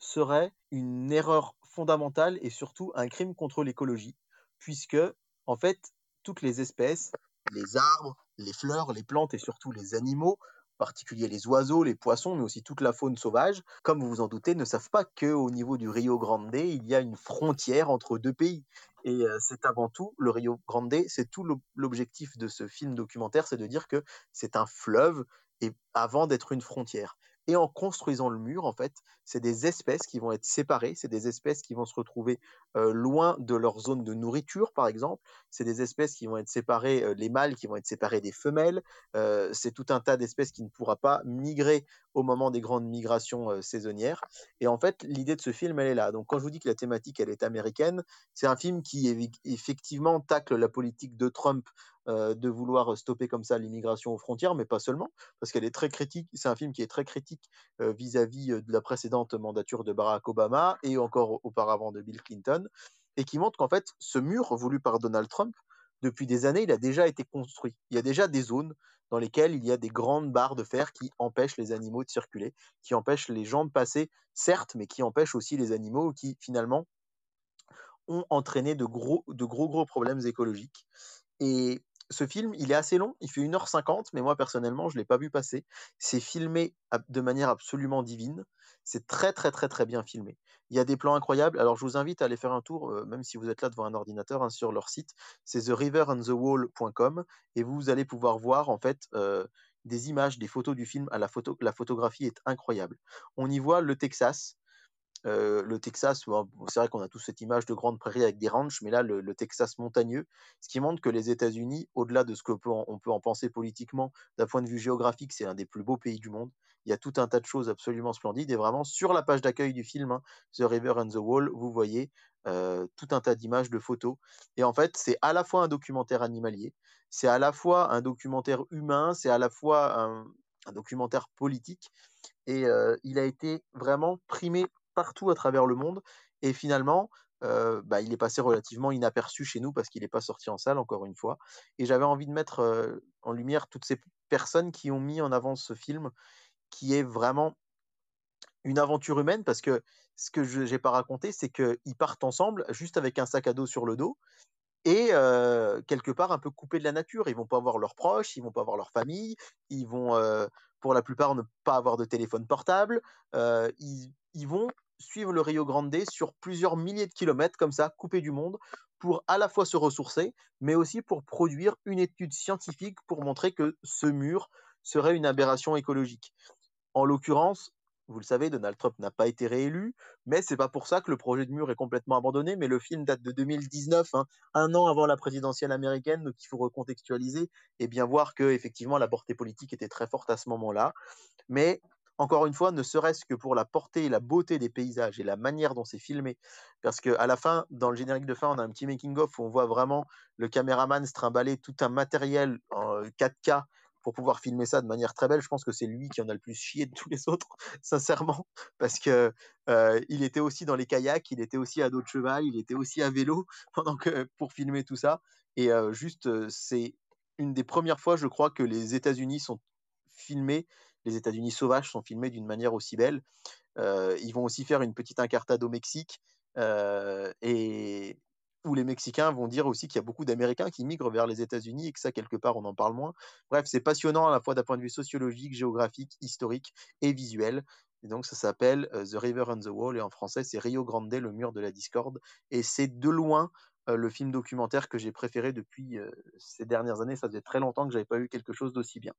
serait une erreur fondamentale et surtout un crime contre l'écologie, puisque, en fait, toutes les espèces, les arbres, les fleurs, les plantes et surtout les animaux, en particulier les oiseaux, les poissons, mais aussi toute la faune sauvage, comme vous vous en doutez, ne savent pas qu'au niveau du Rio Grande, il y a une frontière entre deux pays. Et euh, c'est avant tout, le Rio Grande, c'est tout l'ob- l'objectif de ce film documentaire, c'est de dire que c'est un fleuve et avant d'être une frontière. Et en construisant le mur, en fait, c'est des espèces qui vont être séparées, c'est des espèces qui vont se retrouver euh, loin de leur zone de nourriture, par exemple. C'est des espèces qui vont être séparées, euh, les mâles qui vont être séparés des femelles. Euh, c'est tout un tas d'espèces qui ne pourra pas migrer au moment des grandes migrations saisonnières. Et en fait, l'idée de ce film, elle est là. Donc, quand je vous dis que la thématique, elle est américaine, c'est un film qui effectivement tacle la politique de Trump euh, de vouloir stopper comme ça l'immigration aux frontières, mais pas seulement, parce qu'elle est très critique. C'est un film qui est très critique euh, vis-à-vis euh, de la précédente mandature de Barack Obama et encore auparavant de Bill Clinton, et qui montre qu'en fait, ce mur voulu par Donald Trump, depuis des années, il a déjà été construit. Il y a déjà des zones dans lesquelles il y a des grandes barres de fer qui empêchent les animaux de circuler, qui empêchent les gens de passer, certes, mais qui empêchent aussi les animaux qui finalement ont entraîné de gros, de gros, gros problèmes écologiques. Et ce film, il est assez long, il fait 1h50, mais moi personnellement, je ne l'ai pas vu passer. C'est filmé de manière absolument divine. C'est très, très, très, très bien filmé. Il y a des plans incroyables. Alors, je vous invite à aller faire un tour, euh, même si vous êtes là devant un ordinateur, hein, sur leur site. C'est theriverandthewall.com et vous allez pouvoir voir, en fait, euh, des images, des photos du film. À la, photo, la photographie est incroyable. On y voit le Texas, euh, le Texas, c'est vrai qu'on a tous cette image de grande prairie avec des ranchs, mais là, le, Texas montagneux, ce qui montre que les États-Unis, au-delà de ce qu'on peut, peut en penser politiquement, d'un point de vue géographique, c'est un des plus beaux pays du monde. Il y a tout un tas de choses absolument splendides. Et vraiment, sur la page d'accueil du film, hein, The River and the Wall, vous voyez euh, tout un tas d'images, de photos. Et en fait, c'est à la fois un documentaire animalier, c'est à la fois un documentaire humain, c'est à la fois un, un documentaire politique. Et euh, il a été vraiment primé partout à travers le monde. Et finalement, euh, bah, il est passé relativement inaperçu chez nous parce qu'il n'est pas sorti en salle, encore une fois. Et j'avais envie de mettre euh, en lumière toutes ces personnes qui ont mis en avant ce film, qui est vraiment une aventure humaine, parce que ce que je n'ai pas raconté, c'est qu'ils partent ensemble, juste avec un sac à dos sur le dos, et euh, quelque part un peu coupés de la nature. Ils vont pas voir leurs proches, ils vont pas voir leur famille, ils vont, pour la plupart, ne pas avoir de téléphone portable. Ils vont suivre le Rio Grande sur plusieurs milliers de kilomètres, comme ça, coupés du monde, pour à la fois se ressourcer, mais aussi pour produire une étude scientifique pour montrer que ce mur serait une aberration écologique. En l'occurrence, vous le savez, Donald Trump n'a pas été réélu, mais c'est pas pour ça que le projet de mur est complètement abandonné. Mais le film date de 2019, hein, un an avant la présidentielle américaine, donc il faut recontextualiser et bien voir que effectivement la portée politique était très forte à ce moment-là. Mais encore une fois, ne serait-ce que pour la portée et la beauté des paysages et la manière dont c'est filmé, parce que à la fin, dans le générique de fin, on a un petit making-of où on voit vraiment le caméraman se trimballer tout un matériel en 4K pour pouvoir filmer ça de manière très belle. Je pense que c'est lui qui en a le plus chié de tous les autres, sincèrement, parce que euh, il était aussi dans les kayaks, il était aussi à dos de cheval, il était aussi à vélo pendant que pour filmer tout ça. Et euh, juste, euh, c'est une des premières fois, je crois, que les États-Unis sont filmés, les États-Unis sauvages sont filmés d'une manière aussi belle. Euh, ils vont aussi faire une petite incartade au Mexique. euh, et où les Mexicains vont dire aussi qu'il y a beaucoup d'Américains qui migrent vers les États-Unis et que ça, quelque part, on en parle moins. Bref, c'est passionnant à la fois d'un point de vue sociologique, géographique, historique et visuel. Et donc ça s'appelle The River and the Wall et en français c'est Rio Grande, le mur de la discorde. Et c'est de loin le film documentaire que j'ai préféré depuis ces dernières années. Ça faisait très longtemps que j'avais pas eu quelque chose d'aussi bien.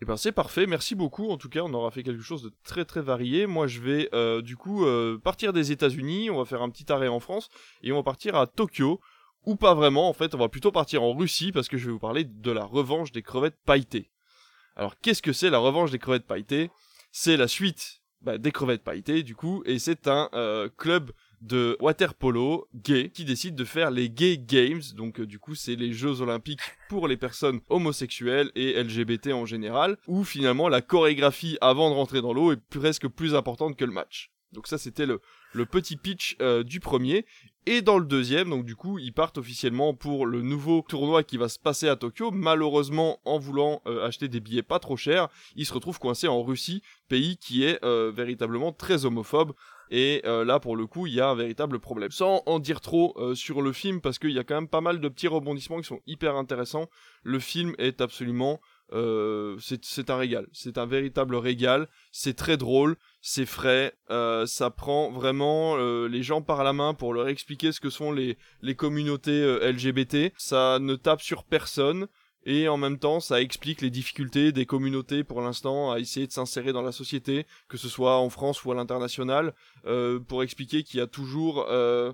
Eh ben c'est parfait, merci beaucoup. En tout cas, on aura fait quelque chose de très très varié. Moi, je vais du coup partir des États-Unis. On va faire un petit arrêt en France et on va partir à Tokyo ou pas vraiment. En fait, on va plutôt partir en Russie parce que je vais vous parler de la revanche des crevettes pailletées. Alors, qu'est-ce que c'est la revanche des crevettes pailletées? C'est la suite bah, des crevettes pailletées du coup, et c'est un club de water polo gay qui décide de faire les Gay Games. Donc euh, du coup, c'est les Jeux olympiques pour les personnes homosexuelles et LGBT en général, où finalement la chorégraphie avant de rentrer dans l'eau est presque plus importante que le match. Donc ça, c'était le, le petit pitch euh, du premier. Et dans le deuxième, donc du coup, ils partent officiellement pour le nouveau tournoi qui va se passer à Tokyo. Malheureusement, en voulant euh, acheter des billets pas trop chers, ils se retrouvent coincés en Russie, pays qui est véritablement très homophobe. Et euh, là, pour le coup, il y a un véritable problème. Sans en dire trop euh, sur le film, parce qu'il y a quand même pas mal de petits rebondissements qui sont hyper intéressants. Le film est absolument... Euh, c'est un régal. C'est un véritable régal. C'est très drôle, c'est frais. ça prend vraiment les gens par la main pour leur expliquer ce que sont les, les communautés LGBT. Ça ne tape sur personne et en même temps ça explique les difficultés des communautés pour l'instant à essayer de s'insérer dans la société, que ce soit en France ou à l'international, euh, pour expliquer qu'il y a toujours euh,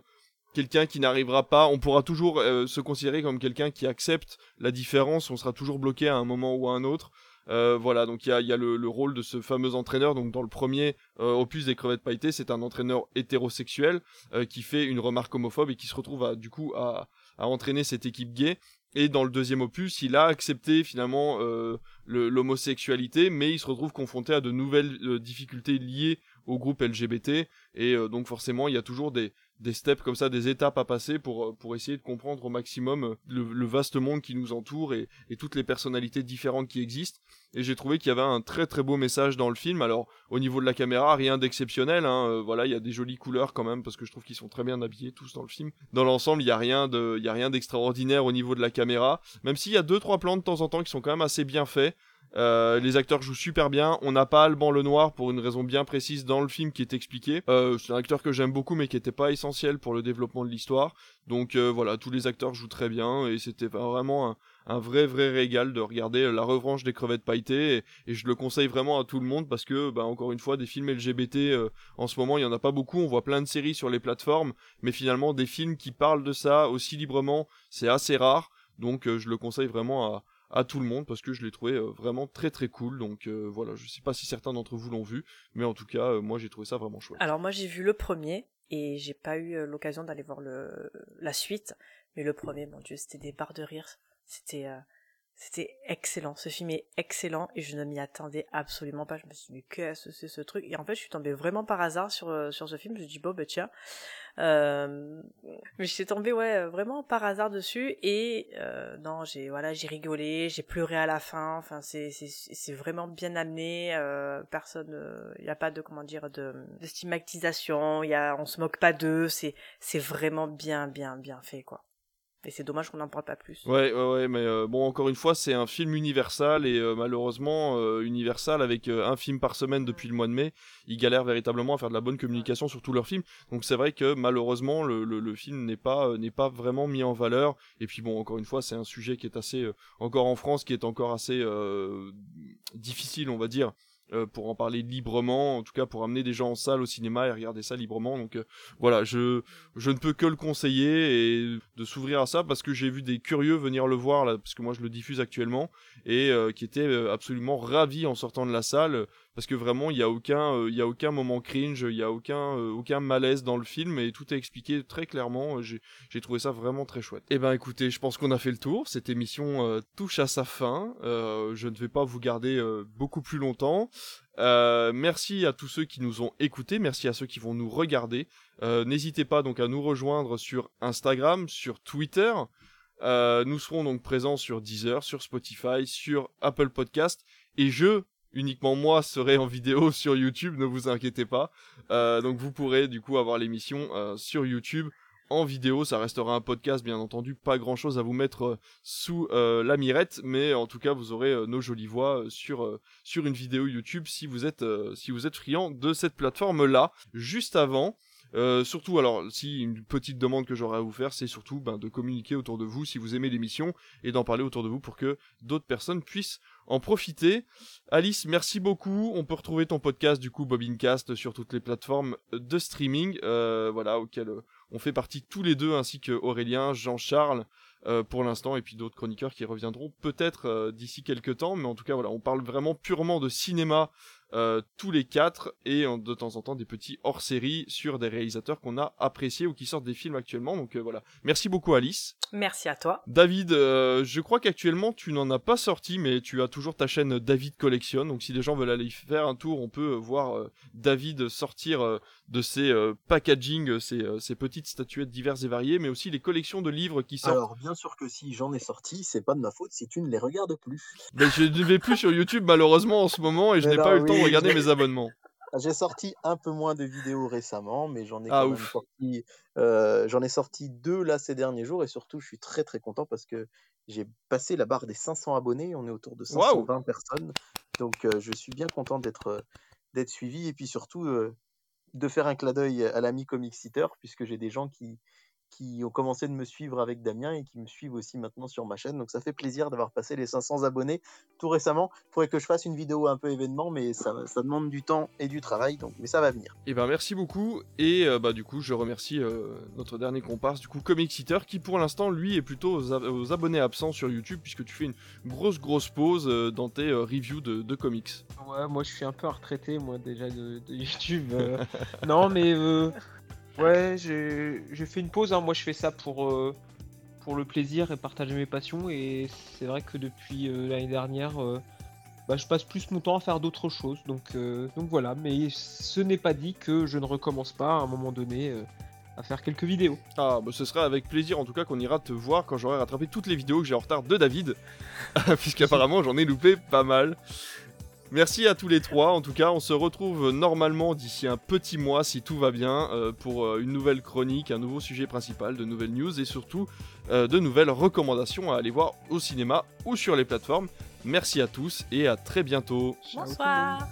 quelqu'un qui n'arrivera pas, on pourra toujours euh, se considérer comme quelqu'un qui accepte la différence, on sera toujours bloqué à un moment ou à un autre. voilà, donc il y a, y a le, rôle de ce fameux entraîneur. Donc dans le premier opus des crevettes pailletées, c'est un entraîneur hétérosexuel qui fait une remarque homophobe et qui se retrouve à, du coup à, à entraîner cette équipe gay et dans le deuxième opus, il a accepté finalement euh, l'homosexualité, mais il se retrouve confronté à de nouvelles euh, difficultés liées au groupe LGBT. Et euh, donc forcément, il y a toujours des, des steps comme ça, des étapes à passer pour, euh, pour essayer de comprendre au maximum euh, le, vaste monde qui nous entoure et, et, toutes les personnalités différentes qui existent. Et j'ai trouvé qu'il y avait un très très beau message dans le film. Alors au niveau de la caméra, rien d'exceptionnel. Hein. Euh, voilà, il y a des jolies couleurs quand même parce que je trouve qu'ils sont très bien habillés tous dans le film. Dans l'ensemble, il y a rien de, a rien d'extraordinaire au niveau de la caméra. Même s'il y a deux trois plans de temps en temps qui sont quand même assez bien faits. Euh, les acteurs jouent super bien. On n'a pas Alban Lenoir pour une raison bien précise dans le film qui est expliqué. Euh, c'est un acteur que j'aime beaucoup mais qui n'était pas essentiel pour le développement de l'histoire. Donc euh, voilà, tous les acteurs jouent très bien et c'était vraiment un, vrai vrai régal de regarder la revanche des crevettes pailletées et, je le conseille vraiment à tout le monde parce que bah, encore une fois des films LGBT en ce moment il y en a pas beaucoup. On voit plein de séries sur les plateformes mais finalement des films qui parlent de ça aussi librement c'est assez rare. Donc je le conseille vraiment à, à tout le monde parce que je l'ai trouvé euh, vraiment très très cool. Donc euh, voilà, je sais pas si certains d'entre vous l'ont vu, mais en tout cas, euh, moi j'ai trouvé ça vraiment chouette. Alors moi j'ai vu le premier et j'ai pas eu l'occasion d'aller voir la suite, mais le premier, mon dieu, c'était des barres de rire. C'était c'était excellent. Ce film est excellent et je ne m'y attendais absolument pas. Je me suis dit, qu'est-ce que c'est ce truc? Et en fait, je suis tombée vraiment par hasard sur, sur ce film. Je me suis dit, bon, bah tiens, euh, mais je suis tombée ouais vraiment par hasard dessus et euh, non j'ai voilà j'ai rigolé j'ai pleuré à la fin. Enfin c'est c'est c'est vraiment bien amené. Euh, personne il euh, n'y a pas de comment dire de, de stigmatisation. Y a on se moque pas d'eux. C'est c'est vraiment bien bien bien fait quoi et c'est dommage qu'on n'en parle pas plus. Ouais, ouais, ouais, mais euh, bon, encore une fois, c'est un film Universal et euh, malheureusement, euh, Universal, avec un film par semaine depuis le mois de mai, ils galèrent véritablement à faire de la bonne communication sur tous leurs films. Donc c'est vrai que malheureusement, le, le, le film n'est pas, n'est pas vraiment mis en valeur. Et puis bon, encore une fois, c'est un sujet qui est assez, encore en France, qui est encore assez difficile, on va dire. Euh, pour en parler librement, en tout cas pour amener des gens en salle au cinéma et regarder ça librement. Donc euh, voilà, je je ne peux que le conseiller et de s'ouvrir à ça parce que j'ai vu des curieux venir le voir là, parce que moi je le diffuse actuellement et euh, qui étaient absolument ravis en sortant de la salle parce que vraiment il y a aucun euh, il y a aucun moment cringe il y a aucun euh, aucun malaise dans le film et tout est expliqué très clairement. J'ai j'ai trouvé ça vraiment très chouette. Et eh ben écoutez je pense qu'on a fait le tour. Cette émission euh, touche à sa fin. Je ne vais pas vous garder beaucoup plus longtemps. Merci à tous ceux qui nous ont écoutés. Merci à ceux qui vont nous regarder. N'hésitez pas donc à nous rejoindre sur Instagram sur Twitter. Nous serons donc présents sur Deezer, sur Spotify, sur Apple Podcast et je uniquement moi serai en vidéo sur YouTube, ne vous inquiétez pas. Euh, donc vous pourrez du coup avoir l'émission euh, sur YouTube en vidéo. Ça restera un podcast, bien entendu, pas grand chose à vous mettre euh, sous la mirette, mais en tout cas, vous aurez nos jolies voix sur, sur une vidéo YouTube si vous êtes, si vous êtes friand de cette plateforme-là. Juste avant, surtout, alors, si une petite demande que j'aurais à vous faire, c'est surtout ben, de communiquer autour de vous si vous aimez l'émission et d'en parler autour de vous pour que d'autres personnes puissent en profiter. Alice, merci beaucoup. On peut retrouver ton podcast du coup Bobincast sur toutes les plateformes de streaming, euh, voilà, auxquelles euh, on fait partie tous les deux, ainsi que Aurélien, Jean-Charles euh, pour l'instant, et puis d'autres chroniqueurs qui reviendront peut-être d'ici quelques temps. Mais en tout cas, voilà, on parle vraiment purement de cinéma euh, tous les quatre et de temps en temps des petits hors-série sur des réalisateurs qu'on a appréciés ou qui sortent des films actuellement. Donc euh, voilà. Merci beaucoup Alice. Merci à toi. David, euh, je crois qu'actuellement tu n'en as pas sorti, mais tu as toujours ta chaîne David Collection. Donc si des gens veulent aller faire un tour, on peut voir David sortir de ses packaging, ses, petites statuettes diverses et variées, mais aussi les collections de livres qui sortent. Alors bien sûr que si j'en ai sorti, c'est pas de ma faute si tu ne les regardes plus. Mais je ne vais plus sur YouTube malheureusement en ce moment et je n'ai pas eu le temps Regardez mes abonnements. J'ai sorti un peu moins de vidéos récemment, mais j'en ai ah, sorti, euh, j'en ai sorti deux là ces derniers jours et surtout je suis très très content parce que j'ai passé la barre des 500 abonnés, on est autour de 520 personnes, donc euh, je suis bien content d'être euh, d'être suivi et puis surtout de faire un clin d'œil à l'ami Comic Sitter puisque j'ai des gens qui qui ont commencé de me suivre avec Damien et qui me suivent aussi maintenant sur ma chaîne. Donc ça fait plaisir d'avoir passé les 500 abonnés tout récemment. Il faudrait que je fasse une vidéo un peu événement, mais ça, ça demande du temps et du travail, donc mais ça va venir. Et eh ben merci beaucoup et euh, bah du coup je remercie euh, notre dernier comparse du coup Comic qui pour l'instant lui est plutôt aux, abonnés absents sur YouTube puisque tu fais une grosse grosse pause euh, dans tes reviews de, comics. Ouais, moi je suis un peu retraité moi déjà de, de YouTube. non mais Ouais, j'ai fait une pause. Hein. Moi, je fais ça pour, euh, pour le plaisir et partager mes passions. Et c'est vrai que depuis euh, l'année dernière, euh, bah, je passe plus mon temps à faire d'autres choses. Donc, donc voilà. Mais ce n'est pas dit que je ne recommence pas à un moment donné à faire quelques vidéos. Ah, bah ce sera avec plaisir en tout cas qu'on ira te voir quand j'aurai rattrapé toutes les vidéos que j'ai en retard de David. Puisqu'apparemment j'en ai loupé pas mal. Merci à tous les trois. En tout cas, on se retrouve normalement d'ici un petit mois, si tout va bien, euh, pour euh, une nouvelle chronique, un nouveau sujet principal, de nouvelles news et surtout euh, de nouvelles recommandations à aller voir au cinéma ou sur les plateformes. Merci à tous et à très bientôt. Bonsoir.